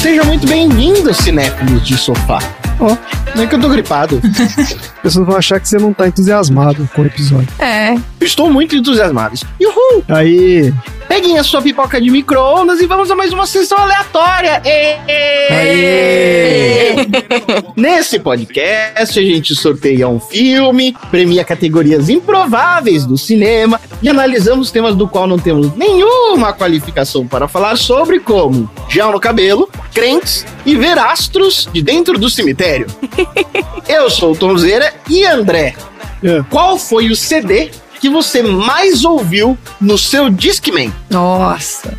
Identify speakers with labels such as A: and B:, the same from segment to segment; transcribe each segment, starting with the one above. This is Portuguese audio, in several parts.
A: Seja muito bem-vindo, cinéfilos de sofá. Ó, não é que eu tô gripado.
B: As pessoas vão achar que você não tá entusiasmado com o episódio.
C: É.
A: Estou muito entusiasmado. Uhul!
B: Aí,
A: Peguem a sua pipoca de micro-ondas e vamos a mais uma sessão aleatória. Êêê! Nesse podcast, a gente sorteia um filme, premia categorias improváveis do cinema e analisamos temas do qual não temos nenhuma qualificação para falar sobre, como gel no cabelo, crentes e ver astros de dentro do cemitério. Eu sou o Tomzeira e André.
B: É.
A: Qual foi o CD que você mais ouviu no seu Discman?
C: Nossa.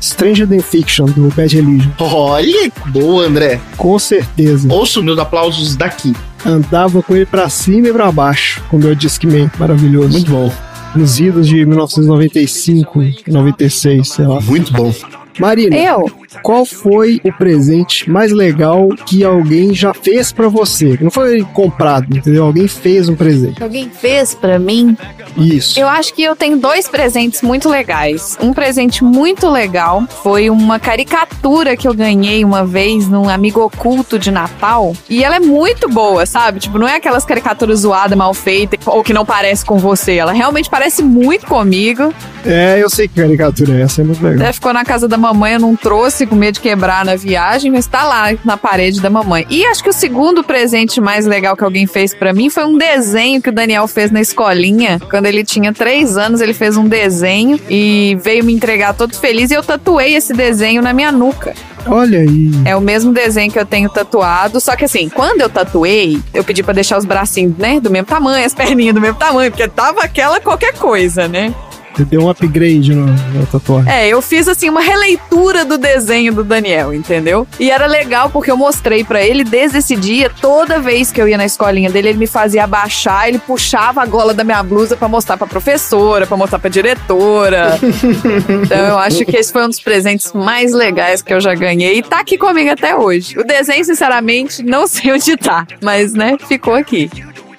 B: Stranger Than Fiction, do Bad Religion.
A: Olha, boa, André.
B: Com certeza.
A: Ouço meus aplausos daqui.
B: Andava com ele pra cima e pra baixo, com o meu Discman maravilhoso.
A: Muito bom,
B: Nos idos de 1995 e 96, sei lá.
A: muito bom.
B: Marina,
C: Eu?
B: qual foi o presente mais legal que alguém já fez pra você? Não foi comprado, entendeu? Alguém fez um presente.
C: Alguém fez pra mim?
B: Isso.
C: Eu acho que eu tenho dois presentes muito legais. Um presente muito legal foi uma caricatura que eu ganhei uma vez num amigo oculto de Natal. E ela é muito boa, sabe? Tipo, não é aquelas caricaturas zoadas, mal feitas, ou que não parece com você. Ela realmente parece muito comigo.
B: É, eu sei que caricatura é essa, é muito legal.
C: Até ficou na casa da mamãe, eu não trouxe com medo de quebrar na viagem, mas tá lá na parede da mamãe. E acho que o segundo presente mais legal que alguém fez pra mim foi um desenho que o Daniel fez na escolinha. Quando ele tinha três anos, ele fez um desenho e veio me entregar todo feliz e eu tatuei esse desenho na minha nuca.
B: Olha aí.
C: É o mesmo desenho que eu tenho tatuado, só que assim, quando eu tatuei, eu pedi pra deixar os bracinhos, né, do mesmo tamanho, as perninhas do mesmo tamanho, porque tava aquela qualquer coisa, né?
B: Você deu um upgrade no, na tatuagem.
C: É, eu fiz assim uma releitura do desenho do Daniel, entendeu? E era legal porque eu mostrei pra ele desde esse dia, toda vez que eu ia na escolinha dele, ele me fazia abaixar, ele puxava a gola da minha blusa pra mostrar pra professora, pra mostrar pra diretora. então eu acho que esse foi um dos presentes mais legais que eu já ganhei e tá aqui comigo até hoje. O desenho, sinceramente, não sei onde tá, mas né, ficou aqui.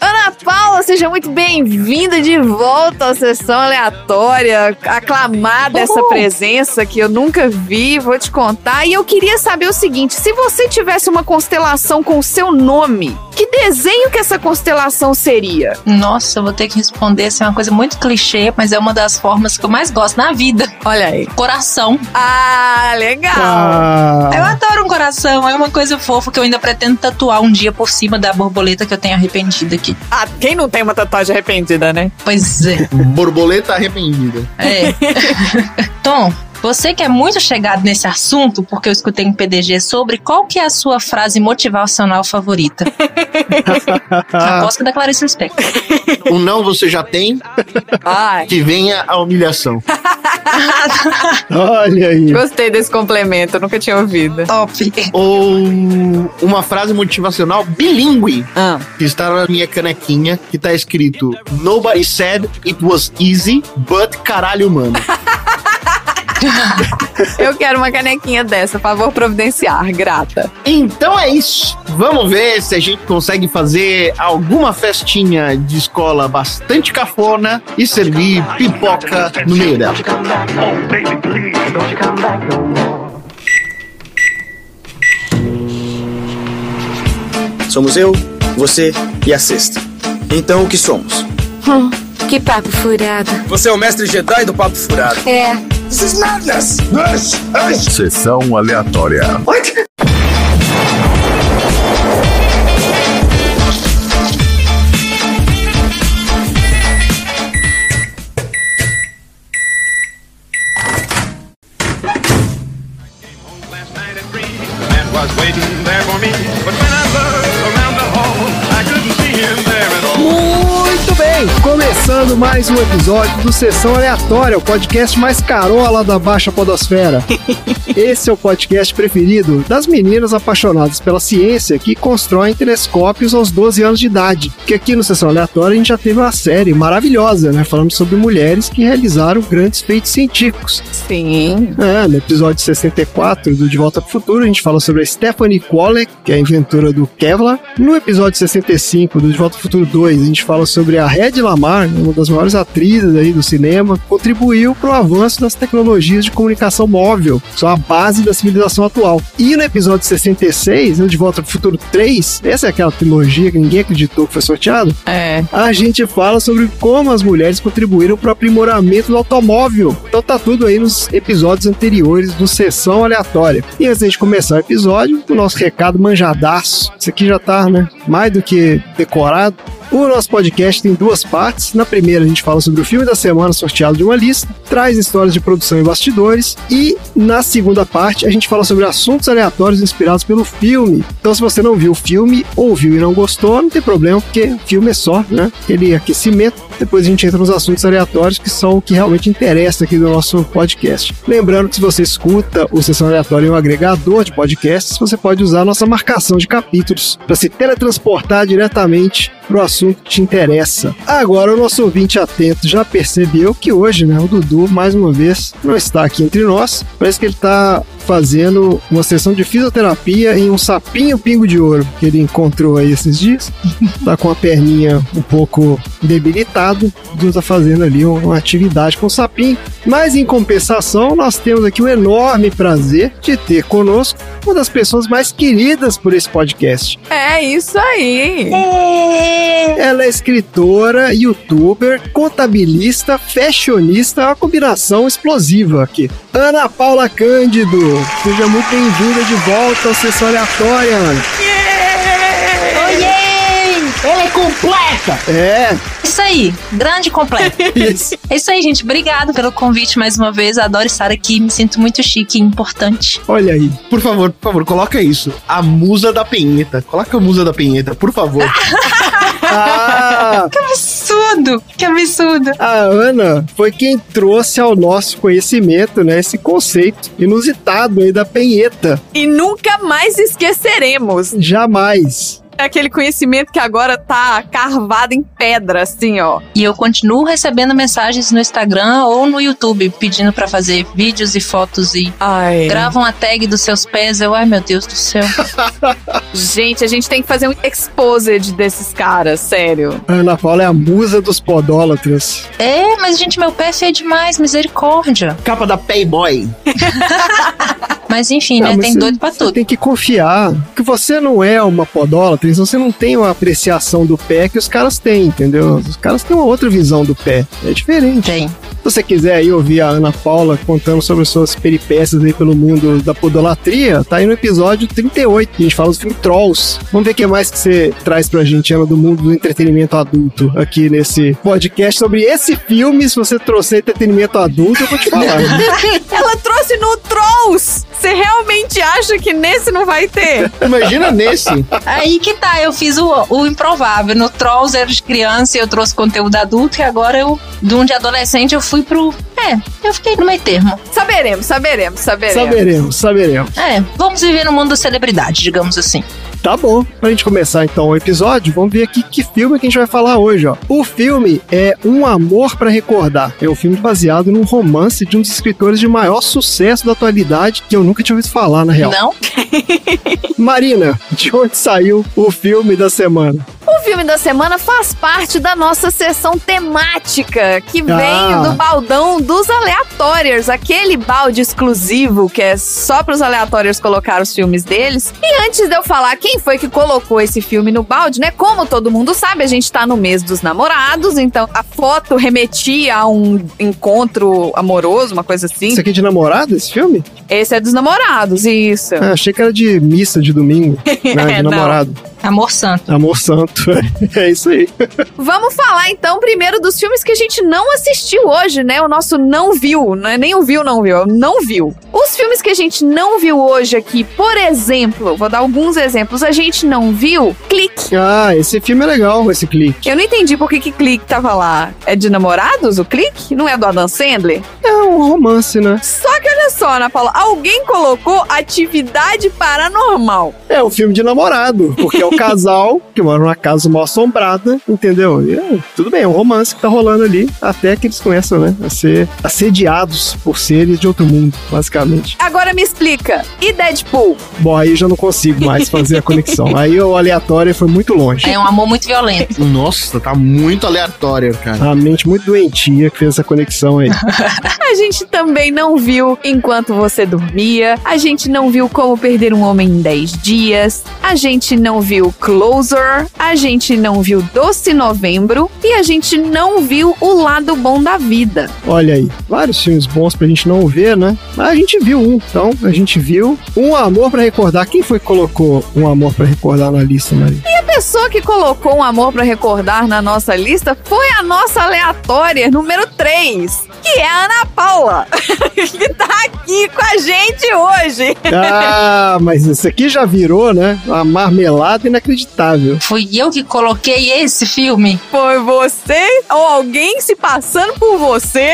C: Ana Paula, seja muito bem-vinda de volta à sessão aleatória, aclamada essa
D: Uhul.
C: presença que eu nunca vi, vou te contar. E eu queria saber o seguinte: se você tivesse uma constelação com o seu nome, que desenho que essa constelação seria?
D: Nossa, eu vou ter que responder. Essa é uma coisa muito clichê, mas é uma das formas que eu mais gosto na vida.
C: Olha aí.
D: Coração.
C: Ah, legal.
B: Ah,
D: Eu adoro um coração. É uma coisa fofa que eu ainda pretendo tatuar um dia por cima da borboleta que eu tenho arrependida aqui.
C: Ah, quem não tem uma tatuagem arrependida, né?
D: Pois é.
A: Borboleta arrependida.
D: É. Tom, você que é muito chegado nesse assunto, porque eu escutei um PDG sobre qual que é a sua frase motivacional favorita. Aposto que é da Clarice Lispector.
A: O não você já tem,
C: Ai,
A: que venha a humilhação.
B: olha aí.
C: gostei desse complemento, eu nunca tinha ouvido.
D: Top.
A: Ou uma frase motivacional bilíngue,
C: Ah.
A: que está na minha canequinha, que tá escrito Nobody said it was easy, but caralho, mano.
C: Eu quero uma canequinha dessa, favor providenciar, grata.
A: Então é isso. Vamos ver se a gente consegue fazer alguma festinha de escola bastante cafona e servir pipoca no meio dela.
E: Somos eu, você e a cesta. Então o que somos?
F: Hum, que papo furado.
E: Você é o mestre Jedi do papo furado.
F: É.
E: This is madness!
G: Sessão aleatória.
H: last night at three. The man was waiting there for me.
B: Bem, começando mais um episódio do Sessão Aleatória, o podcast mais carola da Baixa Podosfera. Esse é o podcast preferido das meninas apaixonadas pela ciência que constroem telescópios aos 12 anos de idade. Porque aqui no Sessão Aleatória a gente já teve uma série maravilhosa, né? Falando sobre mulheres que realizaram grandes feitos científicos.
C: Sim.
B: É, no episódio 64 do De Volta pro Futuro, a gente fala sobre a Stephanie Kwolek, que é a inventora do Kevlar. No episódio 65 do De Volta pro Futuro 2, a gente fala sobre a Red Lamar, uma uma das maiores atrizes aí do cinema, contribuiu para o avanço das tecnologias de comunicação móvel, que são a base da civilização atual. E no episódio 66, né, De Volta para o Futuro 3, essa é aquela trilogia que ninguém acreditou que foi sorteado,
C: É.
B: a gente fala sobre como as mulheres contribuíram para o aprimoramento do automóvel. Então tá tudo aí nos episódios anteriores do Sessão Aleatória. E antes de começar o episódio, o nosso recado manjadaço. Isso aqui já tá, né, mais do que decorado. O nosso podcast tem duas partes. Na primeira, a gente fala sobre o filme da semana sorteado de uma lista, traz histórias de produção e bastidores. E na segunda parte, a gente fala sobre assuntos aleatórios inspirados pelo filme. Então, se você não viu o filme, ouviu e não gostou, não tem problema, porque o filme é só, né? Aquele aquecimento. Depois a gente entra nos assuntos aleatórios, que são o que realmente interessa aqui do nosso podcast. Lembrando que se você escuta o Sessão Aleatória em um agregador de podcasts, você pode usar a nossa marcação de capítulos para se teletransportar diretamente para o assunto que te interessa. Agora, o nosso ouvinte atento já percebeu que hoje, né, o Dudu, mais uma vez, não está aqui entre nós. Parece que ele está fazendo uma sessão de fisioterapia em um sapinho pingo de ouro que ele encontrou aí esses dias. Tá com a perninha um pouco debilitado, o Dudu tá fazendo ali uma atividade com o sapinho. Mas em compensação, nós temos aqui o enorme prazer de ter conosco uma das pessoas mais queridas por esse podcast.
C: É isso aí.
B: Ela é escritora, youtuber, contabilista, fashionista, é uma combinação explosiva aqui. Ana Paula Cândido, seja muito bem-vinda de volta ao Sessão Aleatória, Ana.
A: Ela é completa!
B: É,
D: Isso aí, grande completo.
B: isso.
D: É isso aí, gente. Obrigado pelo convite mais uma vez. Adoro estar aqui. Me sinto muito chique e importante.
B: Olha aí.
A: Por favor, por favor, coloca isso. A musa da penheta. Coloca a musa da penheta, por favor.
B: Ah,
D: Que absurdo! Que absurdo!
B: a Ana foi quem trouxe ao nosso conhecimento, né, esse conceito inusitado aí da penheta.
C: E nunca mais esqueceremos.
B: Jamais.
C: É aquele conhecimento que agora tá carvado em pedra, assim, ó.
D: E eu continuo recebendo mensagens no Instagram ou no YouTube pedindo pra fazer vídeos e fotos e
C: Ai.
D: gravam a tag dos seus pés. Eu, ai meu Deus do céu.
C: Gente, a gente tem que fazer um exposed desses caras, sério.
B: A Ana Paula é a musa dos podólatras.
D: é, mas gente, meu pé é feio demais, misericórdia.
A: Capa da Playboy.
D: Mas enfim,
B: Ah,
D: né?
B: mas
D: Tem doido pra tudo.
B: tem que confiar que você não é uma podólatra, então você não tem uma apreciação do pé que os caras têm, entendeu? Os caras têm uma outra visão do pé. É diferente.
D: Tem.
B: Se você quiser aí ouvir a Ana Paula contando sobre suas peripécias aí pelo mundo da podolatria, tá aí no episódio 38, que a gente fala do filme Trolls. Vamos ver o que mais que você traz pra gente, Ana, do mundo do entretenimento adulto, aqui nesse podcast sobre esse filme. Se você trouxer entretenimento adulto, eu vou te falar.
C: Ela trouxe no Trolls! Você realmente acha que nesse não vai ter?
A: Imagina nesse.
D: Aí que tá, eu fiz o, o improvável. No Trolls era de criança e eu trouxe conteúdo adulto, e agora eu, de um de adolescente, eu fui pro. É, eu fiquei no meio termo.
C: Saberemos, saberemos, saberemos.
B: saberemos, saberemos.
D: É, vamos viver no mundo da celebridade, digamos assim.
B: Tá bom. Pra gente começar então o episódio, vamos ver aqui que filme que a gente vai falar hoje, ó. O filme é Um Amor pra Recordar. É um filme baseado num romance de um dos escritores de maior sucesso da atualidade, que eu nunca tinha ouvido falar, na real.
D: Não?
B: Marina, de onde saiu o filme da semana?
C: O filme da semana faz parte da nossa sessão temática, que
B: Ah.
C: vem do baldão dos aleatórios, aquele balde exclusivo que é só pros aleatórios colocar os filmes deles. E antes de eu falar quem foi que colocou esse filme no balde, né? Como todo mundo sabe, a gente tá no mês dos namorados, então a foto remetia a um encontro amoroso, uma coisa assim.
B: Isso aqui é de namorado, esse filme?
C: Esse é dos namorados, isso.
B: Ah, achei que era de missa de domingo, né?
C: É,
B: De
C: não.
B: namorado.
D: Amor santo.
B: Amor santo. É isso aí.
C: Vamos falar então primeiro dos filmes que a gente não assistiu hoje, né? O nosso não viu, não é nem o viu, não viu, é o não viu. Os filmes que a gente não viu hoje aqui, por exemplo, vou dar alguns exemplos, a gente não viu Clique.
B: Ah, esse filme é legal, esse clique.
C: Eu não entendi por que, que Clique tava lá. É de namorados o Clique? Não é do Adam Sandler?
B: É um romance, né?
C: Só que olha só, Ana Paula, Alguém colocou atividade paranormal.
B: É o filme de namorado, porque é o casal que mora numa casa mal assombrada, entendeu? E, é, tudo bem, é um romance que tá rolando ali, até que eles começam, né, a ser assediados por seres de outro mundo, basicamente.
C: Agora me explica, e Deadpool?
B: Bom, aí eu já não consigo mais fazer a conexão. Aí o aleatório foi muito longe.
D: É um amor muito violento.
A: Nossa, tá muito aleatório, cara.
B: A mente muito doentia que fez essa conexão aí.
C: A gente também não viu Enquanto Você Dormia, a gente não viu Como Perder um Homem em 10 Dias, a gente não viu Closer, a gente não viu Doce Novembro e a gente não viu O Lado Bom da Vida.
B: Olha aí, vários filmes bons pra gente não ver, né? Mas a gente viu um, então a gente viu Um Amor pra Recordar. Quem foi que colocou Um Amor pra Recordar na lista, Maria?
C: E a pessoa que colocou um amor pra recordar na nossa lista foi a nossa aleatória número 3, que é a Ana Paula, que tá aqui com a gente hoje.
B: Ah, mas esse aqui já virou, né? Uma marmelada inacreditável.
D: Fui eu que coloquei esse filme.
C: Foi você ou alguém se passando por você.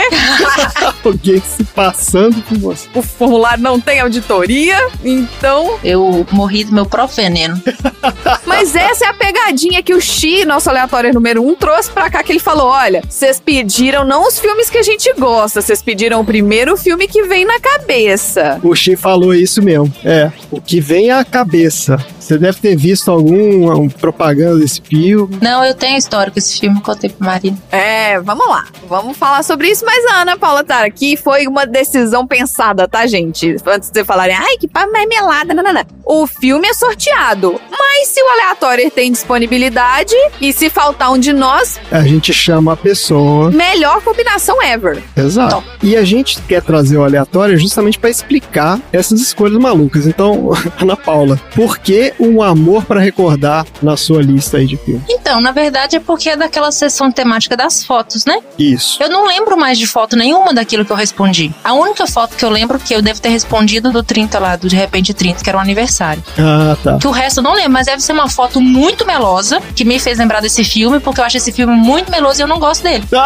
B: Alguém se passando por você.
C: O formulário não tem auditoria, então.
D: Eu morri do meu próprio veneno.
C: Mas essa é a pegadinha que o Xi, nosso aleatório número 1, um, trouxe pra cá, que ele falou: olha, vocês pediram não os filmes que a gente gosta, vocês pediram o primeiro filme que vem na cabeça.
B: O Xi falou isso mesmo. É, o que vem à cabeça. Você deve ter visto algum um, propaganda desse filme.
D: Não, eu tenho história com esse filme, contei pro Marina.
C: É, vamos lá. Vamos falar sobre isso, mas a Ana Paula tá aqui. Foi uma decisão pensada, tá, gente? Antes de vocês falarem, ai, que pá melada, não, não, não. O filme é sorteado. Mas se o aleatório tem disponibilidade e se faltar um de nós,
B: A gente chama a pessoa.
C: melhor combinação ever.
B: Exato. E a gente quer trazer o aleatório justamente pra explicar essas escolhas malucas. Então, Ana Paula, por que um amor pra recordar na sua lista aí de filmes?
D: Então, na verdade é porque é daquela sessão temática das fotos, né?
B: Isso.
D: Eu não lembro mais de foto nenhuma daquilo que eu respondi. A única foto que eu lembro que eu devo ter respondido do 30 lá, do De Repente 30, que era o aniversário.
B: Ah, tá.
D: Que o resto eu não lembro, mas deve ser uma foto muito melosa, que me fez lembrar desse filme, porque eu acho esse filme muito meloso e eu não gosto dele.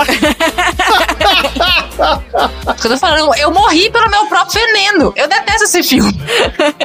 D: Porque eu tô falando, eu, eu morri pelo meu próprio veneno. Eu detesto esse filme.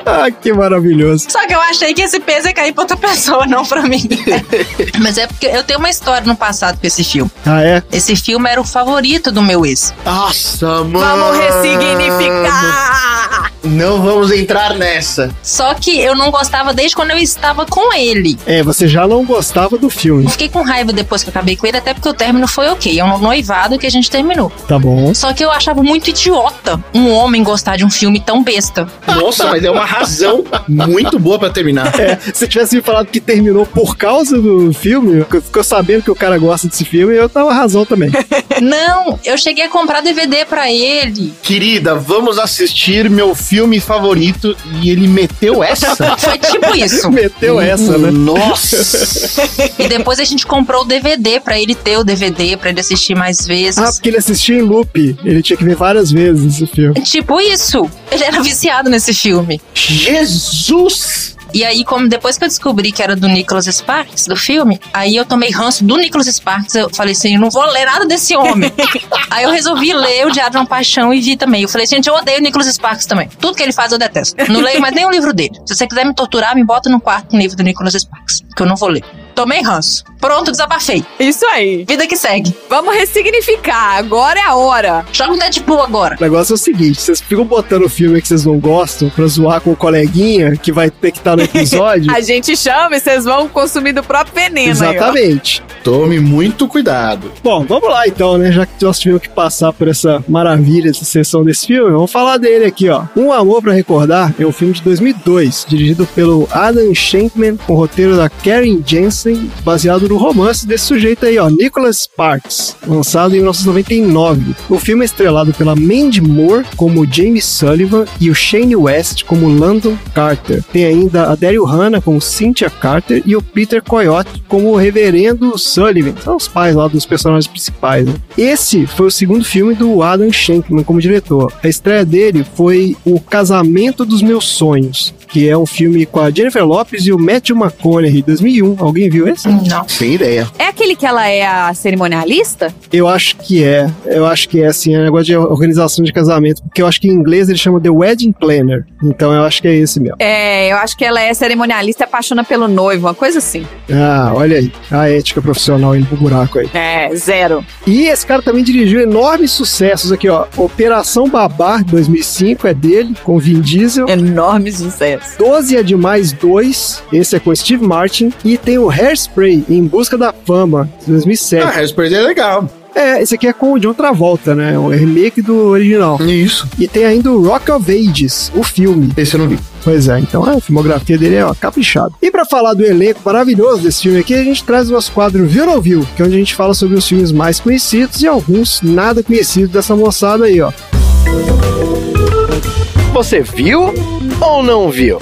B: Ah, que maravilhoso.
D: Só que eu achei que esse peso ia cair pra outra pessoa, não pra mim. Mas é porque eu tenho uma história no passado com esse filme.
B: Ah, é?
D: Esse filme era o favorito do meu ex.
A: Nossa, mano.
C: Vamos ressignificar.
A: Não vamos entrar nessa.
D: Só que eu não gostava desde quando eu estava com ele.
B: É, você já não gostava do filme.
D: Eu fiquei com raiva depois que eu acabei com ele, até porque o término foi ok. É um noivado que a gente terminou.
B: Tá bom.
D: Só que eu achava muito idiota um homem gostar de um filme tão besta.
A: Nossa, mas é uma razão muito boa pra terminar.
B: É, se tivesse me falado que terminou por causa do filme, ficou sabendo que o cara gosta desse filme, eu tava razão também.
D: Não, eu cheguei a comprar DVD pra ele.
A: Querida, vamos assistir meu filme favorito e ele meteu essa.
D: Foi tipo isso.
B: Meteu essa, né?
A: Nossa.
D: E depois a gente comprou o DVD pra ele ter o DVD, pra ele assistir mais vezes.
B: Ah, porque ele assistia em loop. Ele tinha que ver várias vezes esse filme.
D: Tipo isso. Ele era viciado nesse filme.
A: Jesus!
D: E aí, como depois que eu descobri que era do Nicholas Sparks, do filme, aí eu tomei ranço do Nicholas Sparks. Eu falei assim: eu não vou ler nada desse homem. aí eu resolvi ler o Diário de uma Paixão e vi também. Eu falei, gente, eu odeio o Nicholas Sparks também. Tudo que ele faz eu detesto. Não leio mais nem o livro dele. Se você quiser me torturar, me bota no quarto com o livro do Nicholas Sparks, que eu não vou ler. Tomei ranço. Pronto, desabafei.
C: Isso aí.
D: Vida que segue.
C: Vamos ressignificar. Agora é a hora.
D: Joga um Deadpool agora.
B: O negócio é o seguinte: vocês ficam botando o filme que vocês não gostam pra zoar com o coleguinha que vai ter que estar no episódio.
C: A gente chama e vocês vão consumir do próprio veneno. aí.
B: Exatamente.
A: Tome muito cuidado.
B: Bom, vamos lá então, né? Já que nós tivemos que passar por essa maravilha dessa sessão desse filme, vamos falar dele aqui, ó. Um Amor pra Recordar é um filme de 2002, dirigido pelo Adam Shankman, com o roteiro da Karen Jensen, baseado no romance desse sujeito aí, ó, Nicholas Sparks, lançado em 1999. O filme é estrelado pela Mandy Moore como Jamie Sullivan e o Shane West como Landon Carter. Tem ainda a Daryl Hannah como Cynthia Carter e o Peter Coyote como o Reverendo Sullivan. São os pais lá dos personagens principais. Né? Esse foi o segundo filme do Adam Shankman como diretor. A estreia dele foi O Casamento dos Meus Sonhos. Que é um filme com a Jennifer Lopez e o Matthew McConaughey, 2001. Alguém viu esse?
D: Não.
A: Sem ideia.
C: É aquele que ela é a cerimonialista?
B: Eu acho que é. Eu acho que é assim, é um negócio de organização de casamento, porque eu acho que em inglês ele chama The Wedding Planner. Então eu acho que é esse mesmo.
C: É, eu acho que ela é cerimonialista e apaixona pelo noivo, uma coisa assim.
B: Ah, olha aí. A ética profissional indo pro buraco aí.
C: É, zero.
B: E esse cara também dirigiu enormes sucessos aqui, ó. Operação Babar, 2005, é dele, com Vin Diesel.
C: Enorme sucesso.
B: 12 é demais 2, esse é com Steve Martin. E tem o Hairspray, Em Busca da Fama, 2007.
A: Ah, Hairspray é legal.
B: É, esse aqui é com o John Travolta, né? O remake do original.
A: Isso.
B: E tem ainda o Rock of Ages, o filme.
A: Esse eu não vi.
B: Pois é, então a filmografia dele é ó, caprichada. E pra falar do elenco maravilhoso desse filme aqui, a gente traz o nosso quadro Viu ou Viu, que é onde a gente fala sobre os filmes mais conhecidos e alguns nada conhecidos dessa moçada aí, ó.
I: Você viu ou não viu?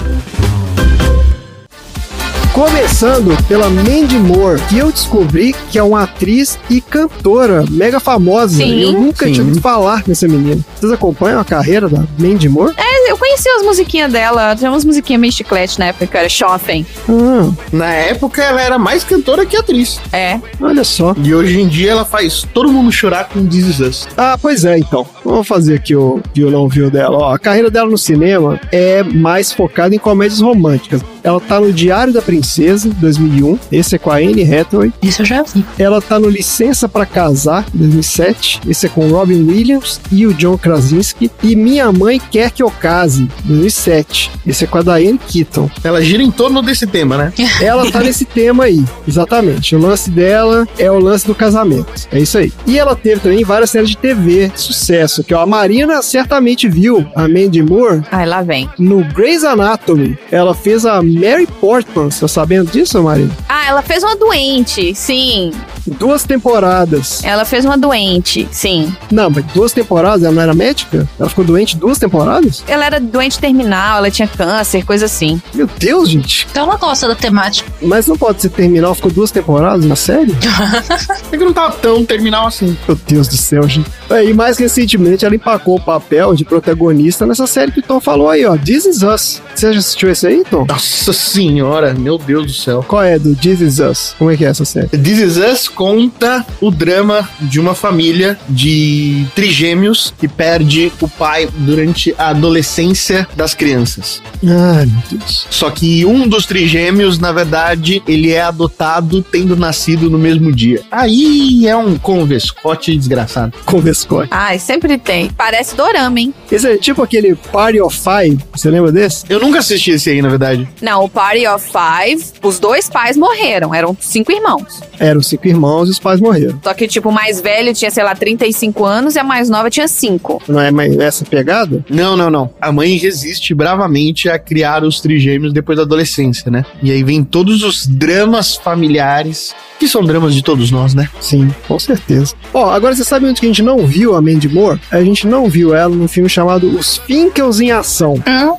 B: Começando pela Mandy Moore, que eu descobri que é uma atriz e cantora mega famosa.
C: Sim.
B: Eu nunca
A: Sim.
B: tinha ouvido falar nessa menina. Vocês acompanham a carreira da Mandy Moore?
C: É, eu conheci as musiquinhas dela, tinha umas musiquinhas meio chiclete na época, que era Shopping.
B: Ah,
A: Na época ela era mais cantora que atriz.
C: É.
B: olha só.
A: E hoje em dia ela faz todo mundo chorar com This Is Us.
B: Ah, pois é, então. Vamos fazer aqui o não viu dela. Ó, a carreira dela no cinema é mais focada em comédias românticas. Ela tá no Diário da Princesa, 2001. Esse é com a Anne Hathaway.
D: Isso eu já vi.
B: Ela tá no Licença pra Casar, 2007. Esse é com o Robin Williams e o John Krasinski. E Minha Mãe Quer Que Eu Case, 2007. Esse é com a Diane Keaton.
A: Ela gira em torno desse tema, né?
B: Ela tá nesse tema aí, exatamente. O lance dela é o lance do casamento. É isso aí. E ela teve também várias séries de TV de sucesso, que ó, a Marina certamente viu a Mandy Moore
C: Ai, lá vem.
B: no Grey's Anatomy. Ela fez a Mary Portman, você tá sabendo disso, Marina?
C: Ah, ela fez uma doente, sim.
B: Duas temporadas.
C: Ela fez uma doente, sim.
B: Não, mas duas temporadas? Ela não era médica? Ela ficou doente duas temporadas?
C: Ela era doente terminal, ela tinha câncer, coisa assim.
B: Meu Deus, gente.
D: Então ela gosta da temática.
B: Mas não pode ser terminal, ficou duas temporadas na série?
A: É que não tava tão terminal assim.
B: Meu Deus do céu, gente. É, E mais recentemente ela empacou o papel de protagonista nessa série que o Tom falou aí, ó. This Is Us. Você já assistiu esse aí, Tom?
A: Nossa senhora, meu Deus do céu.
B: Qual é do This Is Us? Como é que é essa série?
A: This Is Us conta o drama de uma família de trigêmeos que perde o pai durante a adolescência das crianças.
B: Ai, meu Deus.
A: Só que um dos trigêmeos, na verdade, ele é adotado tendo nascido no mesmo dia. Aí é um convescote desgraçado.
B: Com Vescote.
C: Ai, sempre tem. Parece dorama, hein?
B: Esse é tipo aquele Party of Five. Você lembra desse?
A: Eu nunca assisti esse aí, na verdade.
C: Não, o Party of Five, os dois pais morreram. Eram cinco irmãos.
B: Eram cinco irmãos e os pais morreram.
C: Só que, tipo, o mais velho tinha, sei lá, 35 anos e a mais nova tinha 5.
B: Não é mais essa pegada?
A: Não, não, não. A mãe resiste bravamente a criar os trigêmeos depois da adolescência, né? E aí vem todos os dramas familiares, que são dramas de todos nós, né?
B: Sim, com certeza. Ó, agora você sabe onde que a gente não viu a Mandy Moore? A gente não viu ela num filme chamado Os Finkels em Ação,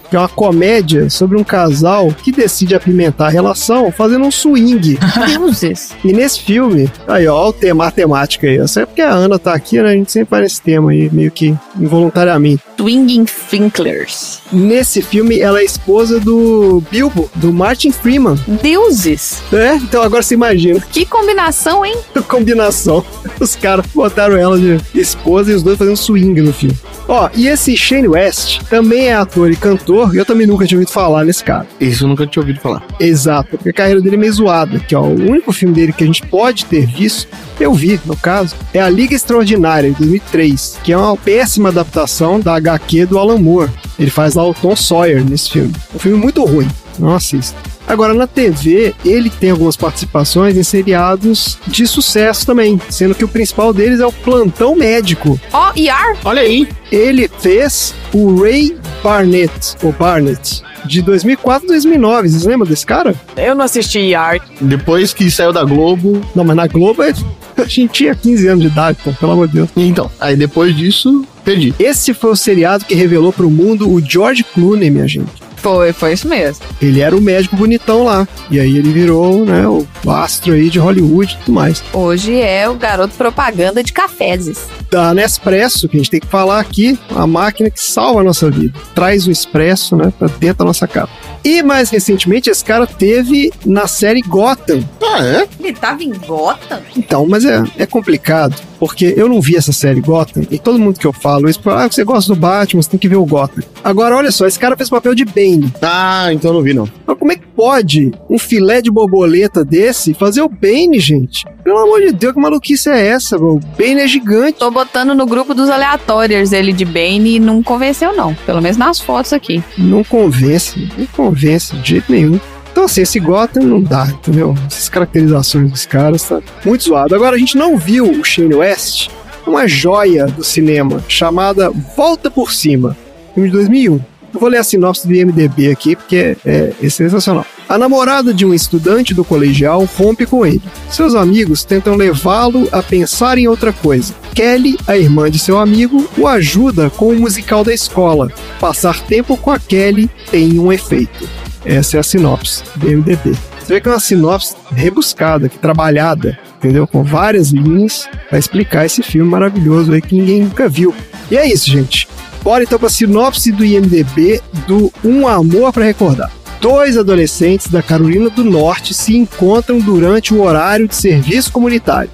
B: que é uma comédia sobre um casal que decide apimentar a relação fazendo um swing.
C: Deuses.
B: E nesse filme, aí ó, o tema, a temática aí. Essa é porque a Ana tá aqui, né? A gente sempre vai nesse tema aí, meio que involuntariamente.
C: Swinging Finklers.
B: Nesse filme, ela é esposa do Bilbo, do Martin Freeman.
C: Deuses.
B: É, então agora você imagina
C: Que combinação, hein?
B: combinação. Os caras botaram ela de esposa e os dois fazendo swing no filme. Ó, e esse Shane West também é ator e cantor, e eu também nunca tinha ouvido falar nesse cara.
A: Isso eu nunca tinha ouvido falar.
B: Exato, porque a carreira dele é meio zoada. Que, ó, o único filme dele que a gente pode ter visto, eu vi, no caso, é A Liga Extraordinária, de 2003, que é uma péssima adaptação da HQ do Alan Moore. Ele faz lá o Tom Sawyer nesse filme. Um filme muito ruim, não assista. Agora, na TV, ele tem algumas participações em seriados de sucesso também, sendo que o principal deles é o Plantão Médico.
C: Ó, ER?
A: Olha aí.
B: Ele fez o Ray Barnett, ou Barnett, de 2004 e 2009. Vocês lembram desse cara?
C: Eu não assisti ER.
A: Depois que saiu da Globo.
B: Não, mas na Globo é- a gente tinha 15 anos de idade, pô, pelo amor de Deus.
A: Então, aí depois disso, perdi.
B: Esse foi o seriado que revelou pro mundo o George Clooney, minha gente.
C: Foi, foi isso mesmo.
B: Ele era o médico bonitão lá. E aí ele virou, né, o astro aí de Hollywood e tudo mais.
C: Hoje é o garoto propaganda de cafezes.
B: Da Nespresso, que a gente tem que falar aqui, a máquina que salva a nossa vida. Traz o expresso, né, pra dentro da nossa capa. E mais recentemente, esse cara teve na série Gotham.
A: Ah, é?
C: Ele tava em Gotham?
B: Então, mas é, é complicado, porque eu não vi essa série Gotham, e todo mundo que eu falo isso, fala, ah, você gosta do Batman, você tem que ver o Gotham. Agora, olha só, esse cara fez o papel de Bane.
A: Ah, então eu não vi, não.
B: Mas como é que pode um filé de borboleta desse fazer o Bane, gente? Pelo amor de Deus, que maluquice é essa, bro? O Bane é gigante.
C: Tô botando no grupo dos aleatórios ele de Bane e não convenceu, não. Pelo menos nas fotos aqui.
B: Não convence, não convence de jeito nenhum. Então, assim, esse Gotham não dá, entendeu? Essas caracterizações dos caras tá muito zoado. Agora, a gente não viu o Shane West, uma joia do cinema, chamada Volta por Cima, filme de 2001. Eu vou ler a sinopse do IMDB aqui, porque é, é sensacional. A namorada de um estudante do colegial rompe com ele. Seus amigos tentam levá-lo a pensar em outra coisa. Kelly, a irmã de seu amigo, o ajuda com o musical da escola. Passar tempo com a Kelly tem um efeito. Essa é a sinopse do IMDB. Você vê que é uma sinopse rebuscada, trabalhada, entendeu? Com várias linhas para explicar esse filme maravilhoso aí que ninguém nunca viu. E é isso, gente. Bora então para a sinopse do IMDB do Um Amor para Recordar. Dois adolescentes da Carolina do Norte se encontram durante o horário de serviço comunitário.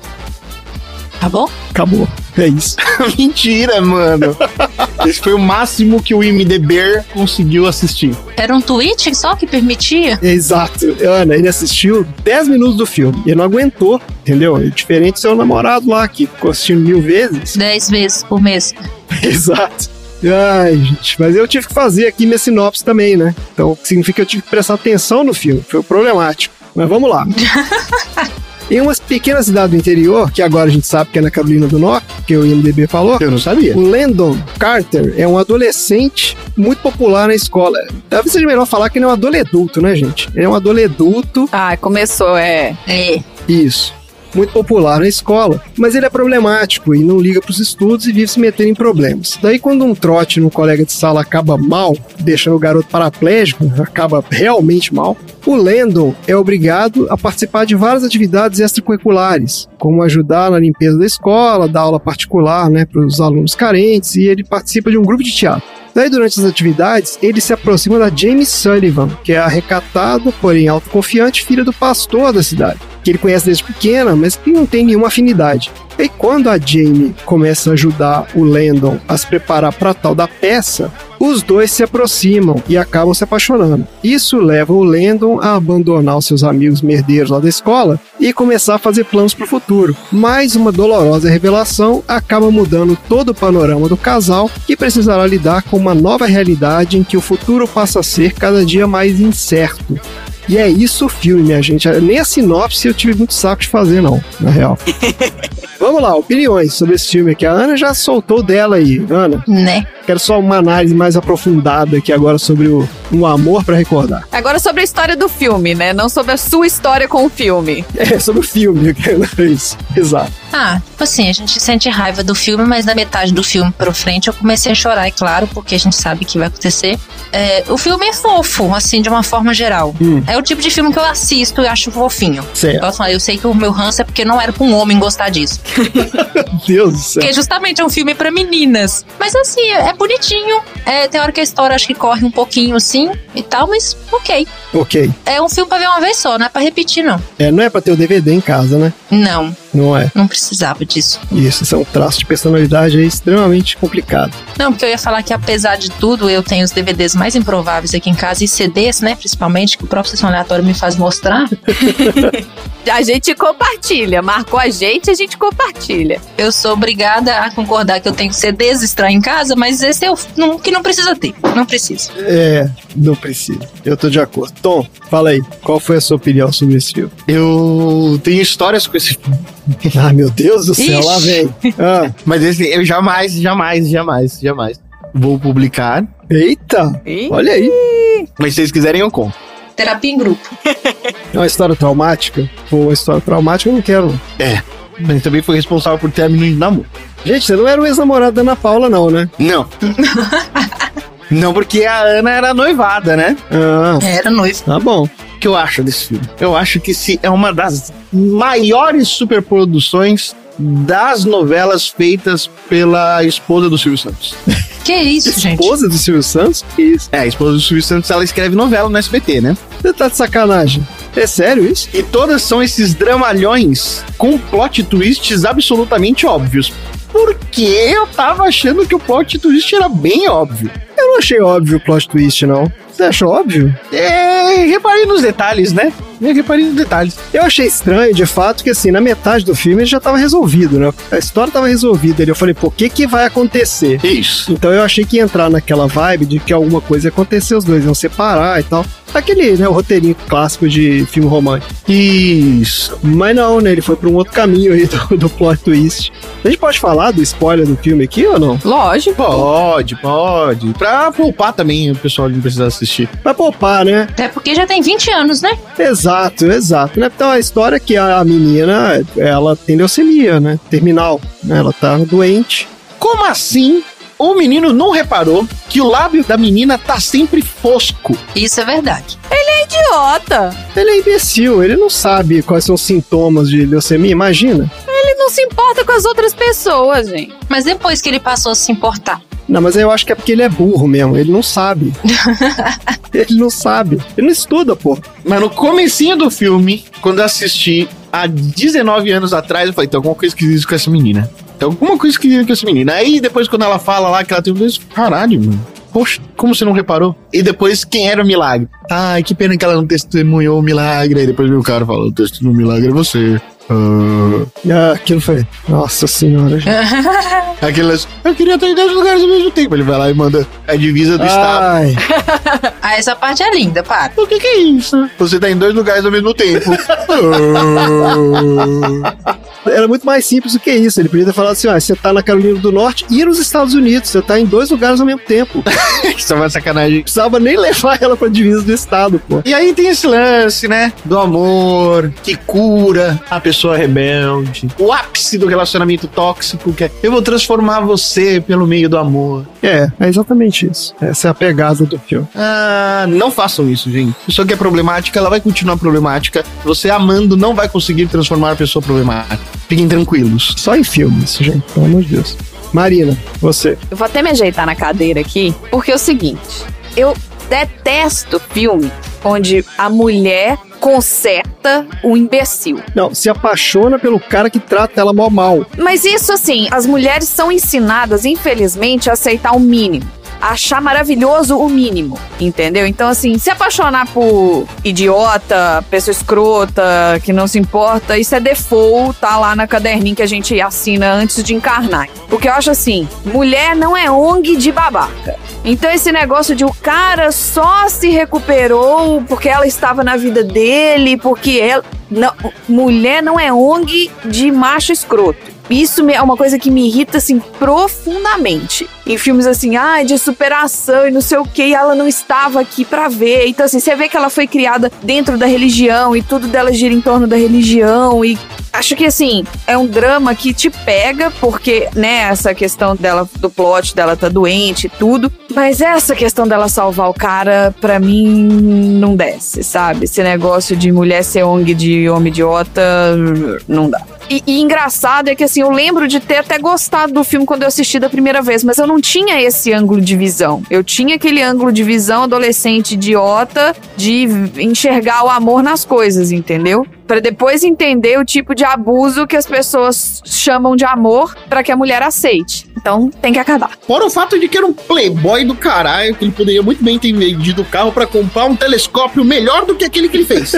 D: Tá bom?
B: Acabou. É isso.
A: Mentira, mano. Esse foi o máximo que o IMDB conseguiu assistir.
D: Era um tweet só que permitia?
B: Exato. Ana, ele assistiu 10 minutos do filme. E ele não aguentou, entendeu? É diferente do seu namorado lá, que ficou assistindo mil vezes.
D: 10 vezes por mês.
B: Exato. Ai, gente, mas eu tive que fazer aqui minha sinopse também, né? Então significa que eu tive que prestar atenção no filme. Foi problemático. Mas vamos lá. Em uma pequena cidade do interior, que agora a gente sabe que é na Carolina do Norte, que o IMDB falou,
A: Eu não sabia.
B: o Landon Carter é um adolescente muito popular na escola. Talvez seja melhor falar que ele é um adolescente, né, gente? Ele é um adolescente
C: Ah, começou, é.
D: É.
B: isso. Muito popular na escola, mas ele é problemático e não liga pros estudos e vive se metendo em problemas. Daí, quando um trote no colega de sala acaba mal, deixando o garoto paraplégico, acaba realmente mal, o Landon é obrigado a participar de várias atividades extracurriculares, como ajudar na limpeza da escola, dar aula particular né, para os alunos carentes, e ele participa de um grupo de teatro. Daí, durante as atividades, ele se aproxima da Jamie Sullivan, que é a recatada, porém autoconfiante filha do pastor da cidade, que ele conhece desde pequena, mas que não tem nenhuma afinidade. E quando a Jamie começa a ajudar o Landon a se preparar para tal da peça, os dois se aproximam e acabam se apaixonando. Isso leva o Landon a abandonar os seus amigos merdeiros lá da escola e começar a fazer planos para o futuro. Mais uma dolorosa revelação acaba mudando todo o panorama do casal, que precisará lidar com uma nova realidade em que o futuro passa a ser cada dia mais incerto. E é isso o filme, minha gente. Nem a sinopse eu tive muito saco de fazer, não, na real. Vamos lá, opiniões sobre esse filme aqui. A Ana já soltou dela aí. Ana,
D: Né?
B: Quero só uma análise mais aprofundada aqui agora sobre o Um Amor para Recordar.
C: Agora sobre a história do filme, né? Não sobre a sua história com o filme.
B: É, sobre o filme, eu quero isso. Exato.
D: Ah, tipo assim, a gente sente raiva do filme, mas na metade do filme pra frente eu comecei a chorar, é claro, porque a gente sabe que vai acontecer. É, o filme é fofo, assim, de uma forma geral.
B: Hum.
D: É o tipo de filme que eu assisto e acho fofinho.
B: Certo.
D: Eu, falo, eu sei que o meu ranço é porque não era pra um homem gostar disso.
B: Meu Deus do céu.
D: Porque justamente é um filme pra meninas. Mas assim, é bonitinho. É, tem hora que a história acho que corre um pouquinho assim e tal, mas ok.
B: Ok.
D: É um filme pra ver uma vez só, não é pra repetir, não.
B: É, não é pra ter o DVD em casa, né?
D: Não,
B: Não é.
D: não precisava disso.
B: Isso, isso é um traço de personalidade aí extremamente complicado.
D: Não, porque eu ia falar que apesar de tudo, eu tenho os DVDs mais improváveis aqui em casa e CDs, né, principalmente, que o próprio Sessão Aleatório me faz mostrar.
C: A gente compartilha. Marcou a gente, a gente compartilha.
D: Eu sou obrigada a concordar que eu tenho CDs estranhos em casa, mas esse é o não- que não precisa ter. Não precisa.
B: É, não precisa. Eu tô de acordo. Tom, fala aí, qual foi a sua opinião sobre esse filme?
A: Eu tenho histórias com esse filme.
B: Ah, meu Deus do céu,
D: Ixi.
B: lá vem. Ah,
A: Mas esse, eu jamais, jamais, jamais, jamais vou publicar.
B: eita,
C: Ih.
B: olha aí.
A: Mas se vocês quiserem, eu conto.
D: Terapia em grupo.
B: É uma história traumática? Pô, uma história traumática eu não quero.
A: Mas também foi responsável por término de namoro.
B: Gente, você não era o ex-namorado da Ana Paula, não, né?
A: Não. Não, porque a Ana era noivada, né?
B: Ah,
D: Era noivo.
B: tá bom.
A: O que eu acho desse filme? Eu acho que se é uma das maiores superproduções das novelas feitas pela esposa do Silvio Santos.
D: Que isso, gente?
B: Esposa do Silvio Santos? Que isso?
A: É, a esposa do Silvio Santos, ela escreve novela no SBT, né?
B: Você tá de sacanagem. É sério isso?
A: E todas são esses dramalhões com plot twists absolutamente óbvios. Porque eu tava achando que o plot twist era bem óbvio.
B: Eu não achei óbvio o plot twist, não. Você achou óbvio?
A: É, reparei nos detalhes, né? Eu reparei nos detalhes.
B: Eu achei estranho, de fato, que assim, na metade do filme ele já tava resolvido, né? A história tava resolvida. ali. Eu falei, pô, o que que vai acontecer?
A: Isso.
B: Então eu achei que ia entrar naquela vibe de que alguma coisa ia acontecer, os dois iam separar e tal. Aquele, né, o roteirinho clássico de filme romântico.
A: Isso.
B: Mas não, né? Ele foi pra um outro caminho aí do, do plot twist. A gente pode falar do spoiler do filme aqui ou não?
C: Lógico.
A: Pode, pode. Pra poupar também o pessoal não precisar assistir.
B: Vai poupar, né?
D: Até porque já tem 20 anos, né?
B: Exato, exato. Né? Então a história é que a menina, ela tem leucemia, né? Terminal. Né? Ela tá doente.
A: Como assim o menino não reparou que o lábio da menina tá sempre fosco?
D: Isso é verdade.
C: Idiota.
B: Ele é imbecil, ele não sabe quais são os sintomas de leucemia, imagina.
C: Ele não se importa com as outras pessoas, gente.
D: Mas depois que ele passou a se importar.
B: Não, mas eu acho que é porque ele é burro mesmo, ele não sabe. ele não sabe. Ele não estuda, pô.
A: Mas no comecinho do filme, quando eu assisti há 19 anos atrás, eu falei, tem alguma coisa esquisita com essa menina. Tem alguma coisa esquisita com essa menina. Aí depois, quando ela fala lá que ela tem um dois, caralho, mano. Poxa, como você não reparou? E depois, quem era o milagre? Ai, que pena que ela não testemunhou o milagre. Aí depois o cara fala, o testemunho do milagre é você. Ah,
B: Ah, aquilo foi. Nossa senhora.
A: aquelas, eu queria estar em 10 lugares ao mesmo tempo. Ele vai lá e manda a divisa do estado.
B: Ai,
D: Ah, essa parte é linda, para.
A: O que, que é isso? Você tá em dois lugares ao mesmo tempo. Ah.
B: era muito mais simples do que isso. Ele podia ter falado assim: ó, você tá na Carolina do Norte e nos Estados Unidos. Você tá em dois lugares ao mesmo tempo.
A: Isso é uma sacanagem.
B: precisava nem levar ela pra divisa do estado, pô.
A: E aí tem esse lance, né? Do amor, que cura a pessoa rebelde. O ápice do relacionamento tóxico, que é eu vou transformar você pelo meio do amor.
B: É, é exatamente isso. Essa é a pegada do filme.
A: Ah, não façam isso, gente. Pessoa que é problemática, ela vai continuar problemática. Você amando não vai conseguir transformar a pessoa problemática. Fiquem tranquilos.
B: Só em filmes, gente, pelo amor de Deus. Marina, você.
C: Eu vou até me ajeitar na cadeira aqui, porque é o seguinte: eu detesto filme onde a mulher conserta o imbecil.
B: Não, se apaixona pelo cara que trata ela mal mal.
C: Mas isso assim, as mulheres são ensinadas, infelizmente, a aceitar o mínimo. Achar maravilhoso o mínimo, entendeu? Então, assim, se apaixonar por idiota, pessoa escrota, que não se importa, isso é default, tá lá na caderninha que a gente assina antes de encarnar. Porque eu acho assim, mulher não é ONG de babaca. Então esse negócio de o cara só se recuperou porque ela estava na vida dele, porque ela. Não, mulher não é ONG de macho escroto. Isso é uma coisa que me irrita, assim, profundamente. Em filmes assim, ah, de superação e não sei o que, ela não estava aqui pra ver. Então, assim, você vê que ela foi criada dentro da religião e tudo dela gira em torno da religião e Acho que assim, é um drama que te pega, porque, né, essa questão dela, do plot dela tá doente e tudo. Mas essa questão dela salvar o cara, pra mim, não desce, sabe? Esse negócio de mulher ser ONG de homem idiota, não dá. E, e engraçado é que assim, eu lembro de ter até gostado do filme quando eu assisti da primeira vez, mas eu não tinha esse ângulo de visão. Eu tinha aquele ângulo de visão adolescente idiota de enxergar o amor nas coisas, entendeu? Pra depois entender o tipo de abuso que as pessoas chamam de amor pra que a mulher aceite. Então tem que acabar.
A: Fora o fato de que era um playboy do caralho, que ele poderia muito bem ter vendido o carro pra comprar um telescópio melhor do que aquele que ele fez.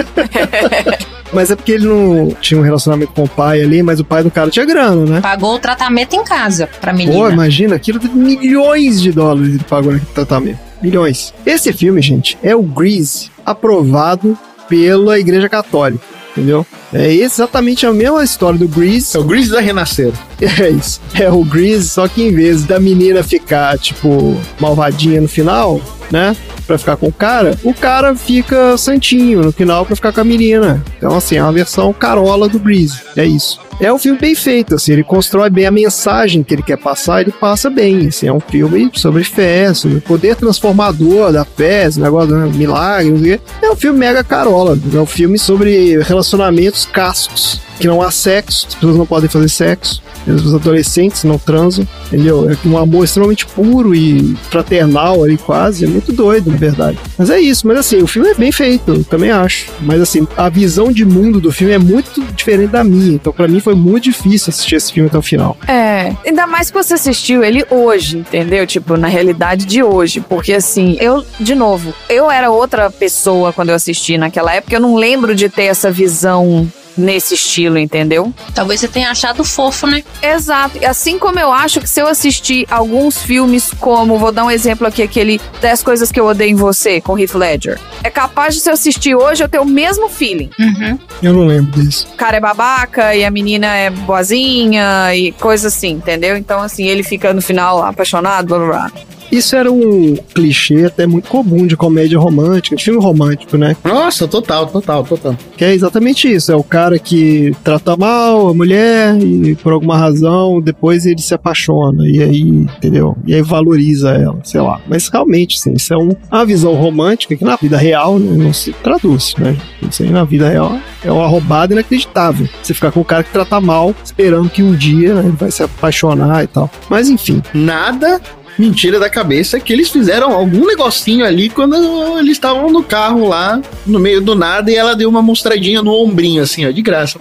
B: Mas é porque ele não tinha um relacionamento com o pai ali, mas o pai do cara tinha grana, né?
D: Pagou o tratamento em casa pra
B: Pô,
D: menina.
B: imagina, aquilo de milhões de dólares ele pagou naquele tratamento. Milhões. Esse filme, gente, é o Grease aprovado pela Igreja Católica, entendeu? É exatamente a mesma história do Grease.
A: É o Grease da Renascer.
B: É isso. É o Grease, só que em vez da menina ficar, tipo, malvadinha no final, né? Pra ficar com o cara, o cara fica santinho no final pra ficar com a menina. Então, assim, é uma versão carola do Grease. É isso. É um filme bem feito, assim, ele constrói bem a mensagem que ele quer passar, ele passa bem, assim, é um filme sobre fé, sobre poder transformador da fé, esse negócio, né, milagre. É um filme mega carola, é um filme sobre relacionamentos castos, que não há sexo, as pessoas não podem fazer sexo, os adolescentes não transam, entendeu? É um amor extremamente puro e fraternal ali quase, é muito doido, na verdade. Mas é isso, mas assim, o filme é bem feito, eu também acho. Mas assim, a visão de mundo do filme é muito diferente da minha, então pra mim foi muito difícil assistir esse filme até o final.
C: É, ainda mais que você assistiu ele hoje, entendeu? Tipo, na realidade de hoje. Porque assim, eu, de novo, eu era outra pessoa quando eu assisti naquela época, eu não lembro de ter essa visão nesse estilo, entendeu?
D: Talvez você tenha achado fofo, né?
C: Exato. E Assim como eu acho que se eu assistir alguns filmes como, vou dar um exemplo aqui, aquele 10 coisas que eu odeio em você, com Heath Ledger. É capaz de se eu assistir hoje eu ter o mesmo feeling.
D: Uhum.
B: Eu não lembro disso.
C: O cara é babaca e a menina é boazinha e coisa assim, entendeu? Então, assim, ele fica no final apaixonado, blá blá blá.
B: Isso era um clichê até muito comum de comédia romântica, de filme romântico, né?
A: Nossa, total, total, total.
B: Que é exatamente isso. É o cara que trata mal a mulher e por alguma razão depois ele se apaixona e aí, entendeu? E aí valoriza ela, sei lá. Mas realmente, sim, isso é um- uma visão romântica que na vida real né, não se traduz, né? Isso aí na vida real é uma roubada inacreditável. Você ficar com o cara que trata mal, esperando que um dia né, ele vai se apaixonar e tal. Mas enfim,
A: Nada mentira da cabeça que eles fizeram algum negocinho ali quando eles estavam no carro lá, no meio do nada, e ela deu uma mostradinha no ombrinho, assim, ó, de graça.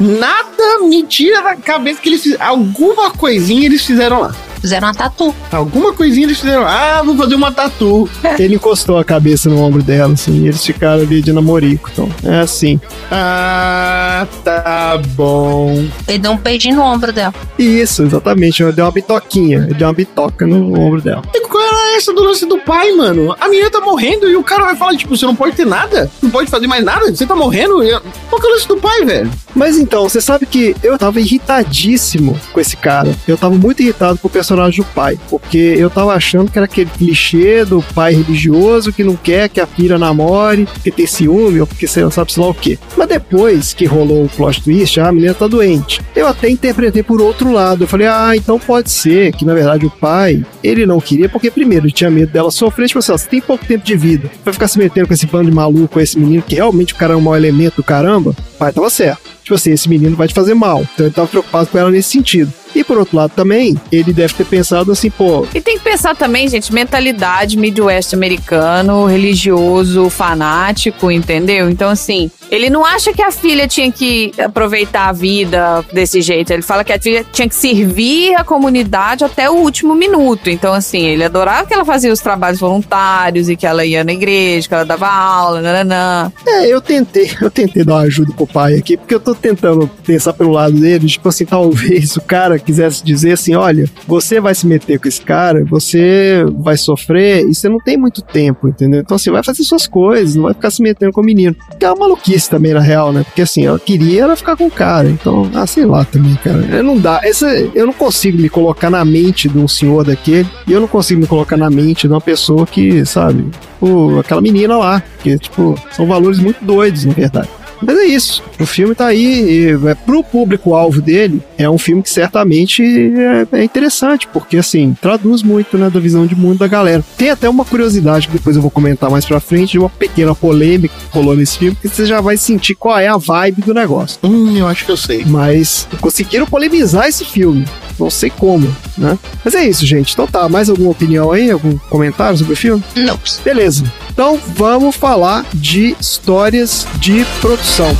A: Nada mentira da cabeça que eles fizeram. Alguma coisinha eles fizeram lá.
D: Fizeram uma tatu.
A: Alguma coisinha eles fizeram. Ah, vou fazer uma tatu.
B: ele encostou a cabeça no ombro dela, assim, e eles ficaram ali de namorico. Então, é assim.
A: Ah, tá bom.
D: Ele deu um beijinho no ombro dela.
B: Isso, exatamente. Ele deu uma bitoquinha. Ele deu uma bitoca no ombro dela.
A: E qual era essa do lance do pai, mano? A menina tá morrendo e o cara vai falar, tipo, você não pode ter nada? Não pode fazer mais nada? Você tá morrendo? E- Qual que é o lance do pai, velho?
B: Mas então, você sabe que eu tava irritadíssimo com esse cara. Eu tava muito irritado com o personagem do pai. Porque eu tava achando que era aquele clichê do pai religioso que não quer que a filha namore, porque tem ciúme, ou porque você não sabe sei lá o quê. Mas depois que rolou o plot twist, ah, a menina tá doente. Eu até interpretei por outro lado. Eu falei, ah, então pode ser que na verdade o pai, ele não queria, porque primeiro ele tinha medo dela sofrer. Tipo assim, ó, você tem pouco tempo de vida. Vai ficar se metendo com esse bando de maluco, com esse menino, que realmente o cara é um mau elemento do caramba. O pai tava certo. Tipo assim, esse menino vai te fazer mal. Então ele tava preocupado com ela nesse sentido. E por outro lado também, ele deve ter pensado assim, pô,
C: E tem que pensar também, gente, mentalidade Midwest americano, religioso, fanático, entendeu? Então, assim, ele não acha que a filha tinha que aproveitar a vida desse jeito. Ele fala que a filha tinha que servir a comunidade até o último minuto. Então, assim, ele adorava que ela fazia os trabalhos voluntários e que ela ia na igreja, que ela dava aula, nananã.
B: É, eu tentei, eu tentei dar uma ajuda pro pai aqui, porque eu tô tentando pensar pelo lado dele, tipo assim, talvez o cara quisesse dizer assim, olha, você vai se meter com esse cara, você vai sofrer e você não tem muito tempo, entendeu? Então assim, vai fazer suas coisas, não vai ficar se metendo com o menino. Que é uma maluquice também, na real, né? Porque assim, ela queria era ficar com o cara, então, ah, sei lá também, cara. É, Não dá, essa, eu não consigo me colocar na mente de um senhor daquele, e eu não consigo me colocar na mente de uma pessoa que, sabe, tipo, aquela menina lá, que, tipo, são valores muito doidos, na verdade. Mas é isso. O filme tá aí. E, é, pro público-alvo dele, é um filme que certamente é, é interessante, porque assim, traduz muito, né, da visão de mundo da galera. Tem até uma curiosidade que depois eu vou comentar mais pra frente, de uma pequena polêmica que rolou nesse filme, que você já vai sentir qual é a vibe do negócio.
A: Hum, eu acho que eu sei.
B: Mas conseguiram polemizar esse filme. Não sei como, né? Mas é isso, gente. Então tá, mais alguma opinião aí? Algum comentário sobre o filme?
D: Não.
B: Beleza. Então vamos falar de histórias de produção.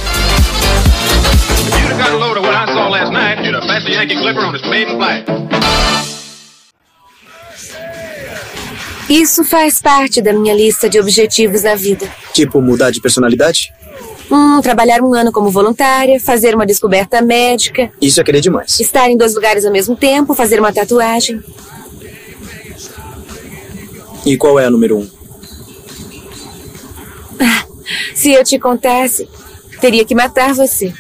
F: Isso faz parte da minha lista de objetivos na vida.
E: Tipo, mudar de personalidade?
F: Hum, trabalhar um ano como voluntária, fazer uma descoberta médica,
E: Isso é querer demais.
F: estar em dois lugares ao mesmo tempo, fazer uma tatuagem.
E: E qual é a número um?
F: Se eu te contasse, teria que matar você.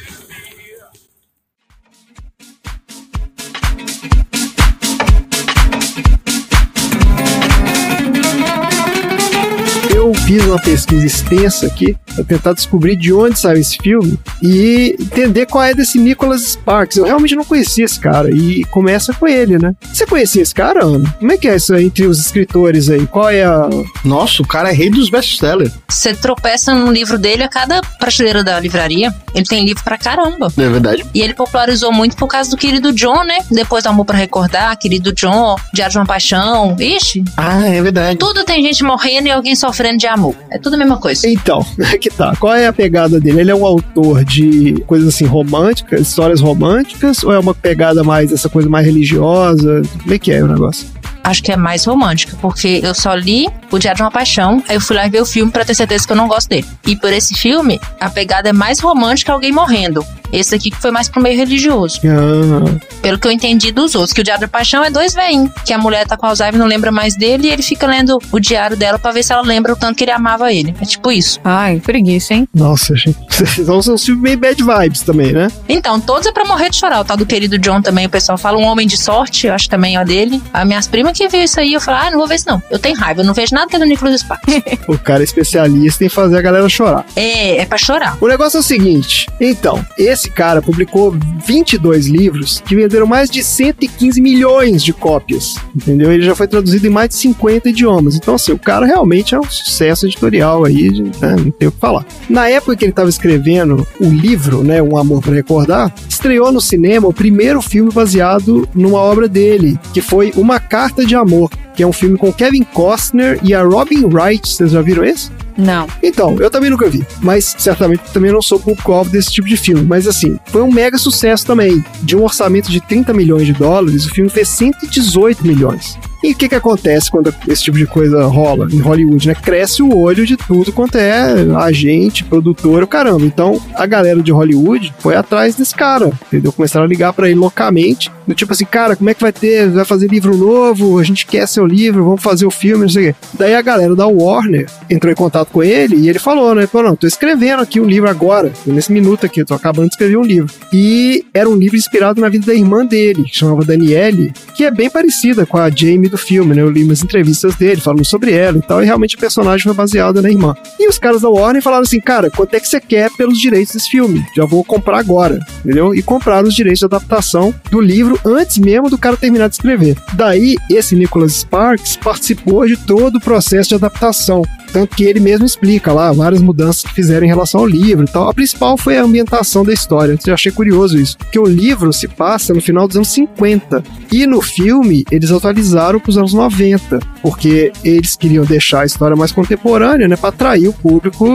B: Fiz uma pesquisa extensa aqui para tentar descobrir de onde saiu esse filme e entender qual é desse Nicholas Sparks. Eu realmente não conhecia esse cara e começa com ele, né? Você conhecia esse cara, Ana? Como é que é isso aí entre os escritores aí? Qual é a.
A: Nossa, o cara é rei dos best-sellers.
D: Você tropeça num livro dele a cada prateleira da livraria. Ele tem livro pra caramba.
A: É verdade?
D: E ele popularizou muito por causa do querido John, né? Depois do Amor pra Recordar, querido John, Diário de uma Paixão. Ixi,
A: Ah, é verdade.
D: tudo tem gente morrendo e alguém sofrendo de amor. É tudo a mesma coisa.
B: Então, que tá. Qual é a pegada dele? Ele é um autor de coisas assim românticas, histórias românticas, ou é uma pegada mais essa coisa mais religiosa? Como é que é o negócio?
D: Acho que é mais romântica, porque eu só li o Diário de uma Paixão, aí eu fui lá ver o filme pra ter certeza que eu não gosto dele. E por esse filme, a pegada é mais romântica, alguém morrendo. Esse aqui que foi mais pro meio religioso.
B: Ah,
D: Pelo que eu entendi dos outros, que o Diário da Paixão é dois veinhos, que a mulher tá com Alzheimer e não lembra mais dele, e ele fica lendo o diário dela pra ver se ela lembra o tanto que ele amava ele. É tipo isso.
C: Ai, preguiça, hein?
B: nossa, gente. Então são filmes meio bad vibes também, né?
D: Então, todos é pra morrer de chorar. O tal do querido John também, o pessoal fala, um homem de sorte, eu acho também é dele. As minhas primas que viu isso aí, eu falo, ah, não vou ver isso não. Eu tenho raiva, eu não vejo nada que é do Nicolas Sparks.
B: O cara é especialista em fazer a galera chorar.
D: é, é pra chorar.
B: O negócio é o seguinte, então, esse cara publicou 22 livros que venderam mais de 115 milhões de cópias, entendeu? Ele já foi traduzido em mais de 50 idiomas. Então, assim, o cara realmente é um sucesso editorial aí, de, né, não tem o que falar. Na época que ele estava escrevendo o livro, né, Um Amor para Recordar, estreou no cinema o primeiro filme baseado numa obra dele, que foi Uma Carta de Amor, que é um filme com Kevin Costner e a Robin Wright. Vocês já viram esse?
C: Não.
B: Então, eu também nunca vi, mas certamente também não sou público-alvo desse tipo de filme. Mas assim, foi um mega sucesso também. De um orçamento de 30 milhões de dólares, o filme fez 118 milhões. E o que, que acontece quando esse tipo de coisa rola em Hollywood, né? Cresce o olho de tudo quanto é agente, produtor, o caramba. Então, a galera de Hollywood foi atrás desse cara, entendeu? Começaram a ligar pra ele loucamente, do tipo assim, cara, como é que vai ter? Vai fazer livro novo? A gente quer seu livro, vamos fazer o filme, não sei o quê. Daí a galera da Warner entrou em contato com ele e ele falou, né? Pô, não, tô escrevendo aqui um livro agora, nesse minuto aqui, eu tô acabando de escrever um livro. E era um livro inspirado na vida da irmã dele, que chamava Daniele, que é bem parecida com a Jamie do filme, né? Eu li umas entrevistas dele falando sobre ela e tal, e realmente o personagem foi baseado na irmã. E os caras da Warner falaram assim, cara, quanto é que você quer pelos direitos desse filme? Já vou comprar agora, entendeu? E compraram os direitos de adaptação do livro antes mesmo do cara terminar de escrever. Daí, esse Nicholas Sparks participou de todo o processo de adaptação. Tanto que ele mesmo explica lá várias mudanças que fizeram em relação ao livro e tal. A principal foi a ambientação da história. Eu achei curioso isso. Porque o livro se passa no final dos anos 50. E no filme, eles atualizaram para os anos 90. Porque eles queriam deixar a história mais contemporânea, né? Para atrair o público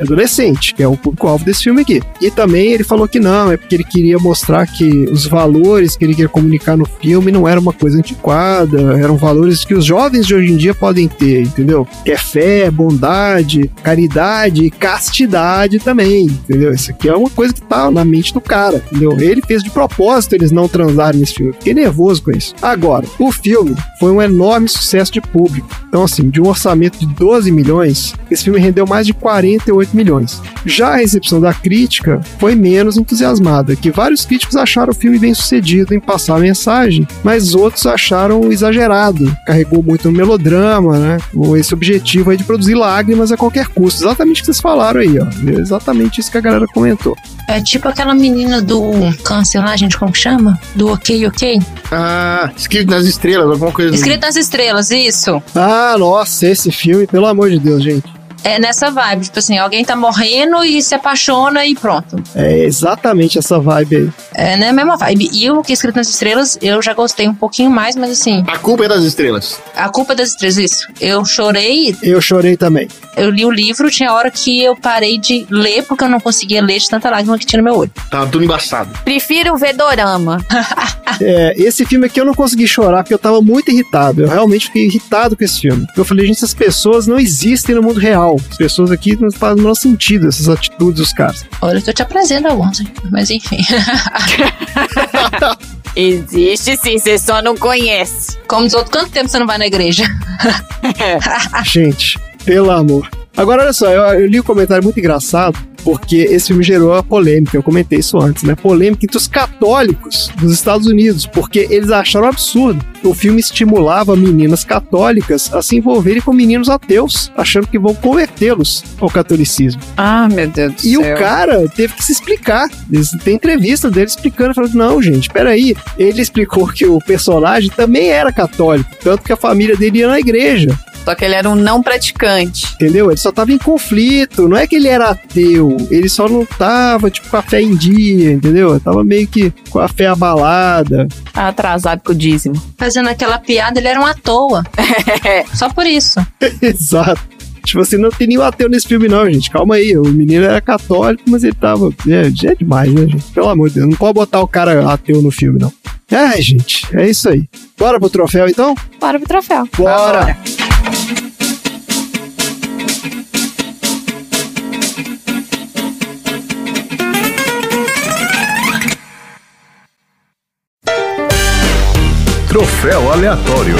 B: adolescente, que é o público-alvo desse filme aqui. E também ele falou que não, é porque ele queria mostrar que os valores que ele queria comunicar no filme não era uma coisa antiquada, eram valores que os jovens de hoje em dia podem ter, entendeu? Que é fé, bondade, caridade e castidade também, entendeu? Isso aqui é uma coisa que tá na mente do cara, entendeu? Ele fez de propósito eles não transarem nesse filme. Fiquei nervoso com isso. Agora, o filme foi um enorme sucesso de público. Então, assim, de um orçamento de 12 milhões, esse filme rendeu mais de 48 milhões. Já a recepção da crítica foi menos entusiasmada, que vários críticos acharam o filme bem sucedido em passar a mensagem, mas outros acharam exagerado. Carregou muito no melodrama, né? Com esse objetivo aí de produzir lágrimas a qualquer custo. Exatamente o que vocês falaram aí, ó. É exatamente isso que a galera comentou.
D: É tipo aquela menina do câncer lá, gente, como que chama? Do Ok Ok?
A: Ah, escrito nas estrelas, alguma coisa assim.
D: Escrito nas estrelas, isso.
B: Ah, nossa, esse filme, pelo amor de Deus, gente.
D: É nessa vibe, tipo assim, alguém tá morrendo e se apaixona e pronto.
B: É exatamente essa vibe aí.
D: É né, a mesma vibe. E o que é escrito nas estrelas, eu já gostei um pouquinho mais, mas assim,
A: A culpa é das estrelas.
D: a culpa é das estrelas, isso. Eu chorei,
B: Eu chorei também.
D: eu li o livro, tinha hora que eu parei de ler porque eu não conseguia ler de tanta lágrima que tinha no meu olho.
A: Tava tudo embaçado.
C: Prefiro ver dorama.
B: É, esse filme aqui eu não consegui chorar porque eu tava muito irritado. Eu realmente fiquei irritado com esse filme. Eu falei, gente, essas pessoas não existem no mundo real. As pessoas aqui não fazem o menor sentido, essas atitudes dos caras.
D: Olha eu te apresento alguns, mas enfim.
C: Existe sim, você só não conhece.
D: Como diz outro, quanto tempo você não vai na igreja?
B: Gente, pelo amor. Agora, olha só, eu, eu li um comentário muito engraçado porque esse filme gerou a polêmica, eu comentei isso antes, né? Polêmica entre os católicos dos Estados Unidos, porque eles acharam absurdo. O filme estimulava meninas católicas a se envolverem com meninos ateus, achando que vão convertê-los ao catolicismo.
C: Ah, meu Deus do
B: E
C: céu.
B: o cara teve que se explicar. Tem entrevista dele explicando, falando: não, gente, peraí. Ele explicou que o personagem também era católico, tanto que a família dele ia na igreja.
C: Só que ele era um não praticante.
B: Entendeu? Ele só tava em conflito. Não é que ele era ateu. Ele só não tava, tipo, com a fé em dia, entendeu? Ele tava meio que com a fé abalada.
C: Atrasado com o dízimo.
D: Fazendo aquela piada, ele era um à toa. Só por isso.
B: Exato. Tipo assim, não tem nenhum ateu nesse filme, não, gente. Calma aí. O menino era católico, mas ele tava. É, já é demais, né, gente? Pelo amor de Deus. Não pode botar o cara ateu no filme, não. Ai, gente. É isso aí. Bora pro troféu, então?
C: Bora pro troféu.
B: Bora!
G: Troféu aleatório.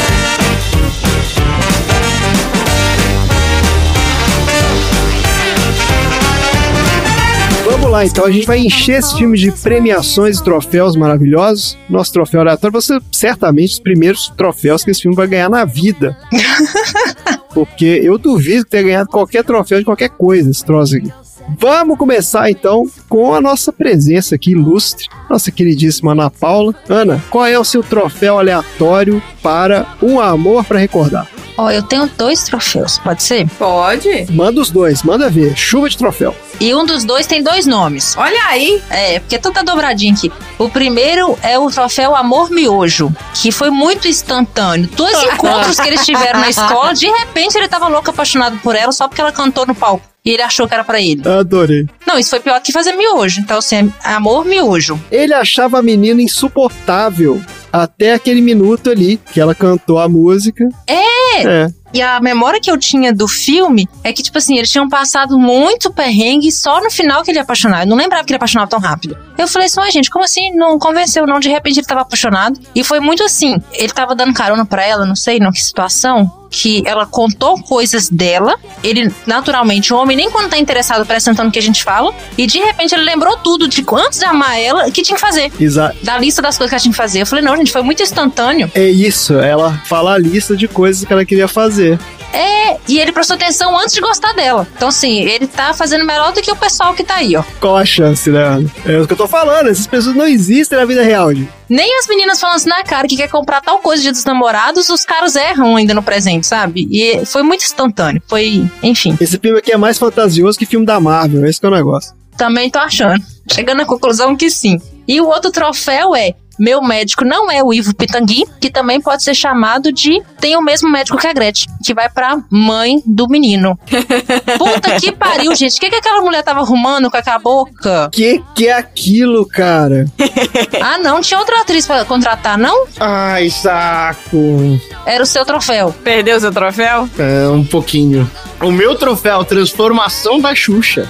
B: Vamos lá, então. A gente vai encher esse filme de premiações e troféus maravilhosos. Nosso troféu aleatório vai ser certamente os primeiros troféus que esse filme vai ganhar na vida. Porque eu duvido que tenha ganhado qualquer troféu de qualquer coisa esse troço aqui. Vamos começar então com a nossa presença aqui ilustre, nossa queridíssima Ana Paula. Ana, qual é o seu troféu aleatório para um amor para recordar?
D: Ó, eu tenho dois troféus, pode ser?
C: Pode?
B: Manda os dois, manda ver. Chuva de troféu.
D: E um dos dois tem dois nomes.
C: Olha aí.
D: É, porque tudo tá dobradinho aqui. O primeiro é o troféu Amor Miojo, que foi muito instantâneo. Dois encontros que eles tiveram na escola, de repente ele tava louco apaixonado por ela só porque ela cantou no palco. E ele achou que era pra ele.
B: Adorei.
D: Não, isso foi pior que fazer miojo. Então, assim, é amor miojo.
B: Ele achava a menina insuportável até aquele minuto ali que ela cantou a música.
D: É!
B: É.
D: E a memória que eu tinha do filme é que, tipo assim, eles tinham passado muito perrengue só no final que ele ia apaixonar. Eu não lembrava que ele apaixonava tão rápido. Eu falei assim, ué, gente, como assim? Não convenceu, não. De repente ele tava apaixonado. E foi muito assim. Ele tava dando carona pra ela, não sei, não que situação. Que ela contou coisas dela. Ele, naturalmente, o homem, nem quando tá interessado, presta atenção no que a gente fala. E de repente ele lembrou tudo de antes de amar ela, que tinha que fazer.
B: Exato.
D: Da lista das coisas que ela tinha que fazer. Eu falei, não, gente, foi muito instantâneo.
B: É isso, ela fala a lista de coisas que ela queria fazer.
D: É, e ele prestou atenção antes de gostar dela. Então, assim, ele tá fazendo melhor do que o pessoal que tá aí, ó.
B: Qual a chance, né? É o que eu tô falando, essas pessoas não existem na vida real, gente.
D: Nem as meninas falando assim na cara que quer comprar tal coisa dia dos namorados, os caras erram ainda no presente, sabe? E foi muito instantâneo. Foi, enfim.
B: Esse filme aqui é mais fantasioso que filme da Marvel, esse que é o negócio.
D: Também tô achando. Chegando à conclusão que sim. E o outro troféu é. Meu médico não é o Ivo Pitangui, que também pode ser chamado de tem o mesmo médico que a Gretchen, que vai pra mãe do menino. Puta que pariu, gente. O que, que aquela mulher tava arrumando com aquela boca?
B: Que que é aquilo, cara?
D: Ah, não, tinha outra atriz pra contratar, não?
A: Ai, saco.
D: Era o seu troféu.
C: Perdeu seu troféu?
A: É, um pouquinho. O meu troféu, transformação da Xuxa,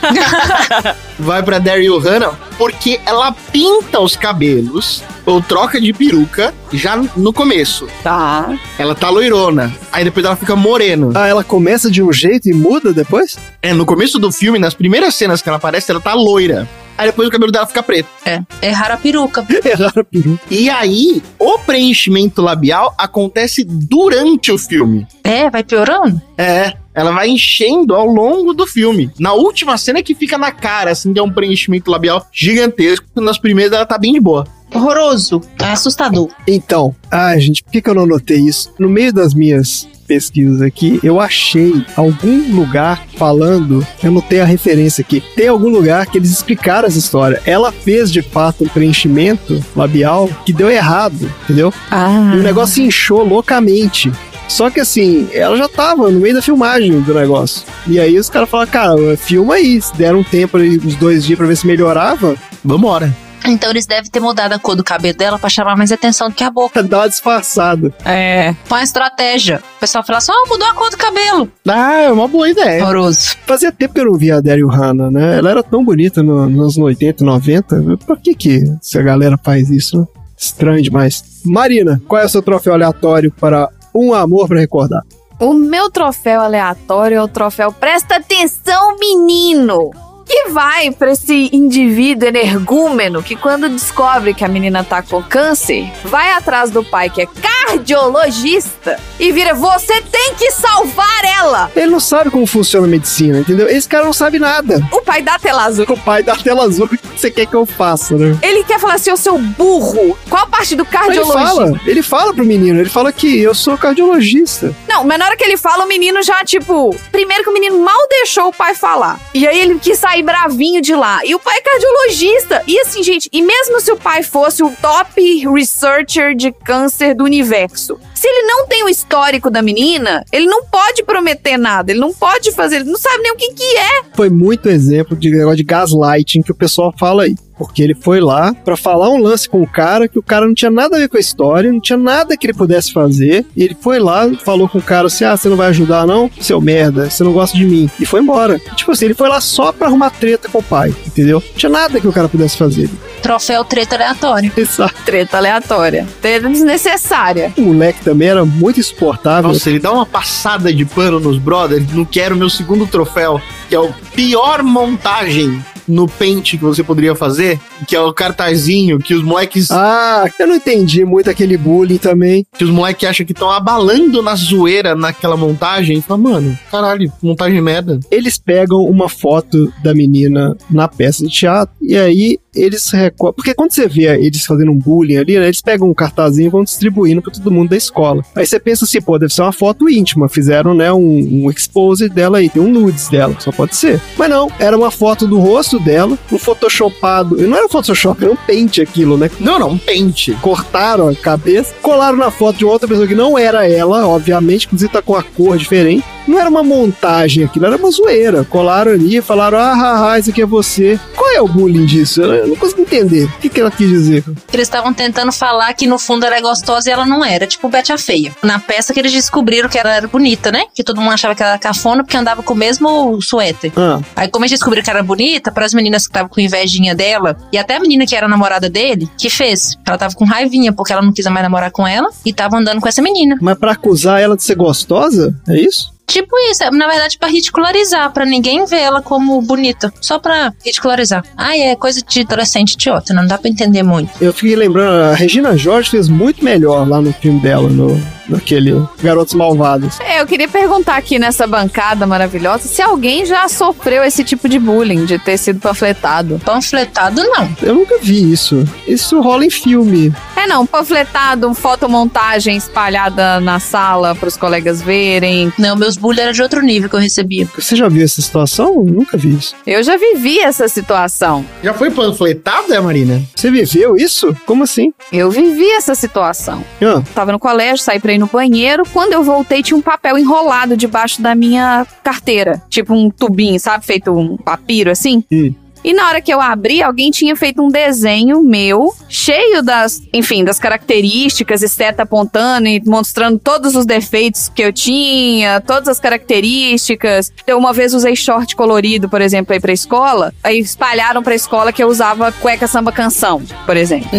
A: vai pra Daryl Hannah, porque ela pinta os cabelos ou troca de peruca já no começo.
C: Tá.
A: Ela tá loirona, aí depois ela fica moreno.
B: Ah, ela começa de um jeito e muda depois?
A: É, no começo do filme, nas primeiras cenas que ela aparece, ela tá loira. Aí depois o cabelo dela fica preto.
D: É, errar a peruca.
B: Errar a peruca.
A: E aí, o preenchimento labial acontece durante o filme.
D: É, vai piorando?
A: É, ela vai enchendo ao longo do filme. Na última cena é que fica na cara, assim, que é um preenchimento labial gigantesco. Nas primeiras ela tá bem de boa.
D: Horroroso. É assustador.
B: Então, ah, gente, por que, que eu não notei isso? No meio das minhas pesquisas aqui, eu achei algum lugar falando, eu não tenho a referência aqui, tem algum lugar que eles explicaram essa história. Ela fez de fato um preenchimento labial que deu errado, entendeu?
C: Ah.
B: E o negócio inchou loucamente. Só que assim, ela já tava no meio da filmagem do negócio. E aí os caras falaram, cara, filma aí. Se deram um tempo ali, uns dois dias pra ver se melhorava,
A: Vambora.
D: Então eles devem ter mudado a cor do cabelo dela pra chamar mais atenção do que a boca.
B: dá uma disfarçada.
C: É.
D: Foi uma estratégia. O pessoal fala assim, ó, mudou a cor do cabelo.
A: Ah, é uma boa ideia.
D: Horroroso.
B: Fazia tempo que eu não via a Daryl Hannah, né? Ela era tão bonita no- nos anos 80 e 90. Por que que essa galera faz isso, né? Estranho demais. Marina, qual é o seu troféu aleatório para um amor pra recordar?
C: O meu troféu aleatório é o troféu Presta Atenção, Menino! Que vai pra esse indivíduo energúmeno que, quando descobre que a menina tá com câncer, vai atrás do pai que é cardiologista e vira: Você tem que salvar ela!
B: Ele não sabe como funciona a medicina, entendeu? Esse cara não sabe nada.
C: O pai dá tela azul.
B: O pai da tela azul, o que você quer que eu faça, né?
C: Ele quer falar assim, ô seu burro, qual parte do
B: Ele
C: cardiologista?
B: fala, ele fala pro menino, ele fala que eu sou cardiologista.
C: Não, mas na hora que ele fala, o menino já, tipo. Primeiro que o menino mal deixou o pai falar. E aí ele quis sair bravinho de lá. E o pai é cardiologista. E assim, gente, e mesmo se o pai fosse o top researcher de câncer do universo, se ele não tem o histórico da menina, ele não pode prometer nada. Ele não pode fazer, ele não sabe nem o que, que é.
B: Foi muito exemplo de negócio de gaslighting que o pessoal fala aí. Porque ele foi lá pra falar um lance com o cara que o cara não tinha nada a ver com a história, não tinha nada que ele pudesse fazer. E ele foi lá, falou com o cara assim: Ah, você não vai ajudar, não? Seu merda, você não gosta de mim. E foi embora. Tipo assim, ele foi lá só pra arrumar treta com o pai, entendeu? Não tinha nada que o cara pudesse fazer.
D: Troféu treta aleatório.
B: Exato.
C: Treta aleatória. Treta desnecessária.
B: O moleque também era muito insuportável.
A: Nossa, ele dá uma passada de pano nos brothers. Não quero meu segundo troféu, que é o pior montagem no pente que você poderia fazer, que é o cartazinho que os moleques,
B: Ah, eu não entendi muito aquele bullying também.
A: que os moleques acham que estão abalando na zoeira naquela montagem. Fala, mano, caralho, montagem merda.
B: Eles pegam uma foto da menina na peça de teatro e aí eles recortam. Porque quando você vê eles fazendo um bullying ali, né, eles pegam um cartazinho e vão distribuindo pra todo mundo da escola. Aí você pensa assim, pô, deve ser uma foto íntima. Fizeram, né, um, um expose dela aí, tem um nudes dela, só pode ser. Mas não, era uma foto do rosto dela, um photoshopado. Não era Photoshop, era um pente aquilo, né?
A: Não, não, um pente.
B: cortaram a cabeça, colaram na foto de outra pessoa que não era ela, obviamente, inclusive tá com a cor diferente. Não era uma montagem aquilo, era uma zoeira. Colaram ali e falaram: ah, ah, ah, isso aqui é você. Qual é o bullying disso? Eu não consigo entender. O que, que ela quis dizer?
D: Eles estavam tentando falar que no fundo ela é gostosa e ela não era, tipo Betty a Feia. Na peça que eles descobriram que ela era bonita, né? Que todo mundo achava que ela era cafona porque andava com o mesmo suéter.
B: Ah,
D: Aí, como eles descobriram que era bonita, para as meninas que estavam com invejinha dela, e até a menina que era namorada dele, que fez? Ela tava com raivinha porque ela não quis mais namorar com ela e tava andando com essa menina.
B: mas pra acusar ela de ser gostosa? É isso?
D: Tipo isso, é, na verdade, pra ridicularizar, pra ninguém ver ela como bonita. Só pra ridicularizar. Ai, é coisa de adolescente idiota, não dá pra entender muito.
B: Eu fiquei lembrando, a Regina George fez muito melhor lá no filme dela, no, naquele Garotos Malvados.
C: É, eu queria perguntar aqui nessa bancada maravilhosa se alguém já sofreu esse tipo de bullying, de ter sido panfletado.
D: Panfletado, não.
B: Eu nunca vi isso. Isso rola em filme.
C: É não, panfletado, fotomontagem espalhada na sala para os colegas verem.
D: Não, meus bullying era de outro nível que eu recebia.
B: Você já viu essa situação? Eu nunca vi isso.
C: Eu já vivi essa situação.
A: Já foi panfletada, Marina?
B: Você viveu isso? Como assim?
C: Eu vivi essa situação.
B: Ah,
C: Tava no colégio, saí pra no banheiro. Quando eu voltei, tinha um papel enrolado debaixo da minha carteira. Tipo um tubinho, sabe? Feito um papiro assim.
B: Hum.
C: E na hora que eu abri, alguém tinha feito um desenho meu, cheio das, enfim, das características, e seta apontando e mostrando todos os defeitos que eu tinha, todas as características. Eu uma vez usei short colorido, por exemplo, aí pra escola. Aí espalharam pra escola que eu usava cueca samba canção, por exemplo.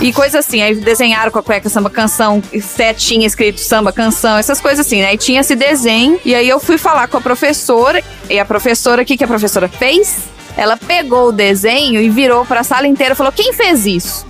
C: E coisa assim, aí desenharam com a cueca samba canção, e setinha escrito samba canção, essas coisas assim, né? Aí tinha esse desenho, e aí eu fui falar com a professora, e a professora, o que, que a professora fez? Ela pegou o desenho e virou pra sala inteira e falou: Quem fez isso?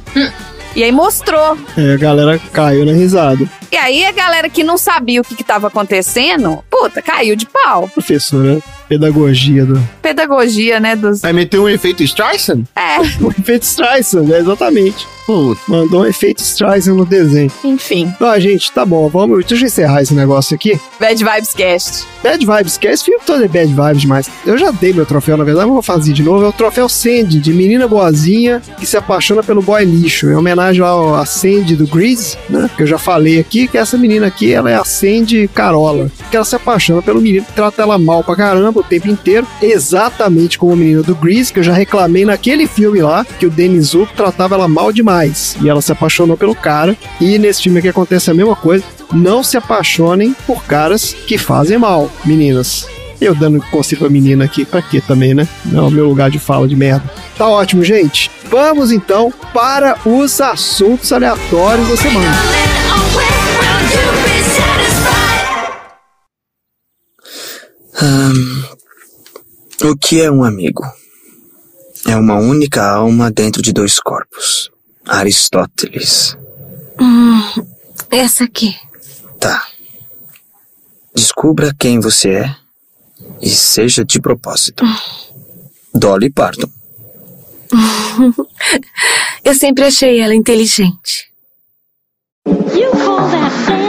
C: E aí mostrou.
B: é, a galera caiu na risada.
C: E aí a galera que não sabia o que, que tava acontecendo, puta, caiu de pau.
B: Professora, pedagogia do.
C: Pedagogia, né? Dos.
A: Vai meter um efeito Streisand?
C: É,
B: O efeito Streisand, é, exatamente.
A: Putz.
B: Mandou um efeito Streisand no desenho.
C: enfim.
B: Ó, gente, tá bom, vamos. Deixa eu encerrar esse negócio aqui.
C: Bad Vibes Cast.
B: Bad Vibes, que esse filme todo é Bad Vibes demais. Eu já dei meu troféu, na verdade, mas vou fazer de novo. É o troféu Sandy, de menina boazinha que se apaixona pelo boy lixo. Em homenagem ao a Sandy do Grease, né? Que eu já falei aqui, que essa menina aqui, ela é a Sandy Carola. Que ela se apaixona pelo menino que trata ela mal pra caramba o tempo inteiro. Exatamente como a menina do Grease, que eu já reclamei naquele filme lá, que o Dennis Zuko tratava ela mal demais. E ela se apaixonou pelo cara. E nesse filme aqui acontece a mesma coisa. Não se apaixonem por caras que fazem mal, meninas. Eu dando conselho pra menina aqui, pra quê também, né? Não é o meu lugar de fala de merda. Tá ótimo, gente. Vamos então para os assuntos aleatórios da semana.
E: Ahn, o que é um amigo? é uma única alma dentro de dois corpos. Aristóteles.
F: Hum, essa aqui.
E: Tá. Descubra quem você é e seja de propósito. Dolly Parton.
F: Eu sempre achei ela inteligente.
J: You call that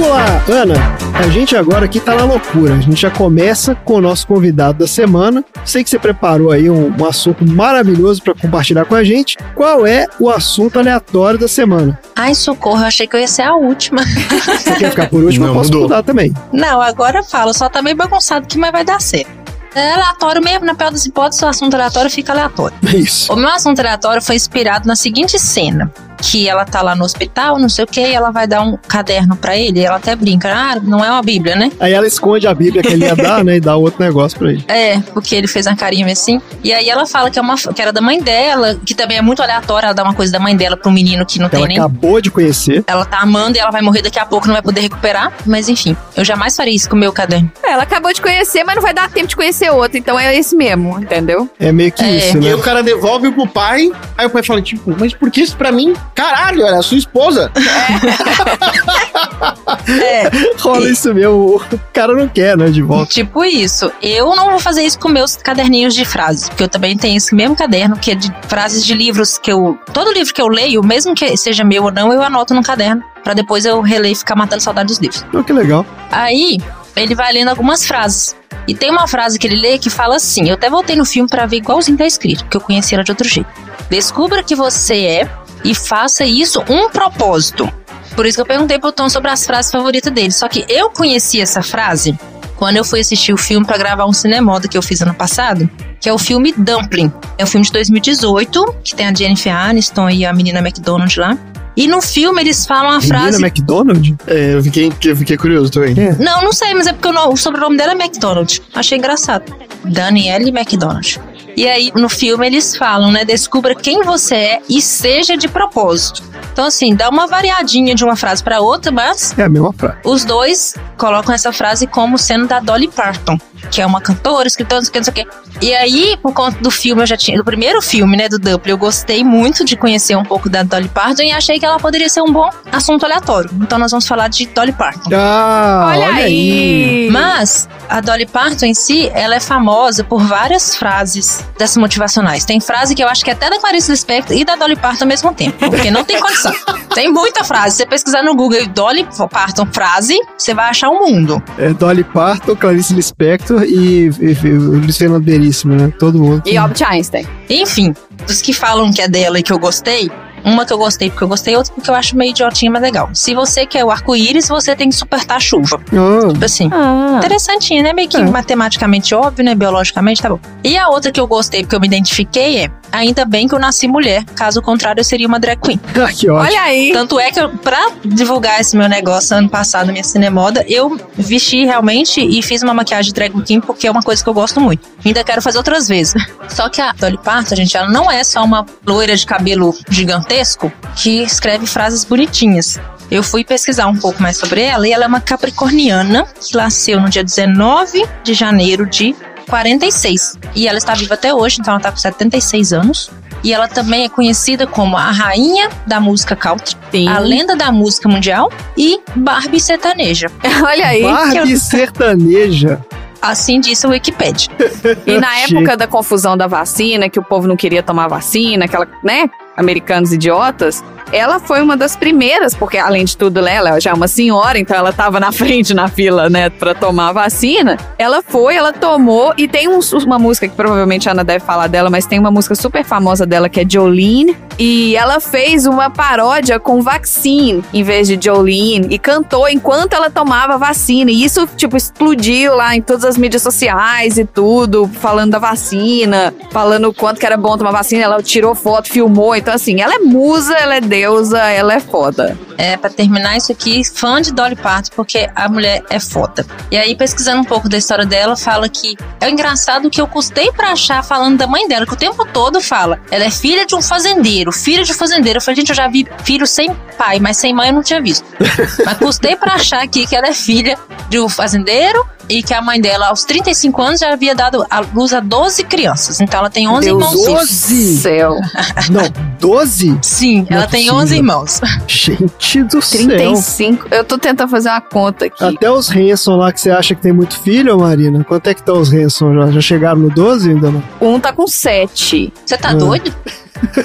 B: Vamos lá, Ana. A gente agora aqui tá na loucura. A gente já começa com o nosso convidado da semana. Sei que você preparou aí um, um assunto maravilhoso para compartilhar com a gente. Qual é o assunto aleatório da semana?
D: Ai, socorro, eu achei que eu ia ser a última.
B: Você quer ficar por último?
A: Não,
B: eu posso
A: mudou.
B: mudar também.
D: Não, agora eu falo, só tá meio bagunçado que mas vai dar certo. É aleatório mesmo, na pior das hipóteses, o assunto aleatório fica aleatório.
B: Isso.
D: O meu assunto aleatório foi inspirado na seguinte cena. Que ela tá lá no hospital, não sei o que, e ela vai dar um caderno pra ele, e ela até brinca, ah, não é uma bíblia, né?
B: Aí ela esconde a Bíblia que ele ia dar, né? E dá outro negócio pra ele.
D: É, porque ele fez uma carinha assim. E aí ela fala que, é uma, que era da mãe dela, que também é muito aleatório, ela dá uma coisa da mãe dela pro menino que não
B: Ela
D: tem nem
B: acabou de conhecer.
D: ela tá amando e ela vai morrer daqui a pouco, não vai poder recuperar. Mas enfim, eu jamais faria isso com o meu caderno.
C: Ela acabou de conhecer, mas não vai dar tempo de conhecer outro. Então é esse mesmo, entendeu?
B: É meio que
D: É.
B: isso,
A: E
B: né?
A: aí o cara devolve pro pai, aí o pai fala, tipo, mas por que isso pra mim? Caralho, era a sua esposa.
D: É,
B: Rola isso mesmo. O cara não quer, né? De volta.
D: tipo isso. Eu não vou fazer isso com meus caderninhos de frases, porque eu também tenho esse mesmo caderno que é de frases de livros que eu. Todo livro que eu leio, mesmo que seja meu ou não, eu anoto no caderno. Pra depois eu reler e ficar matando saudade dos livros.
B: Oh, que legal.
D: Aí, ele vai lendo algumas frases. E tem uma frase que ele lê que fala assim: Eu até voltei no filme pra ver igualzinho tá escrito, porque eu conheci ela de outro jeito. Descubra que você é e faça isso um propósito. Por isso que eu perguntei pro Tom sobre as frases favoritas dele. Só que eu conheci essa frase quando eu fui assistir o filme pra gravar um cinemoda que eu fiz ano passado, que é o filme Dumpling. É um filme de 2018, que tem a Jennifer Aniston e a menina McDonald lá. E no filme eles falam a
B: Menina
D: frase.
B: McDonald?
A: É, eu fiquei, eu fiquei curioso também.
D: Não, não sei, mas é porque o, o sobrenome dela é McDonald. Achei engraçado. Danielle McDonald. E aí, no filme, eles falam, né? Descubra quem você é e seja de propósito. Então, assim, dá uma variadinha de uma frase pra outra, mas
B: É a mesma frase.
D: os dois colocam essa frase como sendo da Dolly Parton, que é uma cantora, escritora, não sei o que, não sei o que. E aí, por conta do filme, eu já tinha. Do primeiro filme, né, do Dublin, eu gostei muito de conhecer um pouco da Dolly Parton e achei que ela poderia ser um bom assunto aleatório. Então, nós vamos falar de Dolly Parton.
B: Ah,
C: olha, aí.
D: Mas a Dolly Parton em si, ela é famosa por várias frases dessas motivacionais. Tem frase que eu acho que é até da Clarice Lispector e da Dolly Parton ao mesmo tempo, porque não tem condição. tem muita frase. Se você pesquisar no Google Dolly Parton frase, você vai achar um mundo.
B: É Dolly Parton, Clarice Lispector e, e, e o Luiz Fernando Veríssimo, né? Todo mundo.
C: E Albert Einstein.
D: Enfim, dos que falam que é dela e que eu gostei, uma que eu gostei porque eu gostei, outra porque eu acho meio idiotinha, mas legal. Se você quer o arco-íris, você tem que suportar a chuva.
B: Ah,
D: Tipo assim.
C: Ah.
D: Interessantinho, né? Meio que
B: É.
D: matematicamente óbvio, né? Biologicamente, tá bom. E a outra que eu gostei, porque eu me identifiquei, é ainda bem que eu nasci mulher. Caso contrário, eu seria uma drag queen.
B: ah, que ótimo.
C: Olha aí.
D: Tanto é que, eu, pra divulgar esse meu negócio ano passado, minha cinemoda, eu vesti realmente e fiz uma maquiagem drag queen porque é uma coisa que eu gosto muito. Ainda quero fazer outras vezes. Só que a Dolly Parton, gente, ela não é só uma loira de cabelo gigantesco que escreve frases bonitinhas. Eu fui pesquisar um pouco mais sobre ela e ela é uma capricorniana que nasceu no dia 19 de janeiro de 46. E ela está viva até hoje, então ela está com 76 anos. E ela também é conhecida como a rainha da música country,
C: Sim.
D: a lenda da música mundial e Barbie sertaneja.
C: Olha aí.
B: Barbie sertaneja.
D: Assim disse a Wikipedia.
C: E na época da confusão da vacina, que o povo não queria tomar vacina, aquela, né? Americanos idiotas, ela foi uma das primeiras, porque além de tudo, né, ela já é uma senhora, então ela tava na frente na fila, né, pra tomar a vacina. Ela foi, ela tomou, e tem um- uma música que provavelmente a Ana deve falar dela, mas tem uma música super famosa dela que é Jolene, e ela fez uma paródia com Vaccine em vez de Jolene, e cantou enquanto ela tomava vacina, e isso, tipo, explodiu lá em todas as mídias sociais e tudo, falando da vacina, falando o quanto que era bom tomar vacina, ela tirou foto, filmou, então Então, assim, ela é musa, ela é deusa, ela é foda.
D: É, pra terminar isso aqui, fã de Dolly Parton, porque a mulher é foda. E aí, pesquisando um pouco da história dela, fala que é engraçado que eu custei pra achar falando da mãe dela, que o tempo todo fala. Ela é filha de um fazendeiro, filha de um fazendeiro. Eu falei, gente, eu já vi filho sem pai, mas sem mãe eu não tinha visto. mas custei pra achar aqui que ela é filha de um fazendeiro e que a mãe dela, aos 35 anos, já havia dado a luz a 12 crianças. Então ela tem 11
B: Deus,
D: irmãos.
B: 12?
C: Céu.
B: Não, 12?
D: Sim,
B: Não
D: ela
B: é
D: tem
B: possível.
D: 11 irmãos.
B: Gente do céu.
C: 35. Eu tô tentando fazer uma conta aqui.
B: Até os Hanson lá que você acha que tem muito filho, Marina. Quanto é que estão os Hanson já? Já chegaram no 12 ainda não?
C: Um tá com 7.
D: Você tá
B: Hum.
D: doido?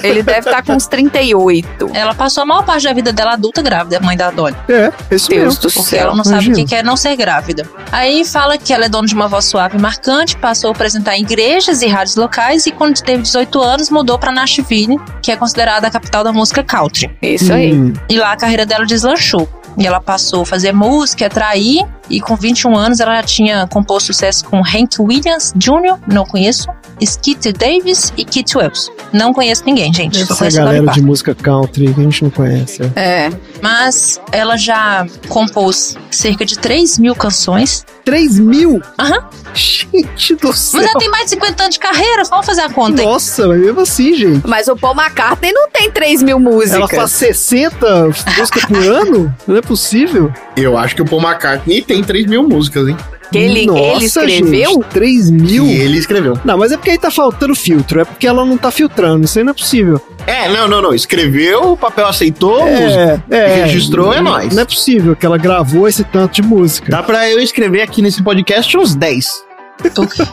C: Ele deve estar com uns 38.
D: Ela passou a maior parte da vida dela adulta grávida, a mãe da Dolly.
B: É, esse
C: Deus
B: mesmo.
C: do
D: Porque
C: céu.
D: ela não sabe o
B: imagina.
D: que é não ser grávida. Aí fala que ela é dona de uma voz suave e marcante, passou a apresentar em igrejas e rádios locais e quando teve 18 anos mudou pra Nashville, que é considerada a capital da música country.
C: Isso aí.
B: Hum,
D: E lá a carreira dela deslanchou. E ela passou a fazer música, atrair, e com 21 anos ela já tinha composto sucesso com Hank Williams Jr., não conheço, Skitty Davis e Kit Wells. Não conheço ninguém, gente.
B: Essa
D: a
B: galera de música country que a gente não conhece. é.
C: É.
D: Mas ela já compôs cerca de 3 mil canções.
B: 3 mil?
D: Aham.
B: Gente do céu.
D: Mas ela tem mais de 50 anos de carreira, vamos fazer a conta aí.
B: Nossa, mas mesmo assim, gente.
C: Mas o Paul McCartney não tem 3 mil músicas.
B: Ela faz 60 músicas por ano? Não é possível.
A: Eu acho que o Paul McCartney tem 3 mil músicas, hein?
C: Que ele,
B: Nossa,
C: ele escreveu?
B: Gente, 3 mil?
A: E ele escreveu.
B: Não, mas é porque aí tá faltando filtro. É porque ela não tá filtrando. Isso aí não é possível.
A: É, não, não, não. Escreveu, o papel aceitou, música.
B: É, é.
A: Registrou, é nóis.
B: Não é possível que ela gravou esse tanto de música.
A: Dá pra eu escrever aqui nesse podcast uns 10.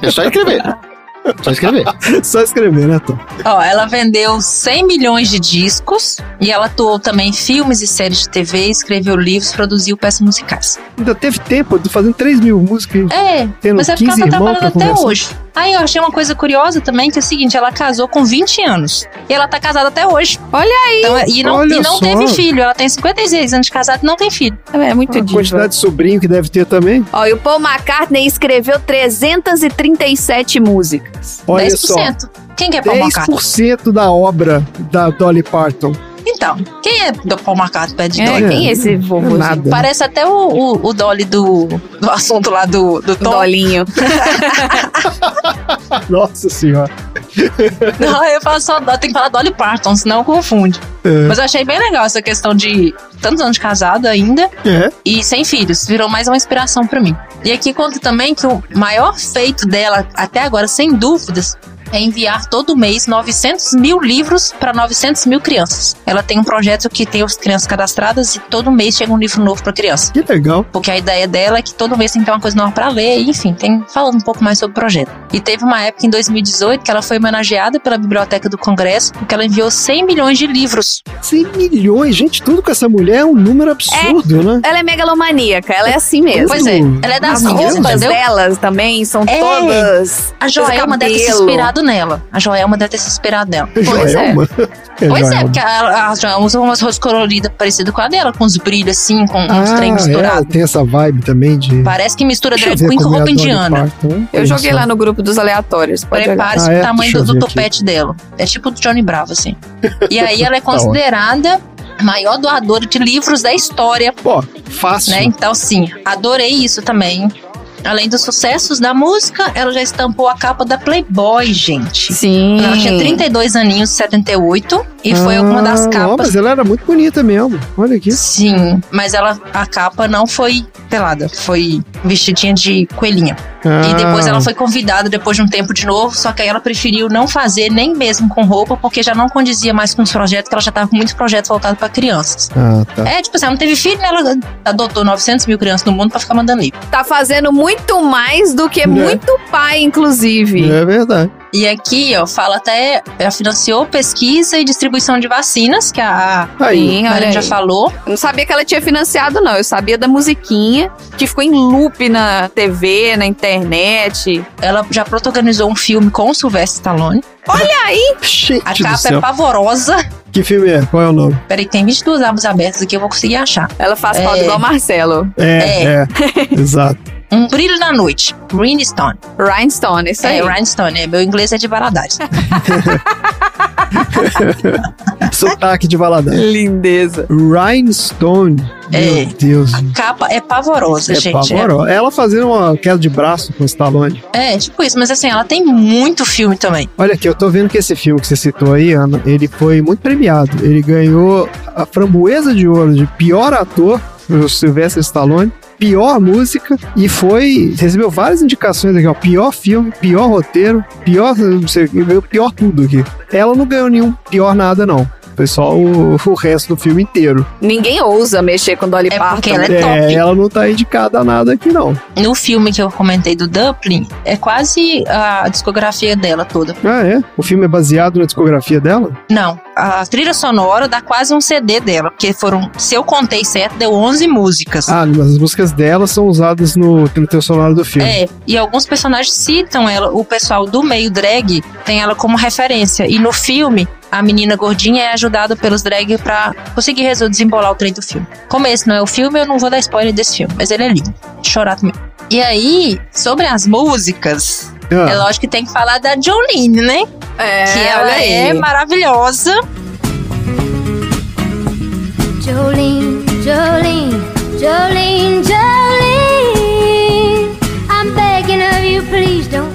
A: É só escrever. Só escrever.
B: Só escrever, né, Tom?
D: Ó, ela vendeu 100 milhões de discos e ela atuou também em filmes e séries de TV, escreveu livros, produziu peças musicais.
B: Ainda teve tempo de fazendo 3 mil músicas.
D: É,
B: Tendo
D: mas é porque ela
B: 15
D: tá trabalhando até
B: conversar.
D: hoje. Aí eu achei uma coisa curiosa também, que é o seguinte, ela casou com 20 anos. E ela tá casada até hoje.
C: Olha aí.
D: Então, é- e não,
B: Olha
D: e não teve filho. Ela tem 56 anos de casada e não tem filho.
C: É muito
B: A
C: diva.
B: quantidade de sobrinho que deve ter também.
C: Ó, e o Paul McCartney escreveu 337 músicas.
B: Olha
D: 10%.
B: só.
D: Quem que é Paul McCartney?
B: 10% da obra da Dolly Parton.
D: Então, quem é do Paul McCartney de
C: É,
D: Dolly?
C: quem é esse vovozinho?
D: Parece até o, o, o Dolly do, do assunto lá do, do Tom.
C: Dolinho.
B: Nossa senhora.
D: Não, eu falo só, tem que falar Dolly Parton, senão confunde.
B: É.
D: Mas eu achei bem legal essa questão de tantos anos de casada ainda
B: É.
D: e sem filhos. Virou mais uma inspiração pra mim. E aqui conta também que o maior feito dela, até agora, sem dúvidas, é enviar todo mês 900 mil livros para 900 mil crianças. Ela tem um projeto que tem as crianças cadastradas e todo mês chega um livro novo pra criança.
B: Que legal.
D: Porque a ideia dela é que todo mês tem que ter uma coisa nova pra ler, e, enfim, tem falando um pouco mais sobre o projeto. E teve uma época em 2018 que ela foi homenageada pela Biblioteca do Congresso, porque ela enviou 100 milhões de livros.
B: 100 milhões, gente, tudo com essa mulher é um número absurdo, né?
C: Ela é megalomaníaca, ela é assim mesmo.
D: Pois é, ela é das
C: As roupas
D: entendeu?
C: delas também são
D: É.
C: todas.
D: A Joelma deve ter se inspirado nela. A Joelma deve ter se inspirado nela.
C: Pois é.
B: Joelma. É,
D: Pois é,
B: Joelma.
D: porque a, a Joelma usa umas roupas coloridas parecidas com a dela, com os brilhos assim, com uns
B: Ah,
D: trem
B: é,
D: misturado.
B: tem essa vibe também de.
D: Parece que mistura drag queen com
B: é
D: roupa indiana.
B: Parton.
C: Eu joguei lá no grupo dos aleatórios.
D: Prepare-se
B: Ah,
D: pro
B: é?
D: tamanho do, do
B: ver aqui.
D: topete dela. É tipo do Johnny Bravo, assim. E aí ela é
B: Tá
D: considerada a maior doadora de livros da história,
B: Pô, fácil.
D: né? Então, sim, adorei isso também. Além dos sucessos da música, ela já estampou a capa da Playboy, gente.
C: Sim.
D: Ela tinha 32 aninhos, 78, e foi uma das
B: Ah, ó,
D: capas.
B: mas ela era muito bonita mesmo. Olha aqui.
D: Sim, mas ela a capa não foi pelada, foi vestidinha de coelhinha. E
B: Ah,
D: depois ela foi convidada depois de um tempo de novo, só que aí ela preferiu não fazer nem mesmo com roupa, porque já não condizia mais com os projetos, que ela já tava com muitos projetos voltados pra crianças.
B: Ah, tá.
D: É, tipo assim, ela não teve filho, né? Ela adotou 900 mil crianças no mundo pra ficar mandando livro.
C: Tá fazendo muito mais do que muito pai, inclusive.
B: É verdade.
D: E aqui, ó, fala até, ela financiou pesquisa e distribuição de vacinas, que a
B: Aí.
C: Sim, olha
D: Mariana já
C: aí.
D: falou.
C: Eu não sabia que ela tinha financiado, não. Eu sabia da musiquinha, que ficou em loop na TV, na internet.
D: Ela já protagonizou um filme com o Sylvester Stallone.
B: Gente
D: A
B: do
D: capa é pavorosa.
B: Que filme é? Qual é o nome?
D: Peraí, tem 22 abas abertas aqui, eu vou conseguir achar.
C: Ela faz
D: É.
C: falta igual Marcelo.
B: É, é. Exato.
D: Um Brilho na Noite, Greenstone.
C: Rhinestone, isso aí.
D: É, Rhinestone, é, meu inglês é de Valadares.
B: Sotaque de Valadares.
C: Lindeza.
B: Rhinestone.
D: É.
B: Meu Deus.
D: A capa é pavorosa,
B: É
D: gente.
B: pavorosa. Ela fazendo uma queda de braço com o Stallone.
D: É, é, tipo isso, mas assim, ela tem muito filme também.
B: Olha aqui, eu tô vendo que esse filme que você citou aí, Ana, ele foi muito premiado. Ele ganhou a framboesa de ouro de pior ator, o Sylvester Stallone, pior música e foi. Recebeu várias indicações aqui, ó. Pior filme, pior roteiro, pior. Não sei, ganhou pior tudo aqui. Ela não ganhou nenhum pior nada, não. Foi só o, o resto do filme inteiro.
C: Ninguém ousa mexer com Dolly
D: É
C: Parton.
D: porque ela é
B: É,
D: top.
B: ela não tá indicada a nada aqui, não.
D: No filme que eu comentei do Dumpling, é quase a discografia dela toda.
B: Ah, é? O filme é baseado na discografia dela?
D: Não, a trilha sonora dá quase um CD dela, porque foram, se eu contei certo, deu 11 músicas.
B: Ah, mas as músicas dela são usadas no, no teu sonoro do filme.
D: É, e alguns personagens citam ela, o pessoal do meio drag tem ela como referência. E no filme, a menina gordinha é ajudada pelos drag pra conseguir resolver desembolar o trem do filme. Como esse não é o filme, eu não vou dar spoiler desse filme, mas ele é lindo. Chorar também. E aí, sobre as músicas,
B: Ah.
D: é lógico que tem que falar da Jolene, né?
C: É,
D: que ela
C: aí.
D: é maravilhosa.
J: Jolene, Jolene, Jolene, Jolene. I'm begging of you, please don't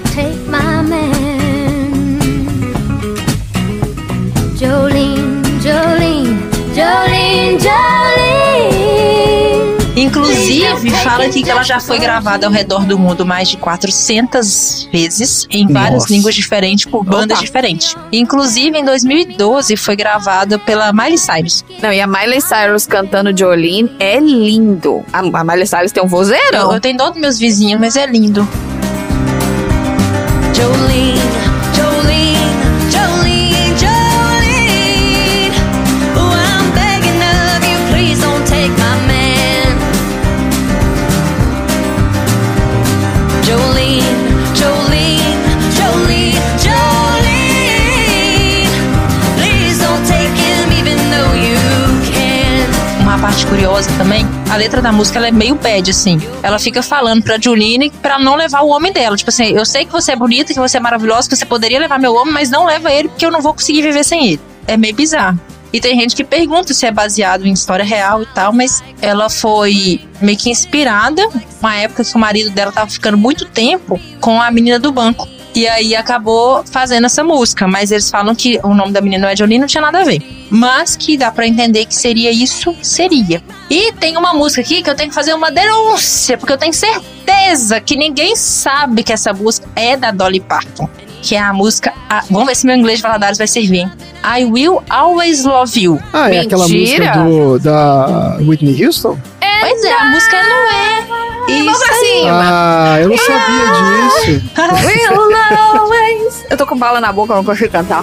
J: Jolene, Jolene.
D: Inclusive, fala aqui que ela já foi gravada ao redor do mundo mais de 400 vezes, em várias
B: Nossa.
D: línguas diferentes, por bandas
C: Opa.
D: diferentes. Inclusive, em 2012, foi gravada pela Miley Cyrus.
C: Não, e a Miley Cyrus cantando Jolene é lindo. A, a Miley Cyrus tem um
D: Eu,
C: vozeirão.
D: eu tenho dó dos meus vizinhos, mas é lindo.
J: Jolene,
D: curiosa também, a letra da música ela é meio bad, assim. Ela fica falando pra Jolene pra não levar o homem dela. Tipo assim, eu sei que você é bonita, que você é maravilhosa, que você poderia levar meu homem, mas não leva ele porque eu não vou conseguir viver sem ele. É meio bizarro. E tem gente que pergunta se é baseado em história real e tal, mas ela foi meio que inspirada uma época que o marido dela tava ficando muito tempo com a menina do banco. E aí acabou fazendo essa música, mas eles falam que o nome da menina não é Jolene, não tinha nada a ver. Mas que dá pra entender que seria isso, seria. E tem uma música aqui que eu tenho que fazer uma denúncia, porque eu tenho certeza que ninguém sabe que essa música é da Dolly Parton. Que é a música. a- vamos ver se meu inglês de Valadares vai servir. hein? I Will Always Love You.
B: Ah, é aquela
C: Mentira.
B: música do, da Whitney Houston?
D: Pois é, a música não é.
C: Pra cima.
B: Ah, eu não sabia disso.
C: We'll always- Eu tô com bala na boca, não consigo cantar.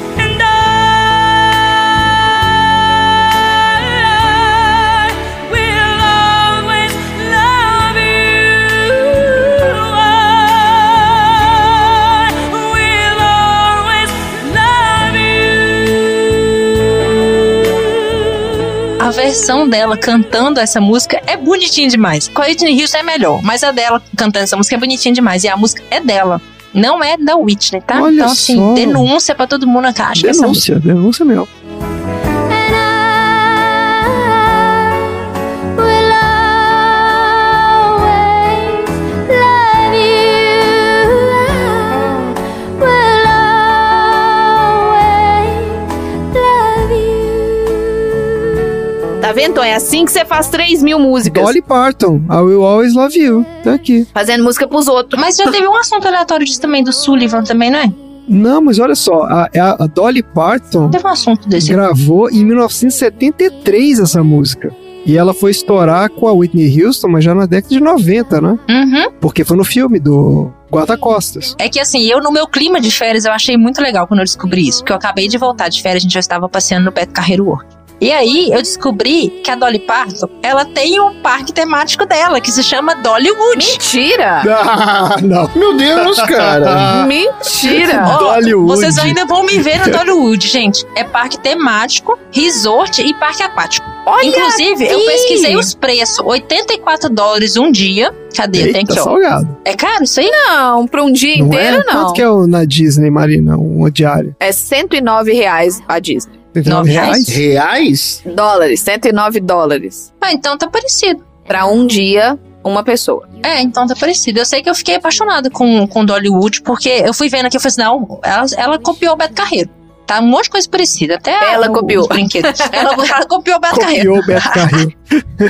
D: Versão dela cantando essa música é bonitinha demais. Com a Whitney Houston é melhor, mas a dela cantando essa música é bonitinha demais. E a música é dela. Não é da Whitney, tá?
B: Olha
D: então, assim,
B: só.
D: denúncia pra todo mundo na caixa.
B: Denúncia, denúncia mesmo.
C: Vendo, Tom? É assim que você faz 3 mil músicas.
B: Dolly Parton, I Will Always Love You. Tá aqui.
C: Fazendo música pros outros.
D: Mas já teve um assunto aleatório disso também, do Sullivan também, não é?
B: Não, mas olha só, a, a- a Dolly Parton
D: Teve um assunto desse.
B: gravou em 1973 essa música. E ela foi estourar com a Whitney Houston, mas já na década de 90, né?
D: Uhum.
B: Porque foi no filme do Guarda-Costas.
D: É que assim, eu no meu clima de férias, eu achei muito legal quando eu descobri isso. Porque eu acabei de voltar de férias, a gente já estava passeando no Beto Carreiro World. E aí eu descobri que a Dolly Parton, ela tem um parque temático dela que se chama Dollywood.
C: Mentira!
B: Ah, não.
A: Meu Deus, cara.
C: Mentira!
D: Ó,
B: Dollywood.
D: Vocês ainda vão me ver no Dollywood, gente. É parque temático, resort e parque aquático.
C: Olha
D: Inclusive, eu
C: aqui!
D: pesquisei os preços. 84 dólares um dia. Cadê? Tem
B: Eita,
D: aqui, ó.
B: salgado.
D: É caro isso aí?
C: Não, pra um dia
B: Não
C: inteiro,
B: é?
C: não.
B: Quanto que é o na Disney, Marina? Uma diária?
C: É 109 reais a Disney.
B: 39
D: Nove
B: reais?
A: Reais?
C: Dólares, 109 dólares.
D: Ah, então tá parecido.
C: Pra um dia, uma pessoa.
D: É, então tá parecido. Eu sei que eu fiquei apaixonada com, com Dollywood, porque eu fui vendo aqui e falei assim, não, ela, ela copiou o Beto Carreiro. Tá um monte de coisa parecida. Até
C: Ela
D: o-
C: copiou.
D: os brinquedos. ela, ela copiou o Beto Carreiro.
B: Copiou o Beto Carreiro.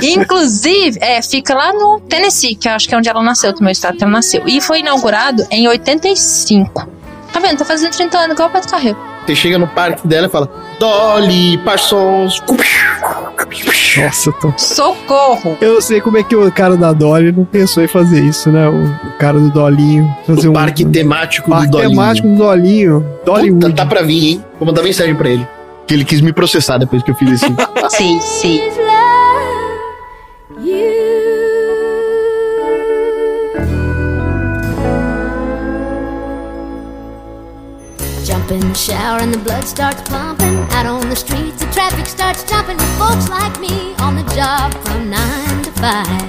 D: Inclusive, é, fica lá no Tennessee, que eu acho que é onde ela nasceu, do meu estado que ela nasceu. E foi inaugurado em 85. Tá vendo? Tá fazendo 30 anos, igual o Beto Carreiro.
A: Você chega no parque dela e fala: Dolly, Parsons.
B: Nossa, tô...
D: Socorro!
B: Eu não sei como é que o cara da Dolly não pensou em fazer isso, né? O, o cara do Dolinho. Fazer
A: O
B: um
A: parque temático
B: parque
A: do Dolly.
B: temático do Dolinho. Dollywood.
A: Puta, tá pra vir, hein? Vou mandar mensagem pra ele. Que ele quis me processar depois que eu fiz isso.
D: Sei, sei.
J: Shower and the blood starts pumping. Out on the streets, the traffic starts jumping with folks like me on the job from nine to five.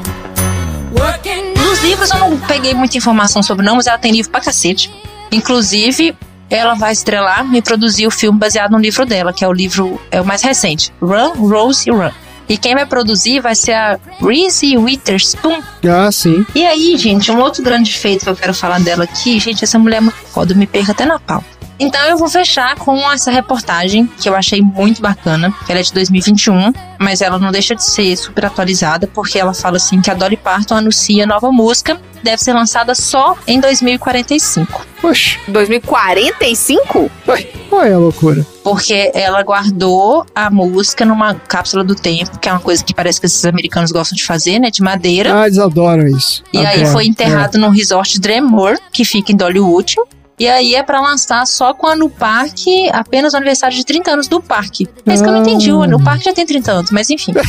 J: Working
D: Nos livros eu não peguei muita informação sobre não, mas ela tem livro pra cacete. Inclusive, ela vai estrelar e produzir o filme baseado no livro dela, que é o livro é o mais recente, Run, Rose e Run. E quem vai produzir vai ser a Reese Witherspoon.
B: Ah, sim.
D: E aí, gente, um outro grande feito que eu quero falar dela aqui, gente, essa mulher é muito foda, me perco até na pau. Então eu vou fechar com essa reportagem que eu achei muito bacana. Ela é de 2021, mas ela não deixa de ser super atualizada, porque ela fala assim que a Dolly Parton anuncia nova música, deve ser lançada só em 2045.
B: Oxe,
C: 2045?
B: qual é a loucura?
D: Porque ela guardou a música numa cápsula do tempo, que é uma coisa que parece que esses americanos gostam de fazer, né? De madeira.
B: Ah, eles adoram isso.
D: E aí
B: Adoram.
D: foi enterrado no resort Dremore, que fica em Dollywood. E aí é pra lançar só quando o parque, apenas o aniversário de 30 anos do parque. É isso que eu não entendi, o, o parque já tem 30 anos, mas enfim.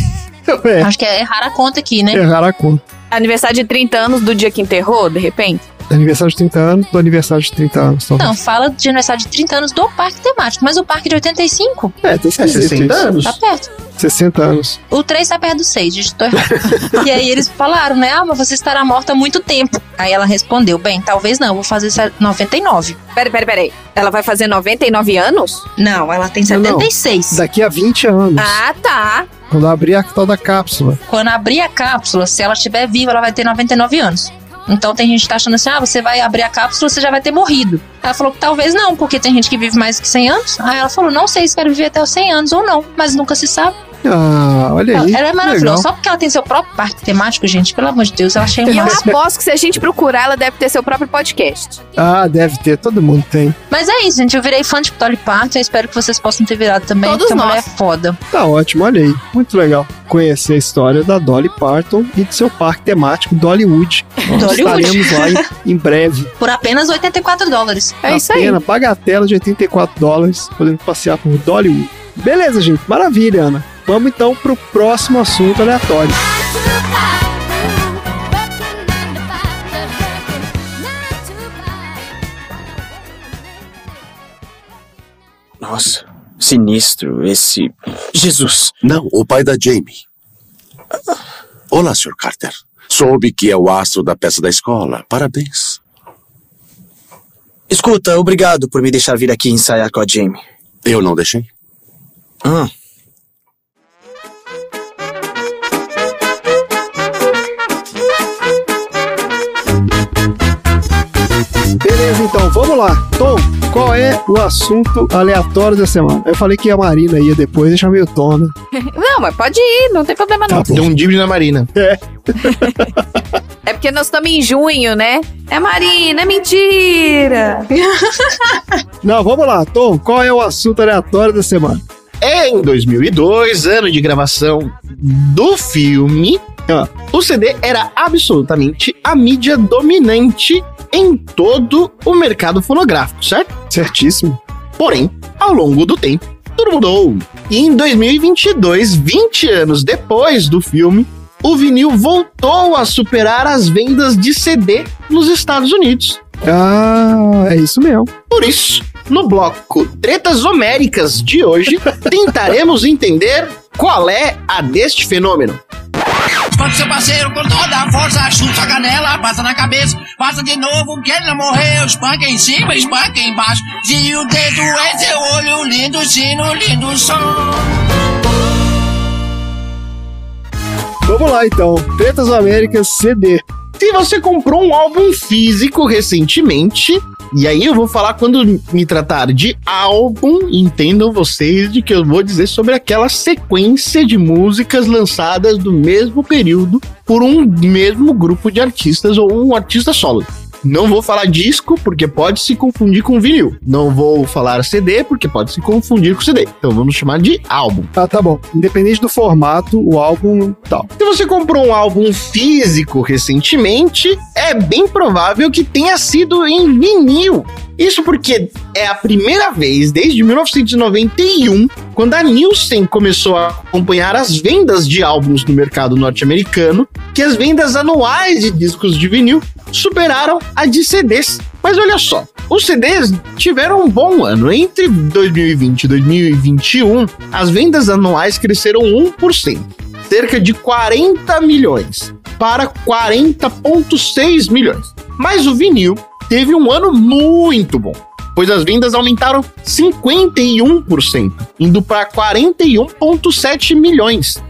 B: É,
D: Acho que é errar a conta aqui, né?
B: erraram a conta.
C: Aniversário de 30 anos do dia que enterrou, de repente?
B: Aniversário de 30 anos, do aniversário de 30 anos. talvez.
D: Não, fala de aniversário de 30 anos do parque temático, mas o parque de 85
B: É, tem
A: É
B: esquisito
A: 60
B: isso.
A: anos?
D: tá perto.
B: 60 anos.
D: O 3 tá perto do 6, digitou errado. e aí eles falaram, né? Ah, mas você estará morta há muito tempo. Aí ela respondeu, bem, talvez não, vou fazer isso 99.
C: Peraí, peraí, peraí. Ela vai fazer 99 anos?
D: Não, ela tem
B: Não, não.
D: 76.
B: Daqui a 20 anos.
C: Ah, tá.
B: Quando abrir a tal da cápsula.
D: Quando abrir a cápsula, se ela estiver viva, ela vai ter 99 anos. Então tem gente que tá achando assim, ah, você vai abrir a cápsula, você já vai ter morrido. Ela falou que talvez não, porque tem gente que vive mais que 100 anos. Aí ela falou, não sei se quero viver até os 100 anos ou não, mas nunca se sabe.
B: Ah, olha aí.
D: ela é maravilhosa.
B: Legal.
D: Só porque ela tem seu próprio parque temático, gente, pelo amor de Deus, eu achei
C: E eu aposto que se a gente procurar, ela deve ter seu próprio podcast.
B: Ah, deve ter, todo mundo tem.
D: Mas é isso, gente, eu virei fã de Dolly Parton, eu espero que vocês possam ter virado também,
C: Todos
D: mulher é
C: nós.
D: foda.
B: Tá ótimo, olha aí. Muito legal conhecer a história da Dolly Parton e do seu parque temático Dollywood. Nós
D: Dollywood.
B: estaremos lá em, em breve.
D: Por apenas 84 dólares.
C: É isso aí.
B: Pena, bagatela de 84 dólares, podendo passear por Dollywood. Beleza, gente, maravilha, Ana. Vamos então pro próximo assunto aleatório.
E: Nossa, sinistro esse. Jesus!
G: Não, o pai da Jamie. Olá, Sr. Carter. Soube que é o astro da peça da escola. Parabéns.
E: Escuta, obrigado por me deixar vir aqui ensaiar com a Jamie.
G: Eu não deixei.
E: Ah,
B: Beleza, então, vamos lá. Tom, qual é o assunto aleatório da semana? Eu falei que a Marina ia depois, deixa meio tom, né?
C: Não, mas pode ir, não tem problema não.
B: Tá bom.
A: Deu um dívida na Marina.
C: É porque nós estamos em junho, né? É Marina, é mentira.
B: Não, vamos lá, Tom, qual é o assunto aleatório da semana?
A: Em 2002, ano de gravação do filme,
B: Ah.
A: o CD era absolutamente a mídia dominante em todo o mercado fonográfico, certo?
B: Certíssimo.
A: Porém, ao longo do tempo, tudo mudou. E em 2022, 20 anos depois do filme, o vinil voltou a superar as vendas de CD nos Estados Unidos.
B: Ah, é isso mesmo.
A: Por isso, no bloco Tretas Homéricas de hoje, tentaremos entender qual é a deste fenômeno.
K: Quando seu parceiro com toda a força chuta a canela, passa na cabeça, passa de novo que ele não morreu. Espanca em cima, espanca embaixo. Se o dedo é seu olho, lindo sino, lindo som.
B: Vamos lá então. Tretas Américas CD.
A: Se você comprou um álbum físico recentemente, e aí eu vou falar quando me tratar de álbum, entendam vocês de que eu vou dizer sobre aquela sequência de músicas lançadas do mesmo período por um mesmo grupo de artistas ou um artista solo. Não vou falar disco, porque pode se confundir com vinil. Não vou falar CD, porque pode se confundir com CD. Então vamos chamar de álbum.
B: Ah, tá bom. Independente do formato, o álbum tal.
A: Se você comprou um álbum físico recentemente, é bem provável que tenha sido em vinil. Isso porque é a primeira vez desde 1991, quando a Nielsen começou a acompanhar as vendas de álbuns no mercado norte-americano, que as vendas anuais de discos de vinil superaram a de CDs. Mas olha só, os CDs tiveram um bom ano. Entre 2020 e 2021, as vendas anuais cresceram 1%, cerca de 40 milhões, para 40,6 milhões. Mas o vinil teve um ano muito bom, pois as vendas aumentaram 51%, indo para 41,7 milhões.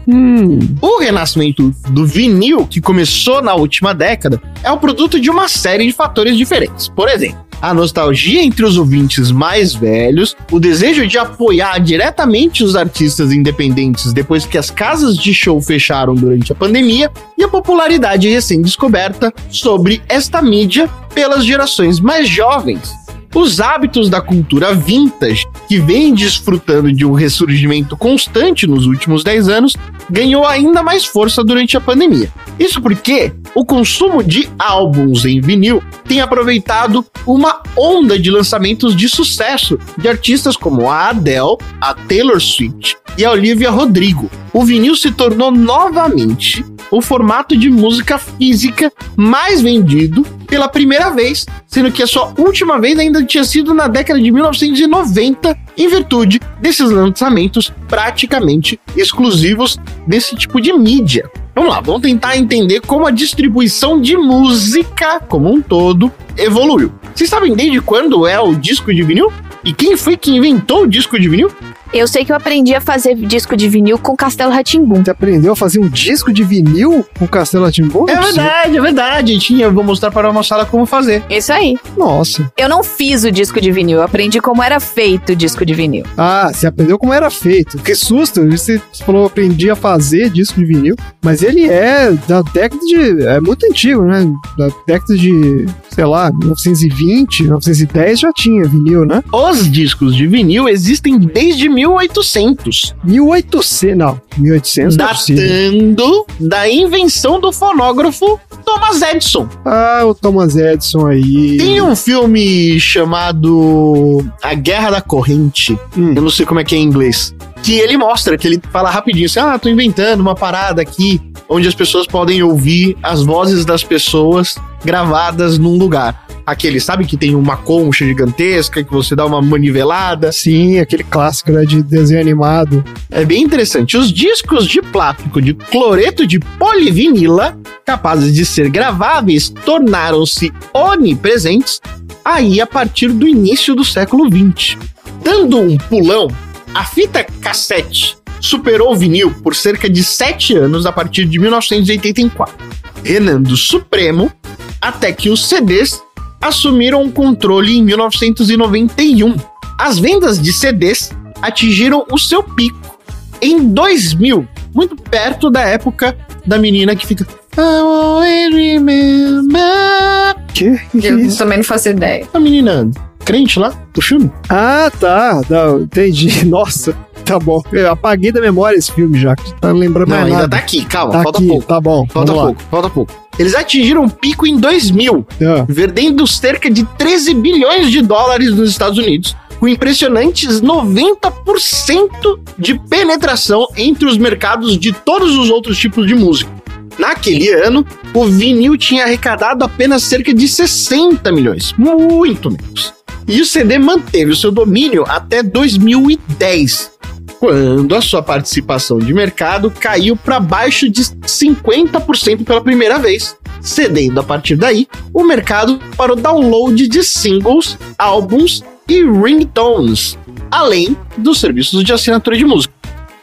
A: O renascimento do vinil, que começou na última década, é o produto de uma série de fatores diferentes. Por exemplo, a nostalgia entre os ouvintes mais velhos, o desejo de apoiar diretamente os artistas independentes depois que as casas de show fecharam durante a pandemia e a popularidade recém-descoberta sobre esta mídia pelas gerações mais jovens. Os hábitos da cultura vintage, que vem desfrutando de um ressurgimento constante nos últimos 10 anos, ganhou ainda mais força durante a pandemia. Isso porque o consumo de álbuns em vinil tem aproveitado uma onda de lançamentos de sucesso de artistas como a Adele, a Taylor Swift e a Olivia Rodrigo. O vinil se tornou novamente o formato de música física mais vendido pela primeira vez, sendo que a sua última vez ainda tinha sido na década de 1990, em virtude desses lançamentos praticamente exclusivos desse tipo de mídia. Vamos lá, vamos tentar entender como a distribuição de música como um todo evoluiu. Vocês sabem desde quando é o disco de vinil? E quem foi que inventou o disco de vinil?
C: Eu sei que eu aprendi a fazer disco de vinil com Castelo Ratimbum.
B: Você aprendeu a fazer um disco de vinil com Castelo Rá-Tim-Bum?
A: É verdade, é verdade. Tinha, eu vou mostrar para a moçada como fazer.
C: Isso aí.
B: Nossa.
C: Eu não fiz o disco de vinil, eu aprendi como era feito o disco de vinil.
B: Ah, você aprendeu como era feito. Que susto, você falou aprendi a fazer disco de vinil, mas ele é da década de... é muito antigo, né? Da década de, sei lá, 1920, 1910 já tinha vinil, né?
A: Os discos de vinil existem desde 1800.
B: 1800, não, 1800 não é
A: datando da invenção do fonógrafo Thomas Edison.
B: Ah, o Thomas Edison aí.
A: Tem um filme chamado A Guerra da Corrente. Eu não sei como é que é em inglês. Que ele mostra, que ele fala rapidinho assim: Ah, tô inventando uma parada aqui onde as pessoas podem ouvir as vozes das pessoas gravadas num lugar. Aquele, sabe que tem uma concha gigantesca que você dá uma manivelada?
B: Sim, aquele clássico, né, de desenho animado.
A: É bem interessante. Os discos de plástico de cloreto de polivinila, capazes de ser graváveis, tornaram-se onipresentes aí a partir do início do século XX. Dando um pulão, a fita cassete superou o vinil por cerca de 7 anos a partir de 1984, reinando supremo até que os CDs assumiram o controle em 1991. As vendas de CDs atingiram o seu pico em 2000, muito perto da época da menina que fica I remember.
B: Que?
C: Eu
B: isso?
C: também não faço ideia.
A: A menina crente lá do filme?
B: Ah, tá. Não, entendi. Nossa, tá bom. Eu apaguei da memória esse filme já. Tá lembrando
A: Não,
B: mais
A: ainda
B: nada.
A: tá aqui, calma,
B: Tá
A: falta
B: aqui,
A: pouco.
B: Tá bom,
A: Falta
B: vamos lá.
A: pouco, falta pouco. Eles atingiram um pico em 2000,
B: Ah,
A: vendendo cerca de 13 bilhões de dólares nos Estados Unidos, com impressionantes 90% de penetração entre os mercados de todos os outros tipos de música. Naquele ano, o vinil tinha arrecadado apenas cerca de 60 milhões, muito menos. E o CD manteve o seu domínio até 2010, quando a sua participação de mercado caiu para baixo de 50% pela primeira vez, cedendo a partir daí o mercado para o download de singles, álbuns e ringtones, além dos serviços de assinatura de música.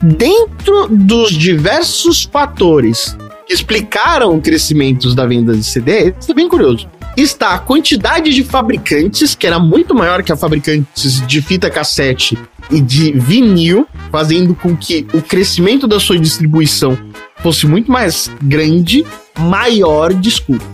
A: Dentro dos diversos fatores que explicaram o crescimento da venda de CD, isso é bem curioso. Está a quantidade de fabricantes, que era muito maior que a fabricantes de fita cassete e de vinil, fazendo com que o crescimento da sua distribuição fosse muito mais grande, maior, desculpa.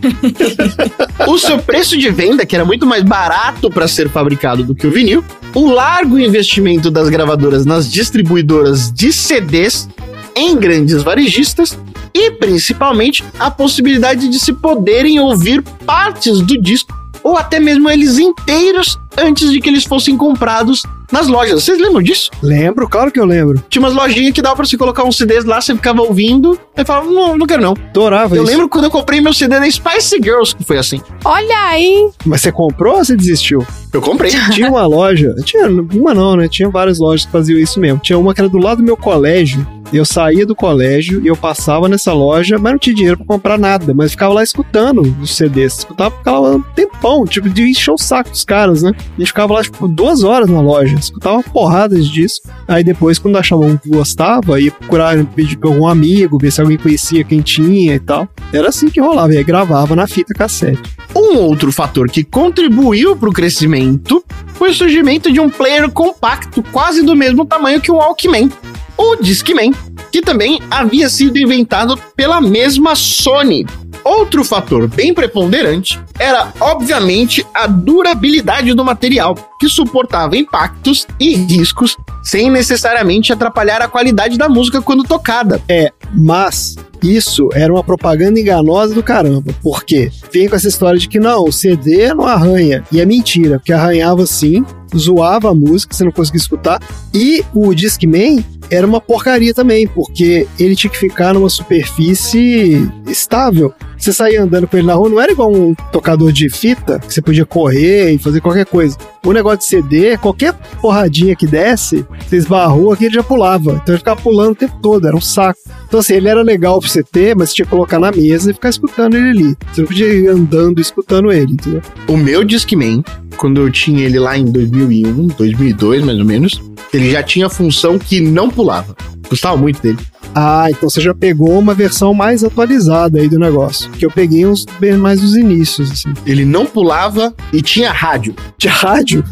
A: o seu preço de venda, que era muito mais barato para ser fabricado do que o vinil, o largo investimento das gravadoras nas distribuidoras de CDs em grandes varejistas e principalmente a possibilidade de se poderem ouvir partes do disco ou até mesmo eles inteiros antes de que eles fossem comprados nas lojas. Vocês lembram disso?
B: Lembro, claro que eu lembro.
A: Tinha umas lojinhas que dava pra você colocar uns CDs lá, você ficava ouvindo, e falava, não, não quero não.
B: Adorava
A: Eu
B: isso.
A: lembro quando eu comprei meu CD da Spice Girls, que foi assim.
C: Olha aí.
B: Mas você comprou ou você desistiu?
A: Eu comprei.
B: Tinha uma loja, tinha uma não, né? Tinha várias lojas que faziam isso mesmo. Tinha uma que era do lado do meu colégio. Eu saía do colégio e eu passava nessa loja, mas não tinha dinheiro pra comprar nada. Mas ficava lá escutando os CDs. Escutava, ficava lá um tempão, tipo, de encher o saco dos caras, né? A gente ficava lá, tipo, duas horas na loja. Escutava uma porrada disso. Aí depois, quando achava um que gostava, ia procurar pedir pra algum amigo, ver se alguém conhecia quem tinha e tal. Era assim que rolava. E aí gravava na fita cassete.
A: Um outro fator que contribuiu para o crescimento foi o surgimento de um player compacto quase do mesmo tamanho que o Walkman, o Discman, que também havia sido inventado pela mesma Sony. Outro fator bem preponderante era, obviamente, a durabilidade do material, que suportava impactos e riscos sem necessariamente atrapalhar a qualidade da música quando tocada.
B: É, mas isso era uma propaganda enganosa do caramba. Por quê? Vem com essa história de que não, o CD não arranha. E é mentira, porque arranhava sim, zoava a música, você não conseguia escutar. E o Discman era uma porcaria também, porque ele tinha que ficar numa superfície estável. Você saía andando com ele na rua, não era igual um tocador de fita, que você podia correr e fazer qualquer coisa. O negócio de CD, qualquer porradinha que desse, você esbarrou aqui ele já pulava. Então ele ficava pulando o tempo todo, era um saco. Então assim, ele era legal pra você ter, mas você tinha que colocar na mesa e ficar escutando ele ali. Você não podia ir andando escutando ele, entendeu?
A: O meu Discman, quando eu tinha ele lá em 2001, 2002 mais ou menos, ele já tinha a função que não pulava. Gostava muito dele.
B: Ah, então você já pegou uma versão mais atualizada aí do negócio. Que eu peguei uns bem mais dos inícios, assim.
A: Ele não pulava e tinha rádio.
B: Tinha rádio?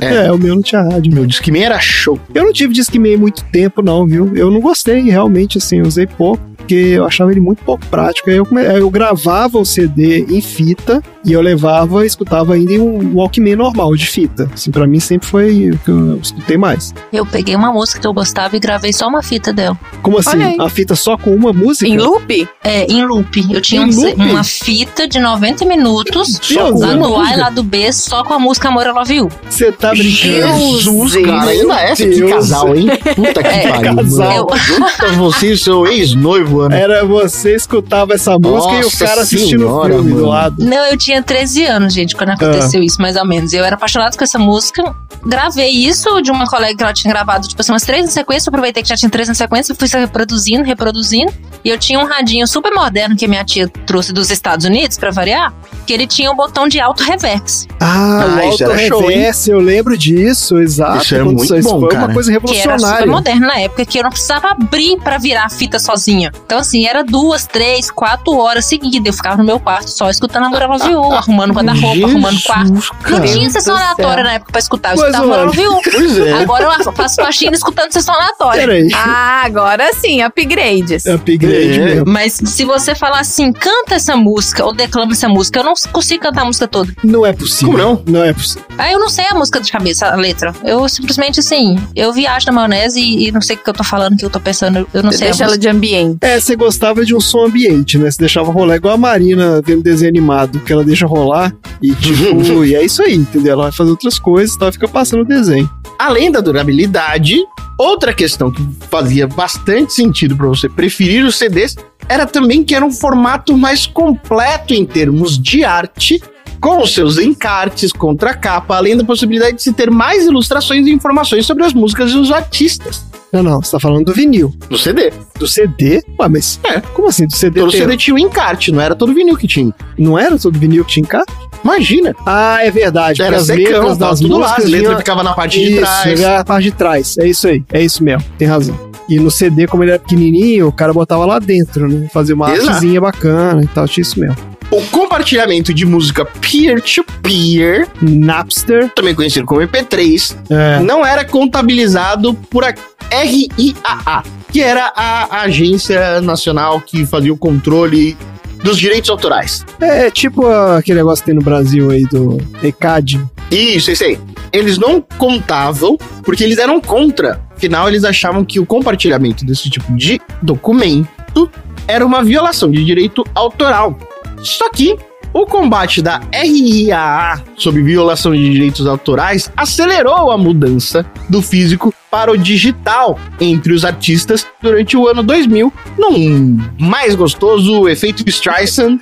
A: É.
B: É, o meu não tinha rádio.
A: Meu Discman era show.
B: Eu não tive Discman muito tempo, não, viu? Eu não gostei, realmente, assim, eu usei pouco, porque eu achava ele muito pouco prático. Aí eu, come- eu gravava o CD em fita e eu levava e escutava ainda em um Walkman normal, de fita. Assim, pra mim sempre foi o que eu escutei mais.
D: Eu peguei uma música que eu gostava e gravei só uma fita dela.
B: Como assim?
C: Aí.
B: A fita só com uma música?
C: Em loop?
D: É, em loop. Eu tinha um- uma fita de 90 minutos,
B: Só com
D: lá
B: uma
D: do A e
B: música?
D: lá do B, só com a música Amor I Love You.
B: Você tá brincando?
A: Jesus,
C: Deus,
A: cara. Ainda essa que
B: Deus.
A: casal, hein? Puta que
D: É,
A: pariu.
B: casal.
A: mano. Junta você e seu ex-noivo, Ana.
B: Era você escutava essa música e o
A: Nossa
B: cara assistindo o filme do
A: mano.
B: lado.
D: Não, eu tinha 13 anos, gente, quando
B: Ah.
D: aconteceu isso, mais ou menos. Eu era apaixonada com essa música. Gravei isso de uma colega que ela tinha gravado, tipo assim, umas três na sequência. Eu aproveitei que já tinha três na sequência, fui reproduzindo, reproduzindo. E eu tinha um radinho super moderno que a minha tia trouxe dos Estados Unidos, pra variar, que ele tinha um botão de alto reverse.
B: Ah,
A: Ah,
B: o
A: hein?
B: reverse, eu lembro disso, exato.
A: Isso era
B: Quando
A: muito
B: isso
A: bom,
B: foi
A: cara.
B: uma coisa
D: Que era super
B: revolucionária.
D: moderno na época, que eu não precisava abrir pra virar a fita sozinha. Então, assim, era duas, três, quatro horas seguidas. Eu ficava no meu quarto só escutando a Morella Viú, arrumando guarda-roupa, arrumando o quarto. Não tinha sessão aleatória na época pra escutar. Eu escutava.
A: Pois é.
D: Agora eu faço faxina escutando sessão aleatória.
B: Peraí.
C: Ah, agora sim, upgrades.
B: Upgrade. Depende mesmo.
D: Mas se você falar assim, canta essa música ou declama essa música, eu não consigo cantar a música toda.
B: Não é possível.
A: Como não?
B: Não é possível.
D: Aí eu não sei a música de cabeça, a letra. Eu simplesmente, assim, eu viajo na maionese e, e não sei o que eu tô falando, o que eu tô pensando. Eu não sei a
C: Deixa ela
D: música.
C: de ambiente.
B: É, você gostava de um som ambiente, né? Você deixava rolar igual a Marina vendo desenho animado, que ela deixa rolar e tipo, e é isso aí, entendeu? Ela vai fazer outras coisas e tal, fica passando o desenho.
A: Além da durabilidade, outra questão que fazia bastante sentido para você preferir os CDs era também que era um formato mais completo em termos de arte, com os seus encartes, contracapa, além da possibilidade de se ter mais ilustrações e informações sobre as músicas e os artistas.
B: Não, não, você tá falando do vinil.
A: No CD.
B: Do CD? Ué, mas
A: É.
B: como assim? Do CD
A: Todo
B: tem-
A: CD tinha um encarte, não era todo vinil que tinha.
B: Não era todo vinil que tinha encarte?
A: Imagina.
B: Ah, é verdade.
A: Era
B: as
A: secão,
B: letras das
A: tudo lá,
B: músicas
A: as letras ficavam na parte de
B: isso,
A: trás.
B: era a parte de trás. É isso aí. É isso mesmo. Tem razão. E no CD, como ele era pequenininho, o cara botava lá dentro, né? Fazia uma
A: Exato.
B: artezinha bacana e tal. Tinha isso mesmo.
A: O compartilhamento de música peer-to-peer,
B: Napster.
A: também conhecido como MP3,
B: É.
A: não era contabilizado por a RIAA, que era a agência nacional que fazia o controle dos direitos autorais.
B: É tipo aquele negócio que tem no Brasil aí do ECAD.
A: Isso, isso aí. Eles não contavam porque eles eram contra. Afinal, eles achavam que o compartilhamento desse tipo de documento era uma violação de direito autoral. Só que o combate da RIAA sobre violação de direitos autorais acelerou a mudança do físico para o digital entre os artistas durante o ano 2000, num mais gostoso efeito Streisand,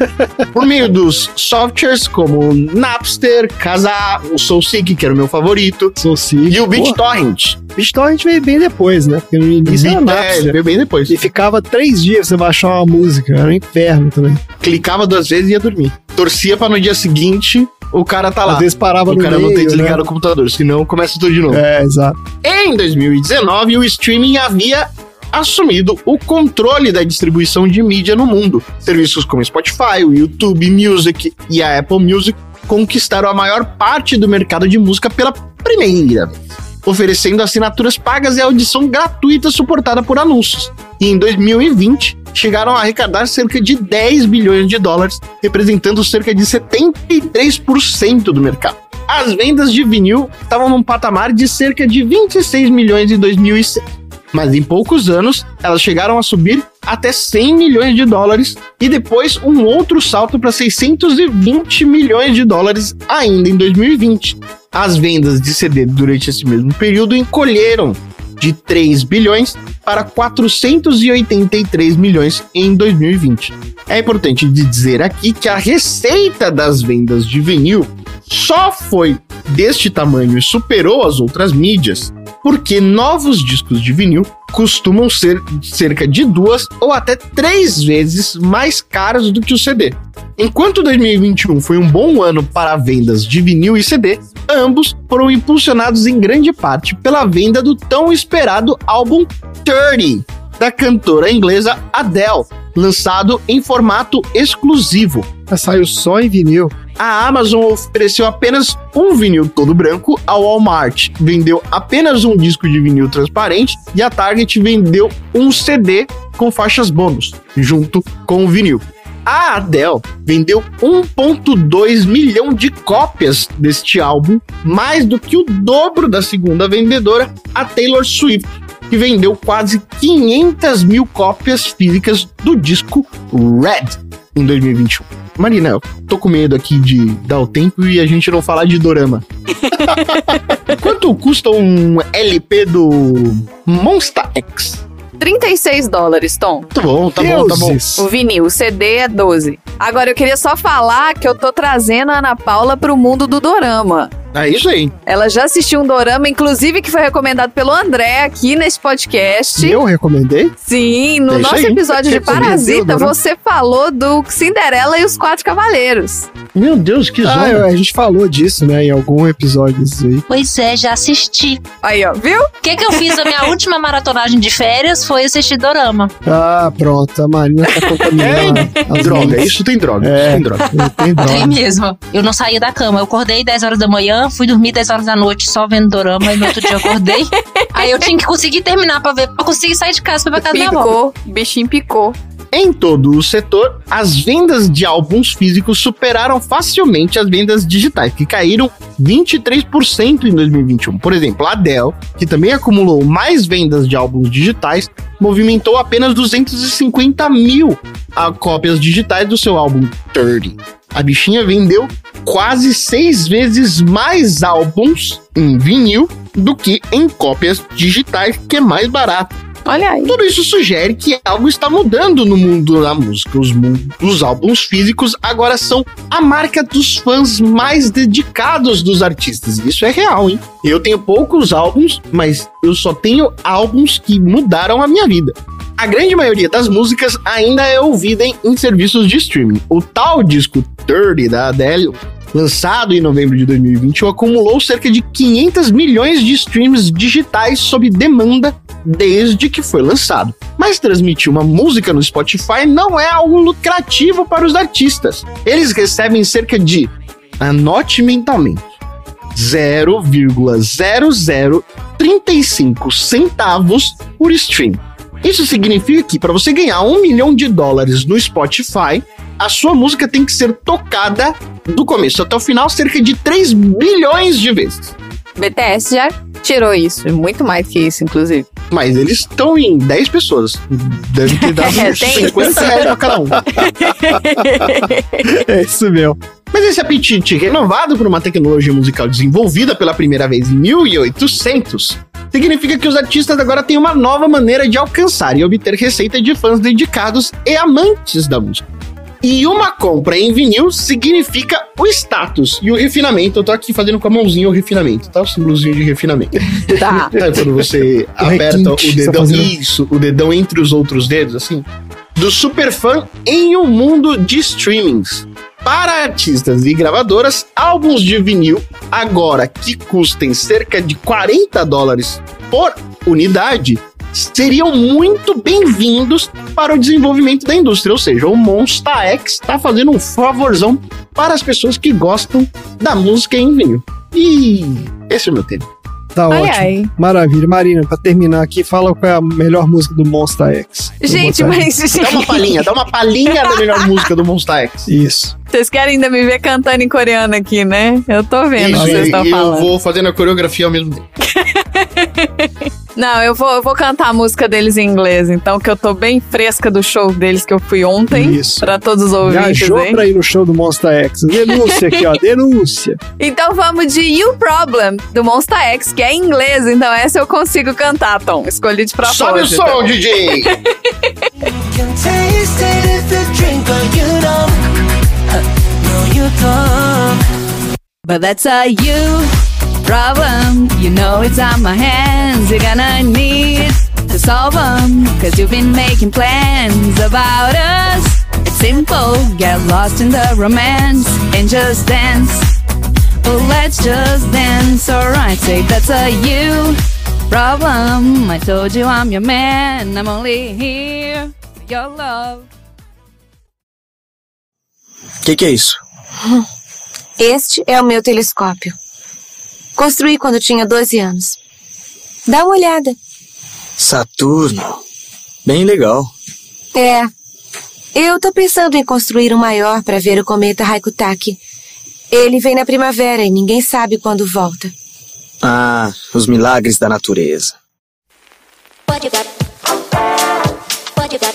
A: por meio dos softwares como Napster, Kazaa, o SoulSeek, que era o meu favorito,
B: Sou sim.
A: e o BitTorrent.
B: BitTorrent veio bem depois, né? Porque no início era
A: É,
B: Napster.
A: veio bem depois.
B: E ficava três dias pra você baixar uma música. Era um inferno também.
A: Clicava duas vezes e ia dormir. Torcia pra no dia seguinte o cara tá lá.
B: Às vezes parava
A: o cara não
B: meio,
A: tem desligado
B: né?
A: o computador, senão começa tudo de novo.
B: É, exato.
A: Em 2019, o streaming havia assumido o controle da distribuição de mídia no mundo. Serviços como Spotify, o YouTube Music e a Apple Music conquistaram a maior parte do mercado de música pela primeira vez, oferecendo assinaturas pagas e audição gratuita suportada por anúncios. E em 2020, chegaram a arrecadar cerca de 10 bilhões de dólares, representando cerca de 73% do mercado. As vendas de vinil estavam num patamar de cerca de 26 milhões em 2006. Mas em poucos anos, elas chegaram a subir até 100 milhões de dólares e depois um outro salto para 620 milhões de dólares ainda em 2020. As vendas de CD durante esse mesmo período encolheram de 3 bilhões para 483 milhões em 2020. É importante dizer aqui que a receita das vendas de vinil só foi deste tamanho e superou as outras mídias porque novos discos de vinil costumam ser cerca de duas ou até três vezes mais caros do que o CD. Enquanto 2021 foi um bom ano para vendas de vinil e CD, ambos foram impulsionados em grande parte pela venda do tão esperado álbum 30 da cantora inglesa Adele, lançado em formato exclusivo.
B: Saiu só em vinil.
A: A Amazon ofereceu apenas um vinil todo branco, a Walmart vendeu apenas um disco de vinil transparente e a Target vendeu um CD com faixas bônus, junto com o vinil. A Adele vendeu 1,2 milhão de cópias deste álbum, mais do que o dobro da segunda vendedora, a Taylor Swift, que vendeu quase 500 mil cópias físicas do disco Red em 2021. Marina, eu tô com medo aqui de dar o tempo e a gente não falar de dorama. Quanto custa um LP do Monster X?
C: 36 dólares, Tom.
A: Tá bom, tá bom, tá bom.
C: O vinil, o CD é 12. Agora eu queria só falar que eu tô trazendo a Ana Paula pro mundo do dorama.
A: É isso aí.
C: Ela já assistiu um dorama, inclusive que foi recomendado pelo André aqui nesse podcast.
B: Eu recomendei?
C: Sim, no
A: isso
C: nosso
A: aí.
C: episódio de Parasita, você falou do Cinderela e os Quatro Cavaleiros.
A: Meu Deus, que
B: Ah,
A: zona.
B: eu- a gente falou disso, né? Em algum episódio disso aí.
D: Pois é, já assisti.
C: Aí, ó, viu?
D: O que, que eu fiz? A minha última maratonagem de férias foi assistir Dorama.
B: Ah, pronto. A Marina tá contaminando. as
A: droga,
B: mentes.
A: isso tem droga.
B: É.
A: Isso tem droga.
B: Tem droga.
D: Tem mesmo. Eu não saía da cama. Eu acordei 10 horas da manhã, fui dormir 10 horas da noite só vendo Dorama e no outro dia eu acordei. Aí eu tinha que conseguir terminar pra ver, pra conseguir sair de casa pra ir pra casa da minha avó.
C: Picou, o bichinho picou.
A: Em todo o setor, as vendas de álbuns físicos superaram facilmente as vendas digitais, que caíram 23% em 2021. Por exemplo, a Adele, que também acumulou mais vendas de álbuns digitais, movimentou apenas 250 mil ah, cópias digitais do seu álbum 30. A bichinha vendeu quase seis vezes mais álbuns em vinil do que em cópias digitais, que é mais barato.
C: Olha aí.
A: Tudo isso sugere que algo está mudando no mundo da música. Os, os álbuns físicos agora são a marca dos fãs mais dedicados dos artistas. Isso é real, hein? Eu tenho poucos álbuns, mas eu só tenho álbuns que mudaram a minha vida. A grande maioria das músicas ainda é ouvida em, em serviços de streaming. O tal disco 30 da Adele, lançado em novembro de 2021, acumulou cerca de 500 milhões de streams digitais sob demanda desde que foi lançado. Mas transmitir uma música no Spotify não é algo lucrativo para os artistas. Eles recebem cerca de, anote mentalmente, 0,0035 centavos por stream. Isso significa que para você ganhar um milhão de dólares no Spotify, a sua música tem que ser tocada do começo até o final cerca de 3 bilhões de vezes.
C: BTS já tirou isso, muito mais que isso, inclusive.
A: Mas eles estão em 10 pessoas. Deve ter dado
C: É,
A: uns
C: tem
A: 50
C: isso.
A: reais pra cada um.
B: É isso mesmo.
A: Mas esse apetite renovado por uma tecnologia musical desenvolvida pela primeira vez em 1800 significa que os artistas agora têm uma nova maneira de alcançar e obter receita de fãs dedicados e amantes da música. E uma compra em vinil significa o status e o refinamento. Eu tô aqui fazendo com a mãozinha o refinamento, tá? O símbolozinho de refinamento.
C: Tá.
A: Sabe quando você aperta o
B: tá
A: dedão,
B: fazendo-
A: isso, o dedão entre os outros dedos, assim? Do superfã em um mundo de streamings. Para artistas e gravadoras, álbuns de vinil, agora que custem cerca de 40 dólares por unidade, seriam muito bem-vindos para o desenvolvimento da indústria. Ou seja, o Monsta X está fazendo um favorzão para as pessoas que gostam da música em vinil. E esse é o meu tema.
B: Tá
C: Ai,
B: ótimo.
C: ai.
B: Maravilha. Marina, pra terminar aqui, fala qual é a melhor música do Monster X.
C: Gente, mas.
A: Dá uma palhinha, dá uma palhinha da melhor música do Monsta X.
B: Isso.
C: Vocês querem ainda me ver cantando em coreano aqui, né? Eu tô vendo o que vocês estão
A: eu
C: falando.
A: vou fazendo a coreografia ao mesmo tempo.
C: Não, eu vou, eu vou cantar a música deles em inglês, então, que eu tô bem fresca do show deles que eu fui ontem.
B: Isso.
C: Pra todos os ouvintes,
B: Viajou
C: hein?
B: pra ir no show do Monster X. Denúncia aqui, ó. Denúncia.
C: Então vamos de You Problem, do Monsta X, que é em inglês, então essa eu consigo cantar, Tom. Escolhi de propósito.
A: Sobe o som, DJ!
L: can taste it if you drink, but you don't. No, you don't.
C: But that's a you problem. You know it's on my hands. You're gonna need to solve them. Cause you've been making plans about us. It's simple. Get lost in the romance and just dance. Oh, let's just dance. Alright, say that's a you problem. I told you I'm your man. I'm only here for your love.
E: O que, que é isso?
F: Este é o meu telescópio. Construí quando tinha 12 anos. Dá uma olhada.
E: Saturno. Bem legal.
F: É. Eu tô pensando em construir um maior para ver o cometa Haikutaki. Ele vem na primavera e ninguém sabe quando volta.
E: Ah, os milagres da natureza.
J: What you got? What you got?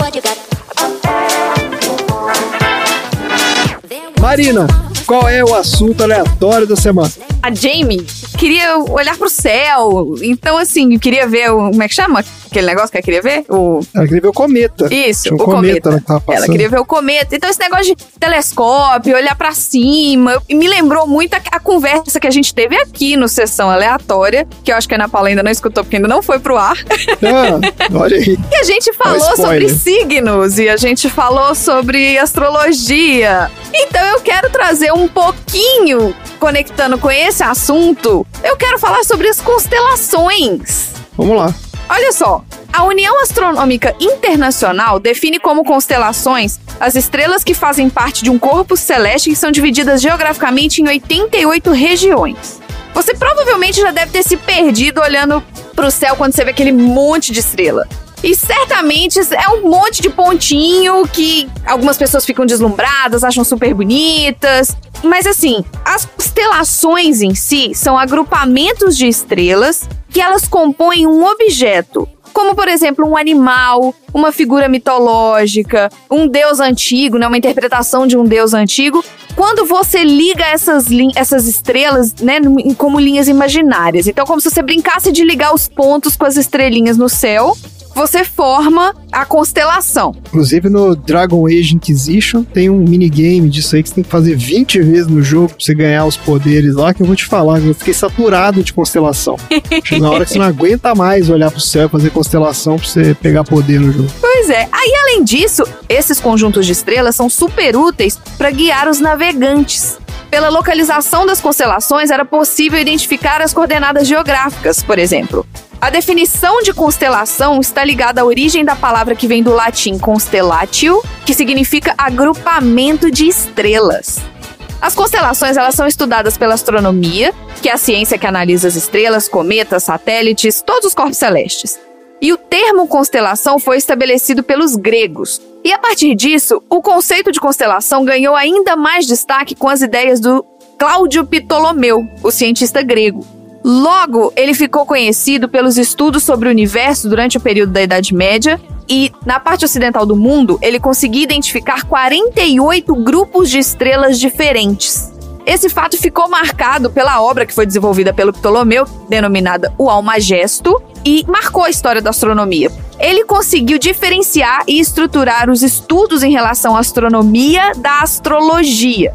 J: What you got?
B: Marina, qual é o assunto aleatório da semana?
C: A Jamie queria olhar pro céu. Então, assim, queria ver o. Como é que chama? Aquele negócio que ela queria ver? O.
B: Ela queria ver o cometa.
C: Isso,
B: Tinha um
C: o cometa.
B: tava
C: Ela
B: passando.
C: queria ver o cometa. Então, esse negócio de telescópio, olhar pra cima, me lembrou muito a, a conversa que a gente teve aqui no Sessão Aleatória, que eu acho que a Ana Paula ainda não escutou, porque ainda não foi pro ar.
B: Ah, olha aí.
C: E a gente falou sobre
B: spoiler.
C: signos e a gente falou sobre astrologia. Então eu quero trazer um pouquinho, conectando com esse assunto, eu quero falar sobre as constelações.
B: Vamos lá.
C: Olha só, a União Astronômica Internacional define como constelações as estrelas que fazem parte de um corpo celeste que são divididas geograficamente em 88 regiões. Você provavelmente já deve ter se perdido olhando pro céu quando você vê aquele monte de estrela. E certamente é um monte de pontinho que algumas pessoas ficam deslumbradas, acham super bonitas. Mas assim, as constelações em si são agrupamentos de estrelas que elas compõem um objeto. Como, por exemplo, um animal, uma figura mitológica, um deus antigo, né, uma interpretação de um deus antigo. Quando você liga essas, essas estrelas, né, como linhas imaginárias. Então, como se você brincasse de ligar os pontos com as estrelinhas no céu, você forma a constelação.
B: Inclusive no Dragon Age Inquisition tem um minigame disso aí que você tem que fazer 20 vezes no jogo pra você ganhar os poderes lá, que eu vou te falar, eu fiquei saturado de constelação. Uma hora que você não aguenta mais olhar pro céu e fazer constelação pra você pegar poder no jogo.
C: Pois é. Aí, além disso, esses conjuntos de estrelas são super úteis para guiar os navegantes. Pela localização das constelações, era possível identificar as coordenadas geográficas, por exemplo. A definição de constelação está ligada à origem da palavra que vem do latim constellatio, que significa agrupamento de estrelas. As constelações elas são estudadas pela astronomia, que é a ciência que analisa as estrelas, cometas, satélites, todos os corpos celestes. E o termo constelação foi estabelecido pelos gregos. E a partir disso, o conceito de constelação ganhou ainda mais destaque com as ideias do Cláudio Ptolomeu, o cientista grego. Logo, ele ficou conhecido pelos estudos sobre o universo durante o período da Idade Média e, na parte ocidental do mundo, ele conseguia identificar 48 grupos de estrelas diferentes. Esse fato ficou marcado pela obra que foi desenvolvida pelo Ptolomeu, denominada O Almagesto, e marcou a história da astronomia. Ele conseguiu diferenciar e estruturar os estudos em relação à astronomia da astrologia.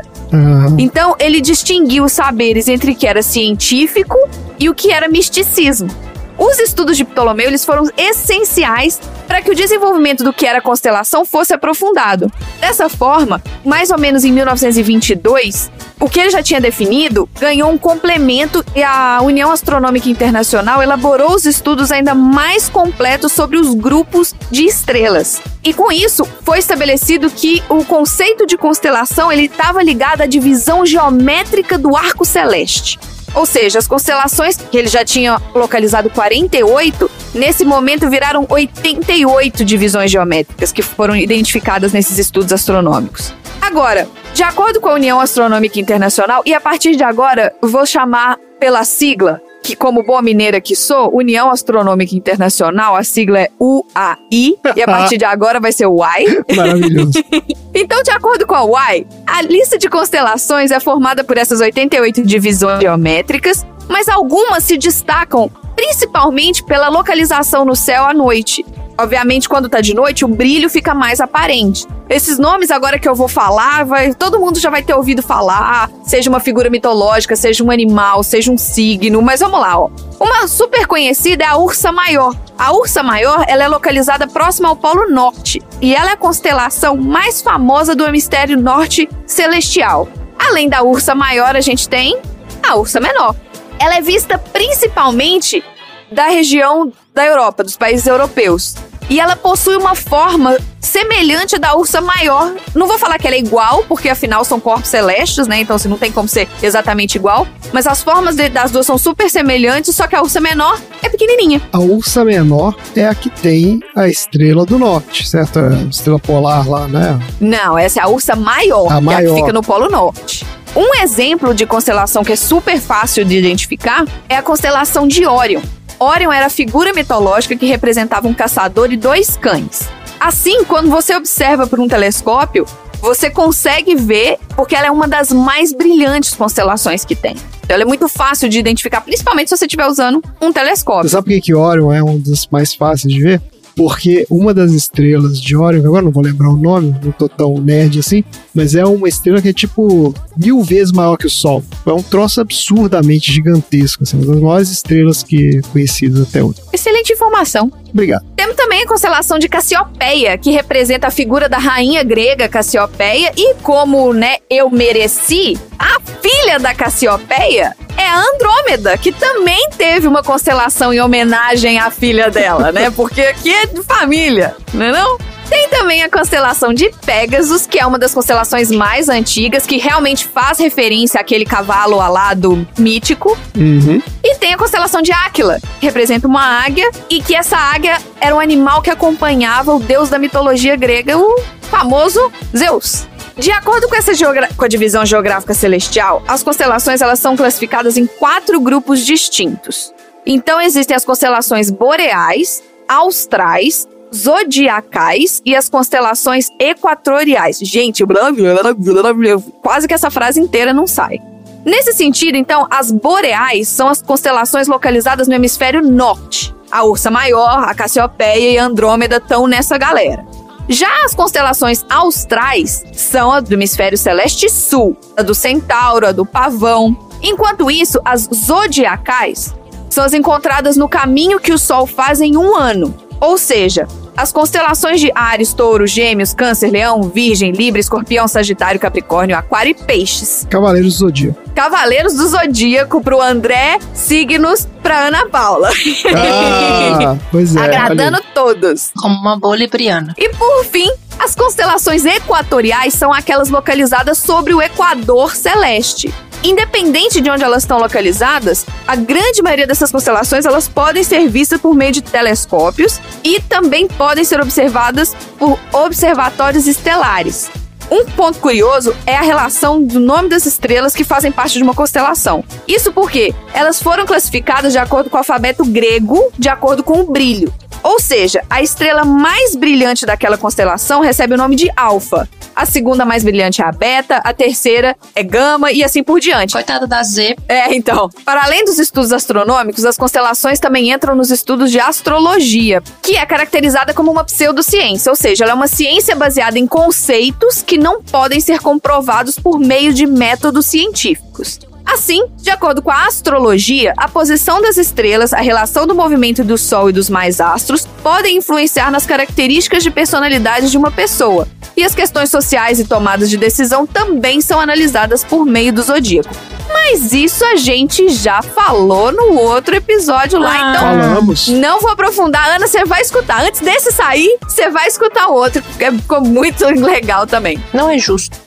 C: Então, ele distinguiu os saberes entre o que era científico e o que era misticismo. Os estudos de Ptolomeu eles foram essenciais para que o desenvolvimento do que era constelação fosse aprofundado. Dessa forma, mais ou menos em 1922, o que ele já tinha definido ganhou um complemento e a União Astronômica Internacional elaborou os estudos ainda mais completos sobre os grupos de estrelas. E com isso, foi estabelecido que o conceito de constelação ele estava ligado à divisão geométrica do arco celeste. Ou seja, as constelações que ele já tinha localizado 48, nesse momento viraram 88 divisões geométricas que foram identificadas nesses estudos astronômicos. Agora, de acordo com a União Astronômica Internacional, e a partir de agora vou chamar pela sigla, que como boa mineira que sou, União Astronômica Internacional, a sigla é UAI, e a partir de agora vai ser UAI.
B: Maravilhoso.
C: Então, de acordo com a UAI, a lista de constelações é formada por essas 88 divisões geométricas, mas algumas se destacam principalmente pela localização no céu à noite. Obviamente, quando tá de noite, o brilho fica mais aparente. Esses nomes agora que eu vou falar, vai, todo mundo já vai ter ouvido falar, seja uma figura mitológica, seja um animal, seja um signo, mas vamos lá, ó. Uma super conhecida é a Ursa Maior. A Ursa Maior, ela é localizada próxima ao Polo Norte e ela é a constelação mais famosa do hemisfério norte celestial. Além da Ursa Maior, a gente tem a Ursa Menor. Ela é vista principalmente da região da Europa, dos países europeus. E ela possui uma forma semelhante à da ursa maior. Não vou falar que ela é igual, porque afinal são corpos celestes, né? Então assim, não tem como ser exatamente igual. Mas as formas de- das duas são super semelhantes, só que a ursa menor é pequenininha.
B: A ursa menor é a que tem a estrela do norte, certo? A estrela polar lá, né?
C: Não, essa é a ursa maior,
B: A
C: que é a que
B: maior.
C: fica no Polo Norte. Um exemplo de constelação que é super fácil de identificar é a constelação de Órion. Órion era a figura mitológica que representava um caçador e dois cães. Assim, quando você observa por um telescópio, você consegue ver porque ela é uma das mais brilhantes constelações que tem. Então, ela é muito fácil de identificar, principalmente se você estiver usando um telescópio.
B: Você sabe por que, que Orion é um dos mais fáceis de ver? Porque uma das estrelas de Orion, agora não vou lembrar o nome, não tô tão nerd assim, mas é uma estrela que é tipo mil vezes maior que o Sol. É um troço absurdamente gigantesco, assim, uma das maiores estrelas que conhecidas até hoje.
C: Excelente informação.
B: Obrigado.
C: Temos também a constelação de Cassiopeia, que representa a figura da rainha grega Cassiopeia e como, né, eu mereci, a filha da Cassiopeia é a Andrômeda, que também teve uma constelação em homenagem à filha dela, né? Porque aqui é de família, não é não? Tem também a constelação de Pegasus, que é uma das constelações mais antigas, que realmente faz referência àquele cavalo alado mítico.
B: Uhum.
C: E tem a constelação de Áquila, que representa uma águia, e que essa águia era um animal que acompanhava o deus da mitologia grega, o famoso Zeus. De acordo com essa com a divisão geográfica celestial, as constelações elas são classificadas em quatro grupos distintos. Então existem as constelações boreais, austrais, zodiacais e as constelações equatoriais. Gente, blá, blá, blá, blá, quase que essa frase inteira não sai. Nesse sentido, então, as boreais são as constelações localizadas no hemisfério norte. A Ursa Maior, a Cassiopeia e a Andrômeda estão nessa galera. Já as constelações austrais são a do hemisfério celeste sul, a do Centauro, a do Pavão. Enquanto isso, as zodiacais são as encontradas no caminho que o Sol faz em um ano. Ou seja, as constelações de Ares, Touro, Gêmeos, Câncer, Leão, Virgem, Libra, Escorpião, Sagitário, Capricórnio, Aquário e Peixes.
B: Cavaleiros do Zodíaco.
C: Cavaleiros do Zodíaco pro André, signos pra Ana Paula.
B: Ah, pois é.
C: Agradando todos.
D: Como uma boa libriana.
C: E por fim, as constelações equatoriais são aquelas localizadas sobre o Equador celeste. Independente de onde elas estão localizadas, a grande maioria dessas constelações elas podem ser vistas por meio de telescópios e também podem ser observadas por observatórios estelares. Um ponto curioso é a relação do nome das estrelas que fazem parte de uma constelação. Isso porque elas foram classificadas de acordo com o alfabeto grego, de acordo com o brilho. Ou seja, a estrela mais brilhante daquela constelação recebe o nome de Alfa. A segunda mais brilhante é a Beta, a terceira é Gama e assim por diante.
D: Coitada da Z.
C: É, então. Para além dos estudos astronômicos, as constelações também entram nos estudos de astrologia, que é caracterizada como uma pseudociência, ou seja, ela é uma ciência baseada em conceitos que não podem ser comprovados por meio de métodos científicos. Assim, de acordo com a astrologia, a posição das estrelas, a relação do movimento do Sol e dos mais astros podem influenciar nas características de personalidade de uma pessoa. E as questões sociais e tomadas de decisão também são analisadas por meio do zodíaco. Mas isso a gente já falou no outro episódio lá,
D: Ah.
C: então
B: Falamos.
C: não vou aprofundar. Ana, você vai escutar. Antes desse sair, você vai escutar o outro, porque ficou muito legal também.
D: Não é justo.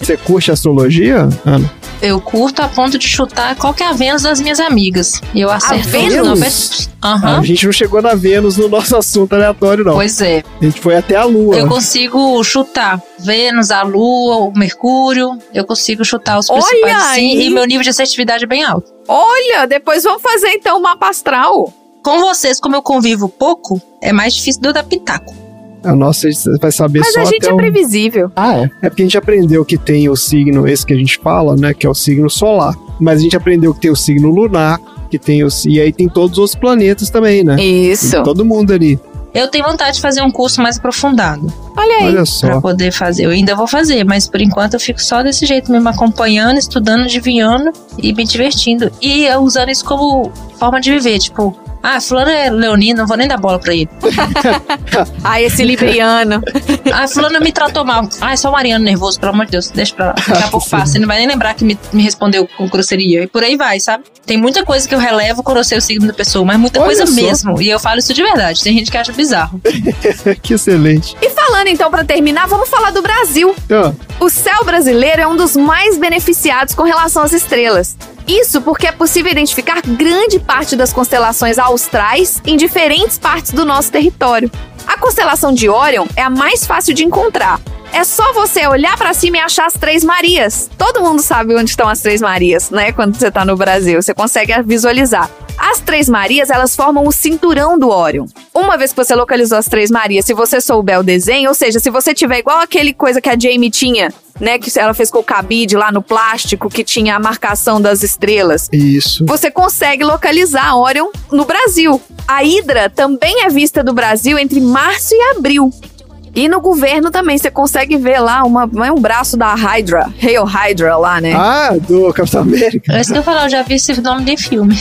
B: Você curte astrologia, Ana?
D: Eu curto a ponto de chutar qual que é a Vênus das minhas amigas. E eu acerto
B: Vênus?
D: 90%. Aham.
B: A gente não chegou na Vênus no nosso assunto aleatório, não.
D: Pois é.
B: A gente foi até a Lua.
D: Eu consigo chutar Vênus, a Lua, o Mercúrio. Eu consigo chutar os
C: Olha
D: principais assim.
C: aí.
D: E meu nível de assertividade é bem alto.
C: Olha, depois vamos fazer então o mapa astral.
D: Com vocês, como eu convivo pouco, é mais difícil de eu dar pitaco.
B: A nossa vai saber
C: Mas
B: só
C: a gente
B: até
C: é
B: o...
C: previsível.
A: Ah, é.
B: É porque a gente aprendeu que tem o signo, esse que a gente fala, né? Que é o signo solar. Mas a gente aprendeu que tem o signo lunar, que tem o. E aí tem todos os planetas também, né?
C: Isso.
B: Tem todo mundo ali.
D: Eu tenho vontade de fazer um curso mais aprofundado.
C: Olha aí.
B: Olha
D: Pra
B: só.
D: poder fazer. Eu ainda vou fazer, mas por enquanto eu fico só desse jeito mesmo, acompanhando, estudando, adivinhando e me divertindo. E usando isso como forma de viver. Tipo, ah, fulano é leonino, não vou nem dar bola pra ele.
C: Ai, esse libriano.
D: Ah, fulano me tratou mal. Ah, é só o Mariano nervoso, pelo amor de Deus, deixa pra lá. Daqui a pouco passa. Ele não vai nem lembrar que me, me respondeu com grosseria. E por aí vai, sabe? Tem muita coisa que eu relevo quando eu sei o signo da pessoa, mas muita
B: Olha
D: coisa
B: só.
D: mesmo. E eu falo isso de verdade. Tem gente que acha bizarro.
B: que excelente.
C: E falando então pra terminar, vamos falar do Brasil.
B: Ah,
C: O céu brasileiro é um dos mais beneficiados com relação às estrelas. Isso porque é possível identificar grande parte das constelações austrais em diferentes partes do nosso território. A constelação de Órion é a mais fácil de encontrar. É só você olhar pra cima e achar as Três Marias. Todo mundo sabe onde estão as Três Marias, né? Quando você tá no Brasil, você consegue visualizar. As Três Marias, elas formam o cinturão do Órion. Uma vez que você localizou as Três Marias, se você souber o desenho, ou seja, se você tiver igual aquele coisa que a Jamie tinha, né, que ela fez com o cabide lá no plástico, que tinha a marcação das estrelas,
B: isso.
C: você consegue localizar Orion no Brasil. A Hidra também é vista do Brasil entre março e abril. E no governo também, você consegue ver lá uma, um braço da Hydra, Hail Hydra lá, né?
B: Ah, do Capitão América.
D: É isso que eu falo, eu já vi esse nome de filme.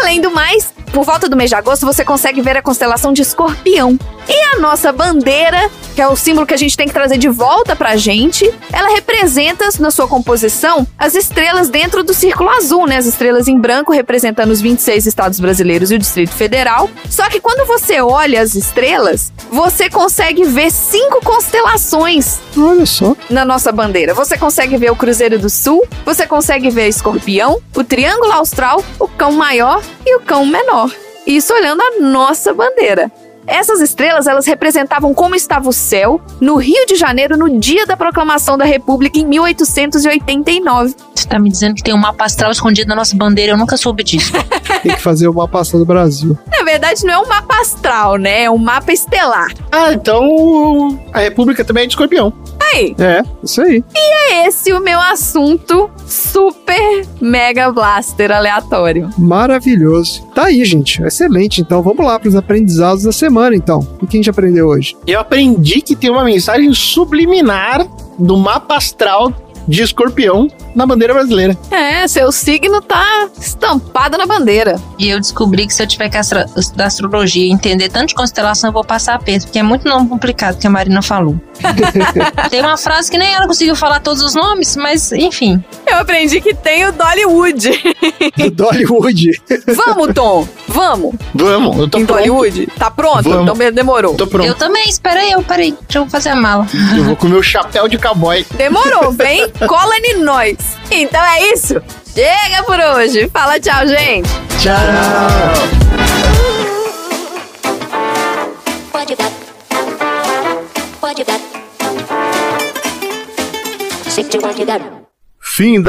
C: Além do mais, por volta do mês de agosto, você consegue ver a constelação de escorpião. E a nossa bandeira, que é o símbolo que a gente tem que trazer de volta pra gente, ela representa na sua composição as estrelas dentro do círculo azul, né? As estrelas em branco representando os 26 estados brasileiros e o Distrito Federal. Só que quando você olha as estrelas, você consegue ver cinco constelações
B: Olha só.
C: na nossa bandeira. Você consegue ver o Cruzeiro do Sul, você consegue ver Escorpião, o Triângulo Austral, o Cão Maior e o Cão Menor. Isso olhando a nossa bandeira. Essas estrelas, elas representavam como estava o céu no Rio de Janeiro no dia da proclamação da República em 1889.
D: Você tá me dizendo que tem um mapa astral escondido na nossa bandeira, eu nunca soube disso.
B: Tem que fazer o mapa astral do Brasil.
C: Na verdade, não é um mapa astral, né? É um mapa estelar.
A: Ah, então a República também é de escorpião.
C: Aí.
B: É, isso aí.
C: E é esse o meu assunto super mega blaster aleatório.
B: Maravilhoso. Tá aí, gente. Excelente. Então vamos lá para os aprendizados da semana, então. O que a gente aprendeu hoje?
A: Eu aprendi que tem uma mensagem subliminar do mapa astral de escorpião na bandeira brasileira.
C: É, seu signo tá estampado na bandeira.
D: E eu descobri que se eu tiver que astra- estudar astrologia e entender tanto de constelação, eu vou passar aperto, porque é muito nome complicado que a Marina falou. Tem uma frase que nem ela conseguiu falar todos os nomes, mas enfim.
C: Eu aprendi que tem o Dollywood.
B: Dollywood.
C: Vamos, Tom. Vamos.
A: Vamos, eu tô
C: em
A: pronto.
C: Dollywood? Tá pronto?
A: Vamos.
C: Então demorou.
A: Tô pronto.
D: Eu também, espera aí, eu parei. Deixa eu fazer a mala.
A: Eu vou com o meu chapéu de cowboy.
C: Demorou, vem, cola em nós. Então é isso. Chega por hoje. Fala tchau, gente.
J: What you got? What you got? Stick to what you got.
M: Fim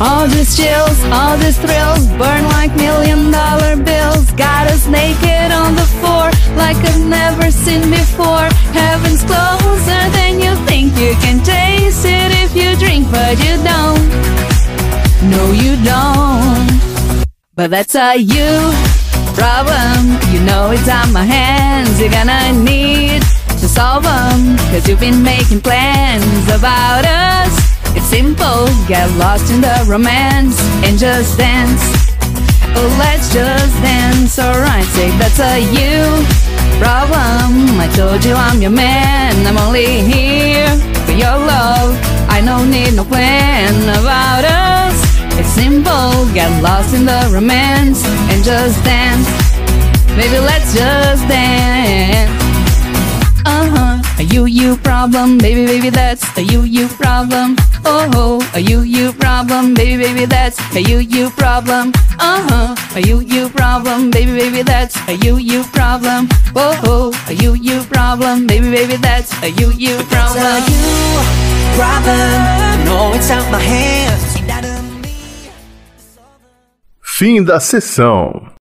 C: All these chills, all these thrills burn like million dollar bills. Got us naked on the floor like I've never seen before. Heaven's closer than you think. You can taste it if you drink, but you don't. No, you don't. But that's a you problem. You know it's on my hands. You're gonna need to solve them. Cause you've been making plans about us. Simple, get lost in the romance and just dance. Oh, let's just dance, alright. Say that's a you problem. I told you I'm your man. I'm only here for your love. I don't need no plan about us. It's simple, get lost in the romance and just dance. Baby, let's just dance. Uh huh. A you you problem, baby baby that's a you you problem. Oh ho, a you you problem, baby baby that's a you you problem. Uh huh. A you you problem, baby baby that's a you you problem. Oh ho, a you you problem, baby baby that's a you you problem.
L: It's a you problem. No, it's out my hands.
M: Fim da sessão.